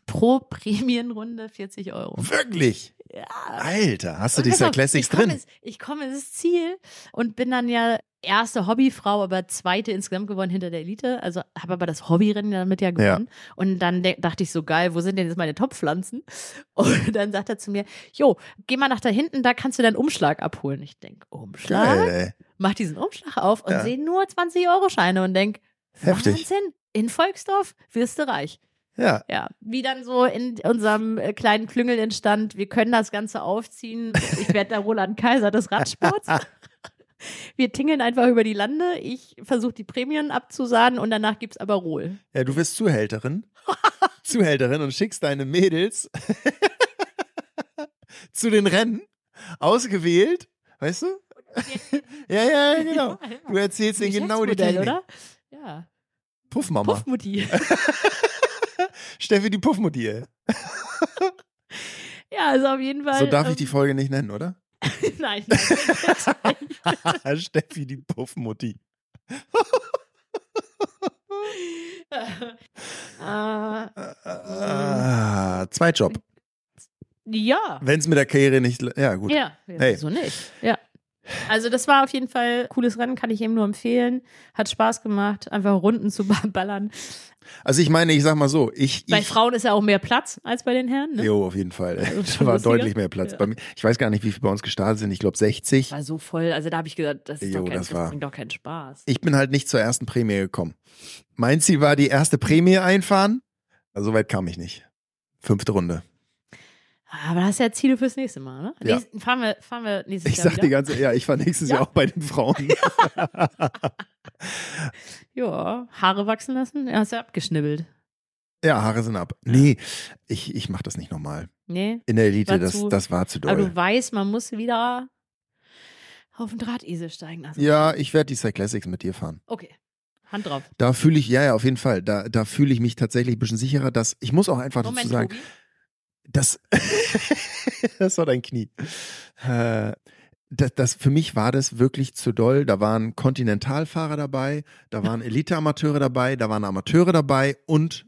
pro Prämienrunde 40 Euro. Wirklich? Ja. Alter, hast du pass auf, Classics ich drin? ins- Ich komme ins Ziel und bin dann ja erste Hobbyfrau, aber zweite insgesamt geworden hinter der Elite. Also habe aber das Hobbyrennen damit ja gewonnen. Und dann dachte ich so, geil, wo sind denn jetzt meine Top-Pflanzen? Und dann sagt er zu mir, jo, geh mal nach da hinten, da kannst du deinen Umschlag abholen. Ich denke, Umschlag? Geil. Mach diesen Umschlag auf und Ja. sehe nur 20-Euro-Scheine und denk, Heftig. Wahnsinn, in Volksdorf wirst du reich. Ja, Ja, wie dann so in unserem äh, kleinen Klüngel entstand, wir können das Ganze aufziehen. Ich werde der Roland Kaiser des Radsports. Wir tingeln einfach über die Lande. Ich versuche die Prämien abzusahnen und danach gibt's aber Rohl. ja, du wirst Zuhälterin. Zuhälterin und schickst deine Mädels zu den Rennen. Ausgewählt, weißt du? Ja, ja, genau. Du erzählst ihnen genau die Technik. oder? Ja. Puffmama. Puffmutti. Steffi, die Puffmutti, ey. Ja, also auf jeden Fall. So darf ich ähm, die Folge nicht nennen, oder? nein, nein. Steffi, die Puffmutti. äh, Ah, Zweitjob. ja. Wenn es mit der Karriere nicht. Ja, gut. Ja, Hey. so nicht. Ja. Also das war auf jeden Fall ein cooles Rennen, kann ich ihm nur empfehlen. Hat Spaß gemacht, einfach Runden zu ballern. Also ich meine, ich sag mal so, ich. Bei ich Frauen ist ja auch mehr Platz als bei den Herren. Ne? Jo, auf jeden Fall. Also Da war deutlich mehr Platz. Ja. Bei mir, ich weiß gar nicht, wie viele bei uns gestartet sind. Ich glaube 60. War so voll. Also da habe ich gesagt, das, ist Jo, doch kein, das das, bringt doch keinen Spaß. Ich bin halt nicht zur ersten Prämie gekommen. Mein Ziel war die erste Prämie einfahren. Also so weit kam ich nicht. Fünfte Runde. Aber hast ja Ziele fürs nächste Mal, ne? Ja. Nächst, fahren, wir, fahren wir nächstes Ich Jahr sag die wieder? ganze, ja, ich war nächstes Ja. Jahr auch bei den Frauen. Ja, Haare wachsen lassen? Ja, hast du abgeschnibbelt. Ja, Haare sind ab. Nee, ich, ich mach das nicht nochmal. Nee. In der Elite, War das, zu- das war zu Aber doll. du weißt, man muss wieder auf den Drahtesel steigen lassen. Ja, ich werde die Cyclassics mit dir fahren. Okay. Hand drauf. Da fühle ich, ja, ja, auf jeden Fall. Da, da fühle ich mich tatsächlich ein bisschen sicherer, dass ich muss auch einfach Moment, dazu sagen, Tobi. Das, das war dein Knie. Äh, das, das, für mich war das wirklich zu doll. Da waren Kontinentalfahrer dabei, da waren Elite-Amateure dabei, da waren Amateure dabei und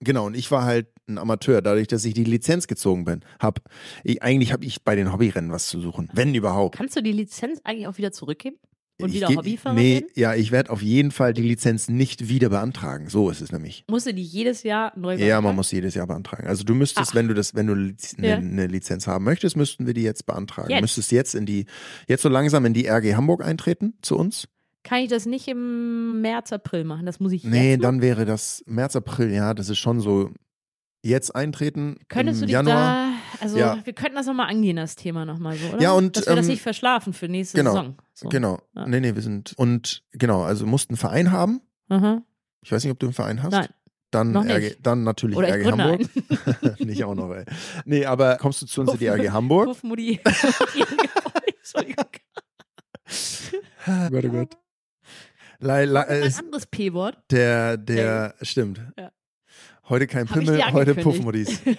genau, und ich war halt ein Amateur, dadurch, dass ich die Lizenz gezogen bin. Hab, ich, eigentlich habe ich bei den Hobbyrennen was zu suchen, wenn überhaupt. Kannst du die Lizenz eigentlich auch wieder zurückgeben? Und wieder Hobbyfahrer Nee, werden? ja, ich werde auf jeden Fall die Lizenz nicht wieder beantragen. So ist es nämlich. Musst du die jedes Jahr neu Ja, beantragen? man muss jedes Jahr beantragen. Also du müsstest, Ach. wenn du das, wenn du eine, Ja. eine Lizenz haben möchtest, müssten wir die jetzt beantragen. Jetzt? Du müsstest jetzt in die, jetzt so langsam in die RG Hamburg eintreten zu uns. Kann ich das nicht im März, April machen? Das muss ich Nee, machen? dann wäre das März, April, ja, das ist schon so jetzt eintreten. Könntest im du dich Januar. da, also Ja. wir könnten das nochmal angehen, das Thema nochmal so, oder? Ja, und, Dass wir das ähm, nicht verschlafen für nächste genau, Saison. So. Genau. Ja. Nee, nee, wir sind, und genau, also musst einen Verein haben. Aha. Ich weiß nicht, ob du einen Verein hast. Nein. Dann, RG, dann natürlich Oder RG Hamburg. nicht auch noch, ey. Nee, aber kommst du zu uns in die RG Hamburg? Puff, Mutti. Entschuldigung. Oh Gott, oh Gott. Le, le, Ein anderes P-Wort. der, der, stimmt. Ja. Heute kein Hab ich Pimmel, heute. Puffmodis.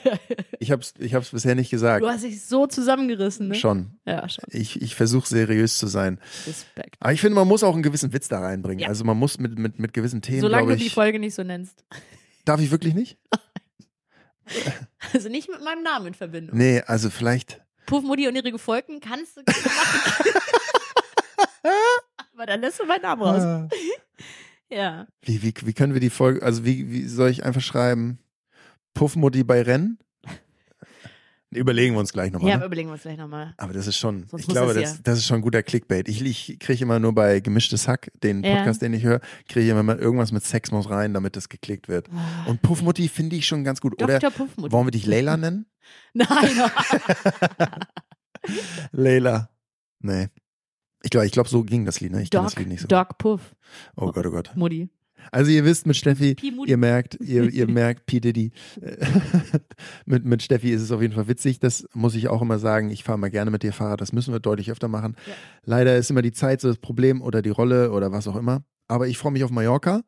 Ich hab's, ich hab's bisher nicht gesagt. Du hast dich so zusammengerissen, ne? Schon. Ja, schon. Ich, ich versuche seriös zu sein. Respekt. Aber ich finde, man muss auch einen gewissen Witz da reinbringen. Ja. Also man muss mit, mit, mit gewissen Themen, Solange glaube du die ich. Folge nicht so nennst. Darf ich wirklich nicht? Also nicht mit meinem Namen in Verbindung. Nee, also vielleicht. Puff, Mutti und ihre Gefolgten kannst du machen. Aber dann lässt du meinen Namen raus. Ah. Ja. Wie, wie, wie können wir die Folge, also wie, wie soll ich einfach schreiben? Puffmutti bei Rennen? Überlegen wir uns gleich nochmal. Ja, ne? überlegen wir uns gleich nochmal. Aber das ist schon, Sonst ich glaube, das das, ja- ist schon guter Clickbait. Ich, ich kriege immer nur bei Gemischtes Hack, den Ja. Podcast, den ich höre, kriege ich immer mal irgendwas mit Sex muss rein, damit das geklickt wird. Und Puffmutti finde ich schon ganz gut. Oder Dr. Puffmutti. wollen wir dich Leila nennen? Nein. Leila. Nee. Ich glaube, ich glaube, so ging das Lied, ne? Ich kenne das Lied nicht so. Doc Puff. Oh Gott, oh Gott. Mutti. Also ihr wisst mit Steffi, ihr merkt, ihr, ihr merkt, P. Diddy, äh, mit, mit Steffi ist es auf jeden Fall witzig. Das muss ich auch immer sagen. Ich fahre mal gerne mit dir Fahrrad. Das müssen wir deutlich öfter machen. Ja. Leider ist immer die Zeit so das Problem oder die Rolle oder was auch immer. Aber ich freue mich auf Mallorca,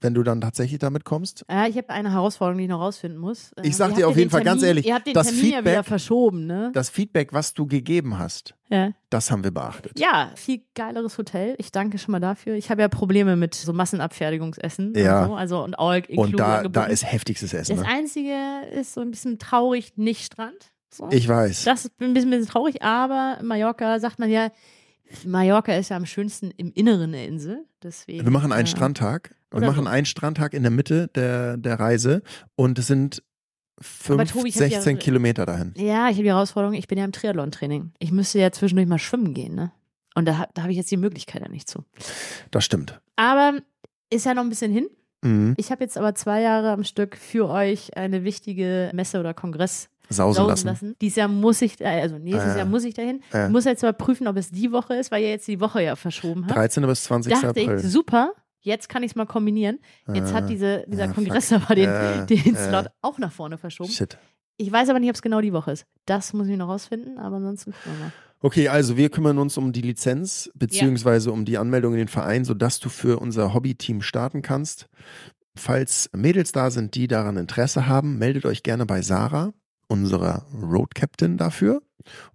wenn du dann tatsächlich damit kommst. Ja, ich habe eine Herausforderung, die ich noch rausfinden muss. Ich sag ihr dir auf jeden den Fall ganz Termin- ehrlich, Ihr habt den das Termin ja wieder Feedback- verschoben, ne? Das Feedback, was du gegeben hast, Ja. das haben wir beachtet. Ja, viel geileres Hotel. Ich danke schon mal dafür. Ich habe ja Probleme mit so Massenabfertigungsessen Ja. und so. Also und all Und da, da ist heftigstes Essen. Das Ne? Einzige ist so ein bisschen traurig, nicht Strand. So. Ich weiß. Das ist ein bisschen, bisschen traurig, aber Mallorca sagt man ja, Mallorca ist ja am schönsten im Inneren der Insel. Deswegen, Wir machen einen äh, Strandtag. Wir machen einen Strandtag in der Mitte der, der Reise und es sind Aber 5, Tobi, ich hab ja- 16 Kilometer dahin. Ja, ich habe die Herausforderung, ich bin ja im Triathlon-Training. Ich müsste ja zwischendurch mal schwimmen gehen, ne? Und da, da habe ich jetzt die Möglichkeit ja nicht zu. Das stimmt. Aber ist ja noch ein bisschen hin. Mhm. Ich habe jetzt aber zwei Jahre am Stück für euch eine wichtige Messe oder Kongress Sausen sausen lassen. lassen. Dieses Jahr muss ich, äh, also nächstes Ah, Jahr muss ich dahin. Ja. Ich muss jetzt mal prüfen, ob es die Woche ist, weil ihr jetzt die Woche ja verschoben habt. 13. bis 20. Dachte April. ich, super, jetzt kann ich es mal kombinieren. Jetzt Ah, hat diese, dieser ah, Kongress fuck. aber den, Äh, den äh. Slot auch nach vorne verschoben. Shit. Ich weiß aber nicht, ob es genau die Woche ist. Das muss ich noch rausfinden, aber ansonsten gucken wir mal. Okay, also wir kümmern uns um die Lizenz beziehungsweise um die Anmeldung in den Verein, sodass du für unser Hobbyteam starten kannst. Falls Mädels da sind, die daran Interesse haben, meldet euch gerne bei Sarah, unserer Road Captain dafür.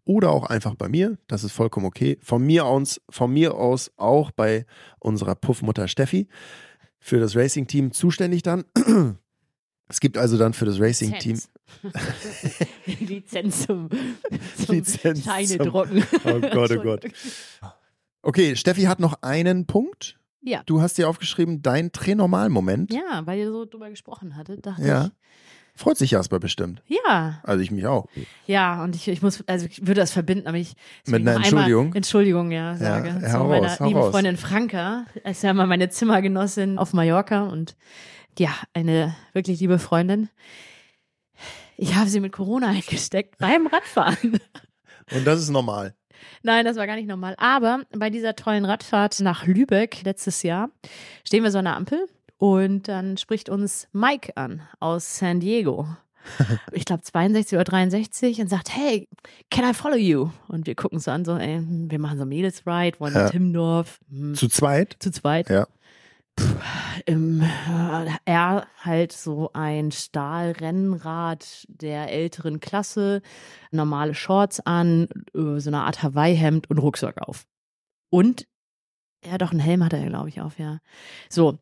Oder auch einfach bei mir, das ist vollkommen okay. Von mir aus, von mir aus auch bei unserer Puffmutter Steffi für das Racing-Team zuständig dann. Es gibt also dann für das Racing-Team Lizenz. Lizenz zum, zum Lizenz Scheine zum- drucken. Oh Gott, oh Gott. Okay, Steffi hat noch einen Punkt. Ja. Du hast dir aufgeschrieben, dein Drehnormal-Moment. Ja, weil ihr so drüber gesprochen hattet, dachte Ja. Freut sich Jasper bestimmt. Ja, Also ich mich auch. ja, und ich, ich muss, also ich würde das verbinden, aber ich Mit einer Entschuldigung? Einmal Entschuldigung, ja, sage. hau zu raus, meiner lieben raus. Freundin Franka. Ist ja mal meine Zimmergenossin auf Mallorca und ja, eine wirklich liebe Freundin. Ich habe sie mit Corona eingesteckt beim Radfahren. Und das ist normal. Nein, das war gar nicht normal. Aber bei dieser tollen Radfahrt nach Lübeck letztes Jahr stehen wir so an der Ampel und dann spricht uns Mike an aus San Diego. Ich glaube 62 oder 63 und sagt, hey, can I follow you? Und wir gucken so an, so, ey, hm, wir machen so Mädels Ride, wollen Ja. nach Timmendorf, hm, Zu zweit? zu zweit. Ja. im, äh, er halt so ein Stahlrennrad der älteren Klasse, normale Shorts an, äh, so eine Art Hawaii-Hemd und Rucksack auf. Und, ja doch, einen Helm hat er, glaube ich, auf, ja. So.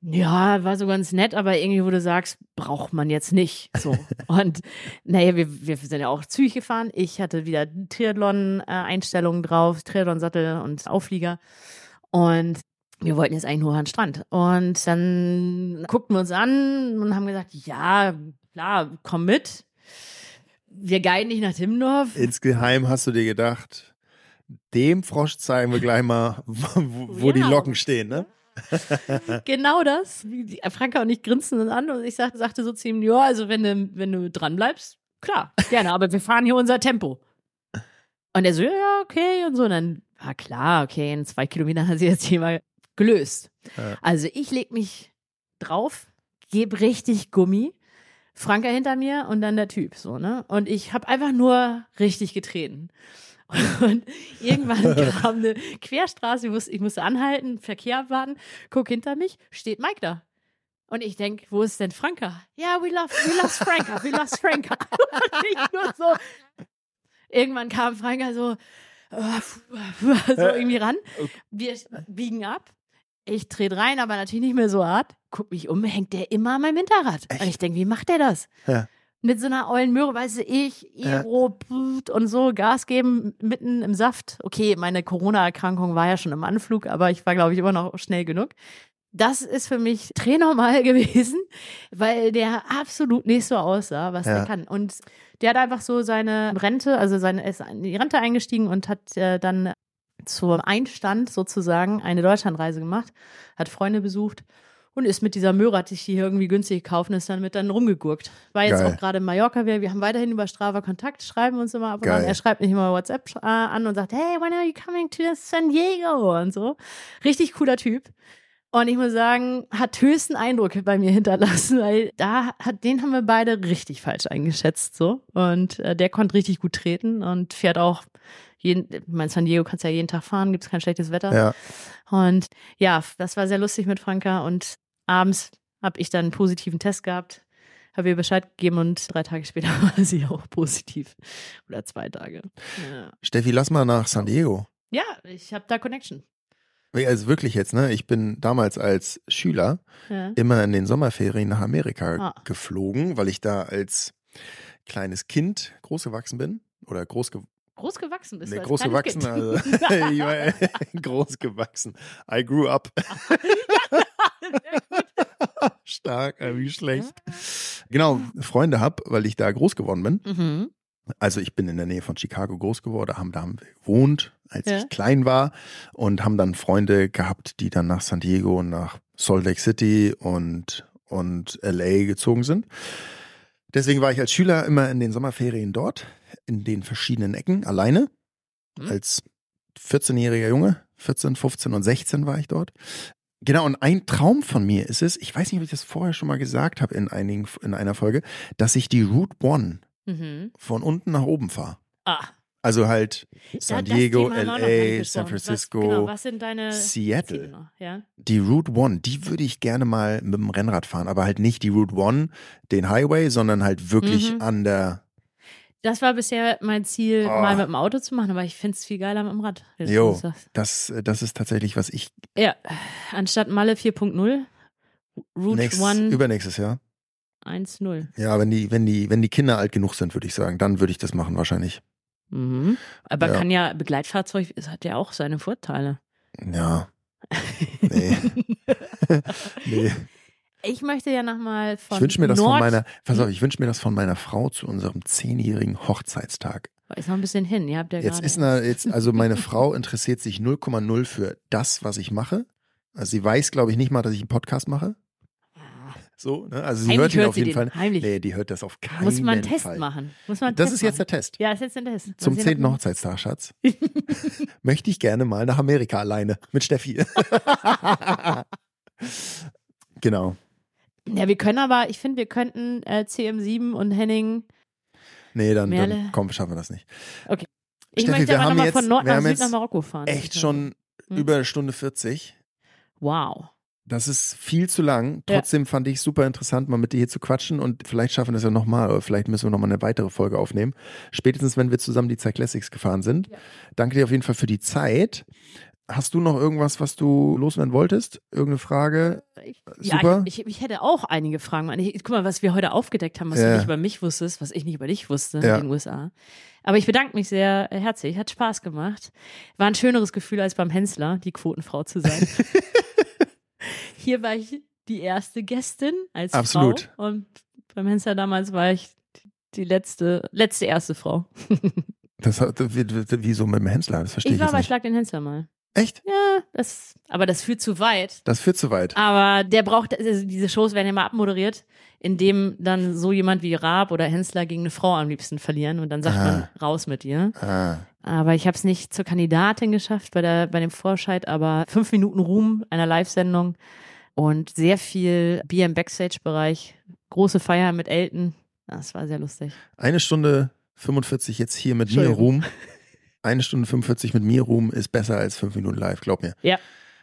Ja, war so ganz nett, aber irgendwie, wo du sagst, braucht man jetzt nicht. So. Und naja, wir, wir sind ja auch zügig gefahren. Ich hatte wieder Triathlon-Einstellungen drauf, Triathlon-Sattel und Auflieger. Und wir wollten jetzt eigentlich nur an den Strand. Und dann guckten wir uns an und haben gesagt, ja, klar, komm mit. Wir guiden dich nach Timmendorf. Insgeheim hast du dir gedacht, dem Frosch zeigen wir gleich mal, wo, wo die Ja. Locken stehen, ne? Genau das. Franka und ich grinsten uns an und ich sagte, sagte so zu ihm, ja, also wenn du, wenn du dran bleibst, klar, gerne, aber wir fahren hier unser Tempo. Und er so, ja, ja, okay, und so. Und dann war klar, okay, in zwei Kilometern hat sich das Thema gelöst. Ja. Also ich leg mich drauf, gebe richtig Gummi, Franka hinter mir und dann der Typ, so, ne? Und ich habe einfach nur richtig getreten. Und irgendwann kam eine Querstraße, ich musste, ich musste anhalten, Verkehr abwarten, guck hinter mich, steht Mike da. Und ich denk, wo ist denn Franka? Ja, we love, we lost Franka, we lost Franka. Und ich nur so. Irgendwann kam Franka so, äh, so irgendwie ran. Wir biegen ab. Ich trete rein, aber natürlich nicht mehr so hart. Guck mich um, hängt der immer an meinem Hinterrad. Und ich denk, wie macht der das? Ja. Mit so einer ollen Möhre, weißt du, ich, Ja. Iro, pft und so, Gas geben, mitten im Saft. Okay, meine Corona-Erkrankung war ja schon im Anflug, aber ich war, glaube ich, immer noch schnell genug. Das ist für mich drehnormal gewesen, weil der absolut nicht so aussah, was Ja. der kann. Und der hat einfach so seine Rente, also seine, er ist in die Rente eingestiegen und hat äh, dann zum Einstand sozusagen eine Deutschlandreise gemacht, hat Freunde besucht und ist mit dieser Möhre, die hier irgendwie günstig gekauft und ist dann mit dann rumgegurkt. War jetzt Geil. auch gerade in Mallorca, wir, wir haben weiterhin über Strava Kontakt, schreiben uns immer ab und an. Er schreibt nicht immer WhatsApp äh, an und sagt, hey, when are you coming to San Diego? Und so. Richtig cooler Typ. Und ich muss sagen, hat höchsten Eindruck bei mir hinterlassen, weil da hat, den haben wir beide richtig falsch eingeschätzt, so. Und äh, der konnte richtig gut treten und fährt auch jeden, ich meine, San Diego kannst ja jeden Tag fahren, gibt es kein schlechtes Wetter. Ja. Und ja, das war sehr lustig mit Franka und abends habe ich dann einen positiven Test gehabt, habe ihr Bescheid gegeben und drei Tage später war sie auch positiv. Oder zwei Tage. Ja, Steffi, lass mal nach San Diego. ja ich habe da Connection. Also wirklich jetzt, ne? Ich bin damals als Schüler Ja. immer in den Sommerferien nach Amerika Ah. geflogen, weil ich da als kleines Kind groß gewachsen bin. Oder groß, ge Groß gewachsen bist nee, groß gewachsen, also war groß gewachsen. I grew up. Stark, wie schlecht. Genau, Freunde hab, weil ich da groß geworden bin. mhm. Also ich bin in der Nähe von Chicago groß geworden, haben, da gewohnt, als Ja. ich klein war und haben dann Freunde gehabt, die dann nach San Diego und nach Salt Lake City und, und LA gezogen sind. Deswegen war ich als Schüler immer in den Sommerferien dort, in den verschiedenen Ecken, alleine. Mhm. Als 14-jähriger Junge, 14, 15 und 16 war ich dort. Genau, und ein Traum von mir ist es, ich weiß nicht, ob ich das vorher schon mal gesagt habe in, einigen, in einer Folge, dass ich die Route One Mhm. von unten nach oben fahre. Ah, Also halt San das Diego, LA. San Francisco, Was, genau, was sind deine Seattle. noch? Ja? Die Route One, die würde ich gerne mal mit dem Rennrad fahren, aber halt nicht die Route One, den Highway, sondern halt wirklich Mhm. an der. Das war bisher mein Ziel, Oh. mal mit dem Auto zu machen, aber ich finde es viel geiler mit dem Rad. Jo. das. Das, ist tatsächlich, was ich Ja, anstatt Malle 4.0, Route nächstes, One übernächstes Jahr. 1.0. Ja, wenn die, wenn die, wenn die Kinder alt genug sind, würde ich sagen, dann würde ich das machen wahrscheinlich. Mhm. Aber Ja. kann ja, Begleitfahrzeug es hat ja auch seine Vorteile. Ja. Nee. nee. Ich möchte ja nochmal von Ich wünsche mir das Nord von meiner, pass auf, ich wünsche mir das von meiner Frau zu unserem zehnjährigen Hochzeitstag. Ist noch ein bisschen hin, ihr habt ja Jetzt ist eine, jetzt, also meine Frau interessiert sich 0,0 für das, was ich mache. Also sie weiß, glaube ich, nicht mal, dass ich einen Podcast mache. So, ne? Also sie Heimlich hört ihn hört auf jeden den, Fall. heimlich. Nee, die hört das auf keinen Muss man einen Test Fall. machen. Muss man Das ist jetzt der machen. Test. Ja, ist jetzt ein Test. Zum zehnten Hochzeitstag, Schatz. Möchte ich gerne mal nach Amerika alleine mit Steffi. genau. Ja, wir können aber, ich finde, wir könnten äh, CM7 und Henning. Nee, dann, Merle. dann komm, schaffen wir das nicht. Ich Steffi, möchte wir aber nochmal von Nord nach Süd nach Marokko fahren. Echt schon Hm. über eine Stunde 40. Wow. Das ist viel zu lang. Ja. Trotzdem fand ich super interessant, mal mit dir hier zu quatschen und vielleicht schaffen wir das ja nochmal oder vielleicht müssen wir nochmal eine weitere Folge aufnehmen. Spätestens, wenn wir zusammen die Zeit Classics gefahren sind. Ja. Danke dir auf jeden Fall für die Zeit. Hast du noch irgendwas, was du loswerden wolltest? Irgendeine Frage? Ich, Super. Ja, ich, ich, hätte auch einige Fragen. Ich, guck mal, was wir heute aufgedeckt haben, was Ja. du nicht über mich wusstest, was ich nicht über dich wusste Ja. in den USA. Aber ich bedanke mich sehr herzlich. Hat Spaß gemacht. War ein schöneres Gefühl, als beim Hensler, die Quotenfrau zu sein. Hier war ich die erste Gästin als Absolut. Frau. Und beim Hensler damals war ich die letzte, letzte erste Frau. Das hat, wie, wie- wieso mit dem Hensler? Das verstehe Ich ich, war bei nicht. Schlag den Hensler mal. Echt? Ja, das, aber das führt zu weit. Das führt zu weit. Aber der braucht, also diese Shows werden ja mal abmoderiert, indem dann so jemand wie Raab oder Hensler gegen eine Frau am liebsten verlieren und dann sagt Ah. man raus mit ihr. Ah. Aber ich habe es nicht zur Kandidatin geschafft bei, der, bei dem Vorscheid, aber fünf Minuten Ruhm einer Live-Sendung und sehr viel Bier im Backstage-Bereich, große Feier mit Elton. Das war sehr lustig. Eine Stunde 45 jetzt hier mit mir. Ruhm. Eine Stunde 45 mit mir Ruhm ist besser als fünf Minuten live, glaub mir.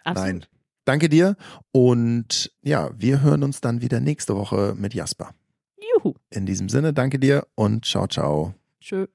Absolut. Nein. Danke dir und ja, wir hören uns dann wieder nächste Woche mit Jasper. Juhu. In diesem Sinne, danke dir und ciao, ciao. Tschö.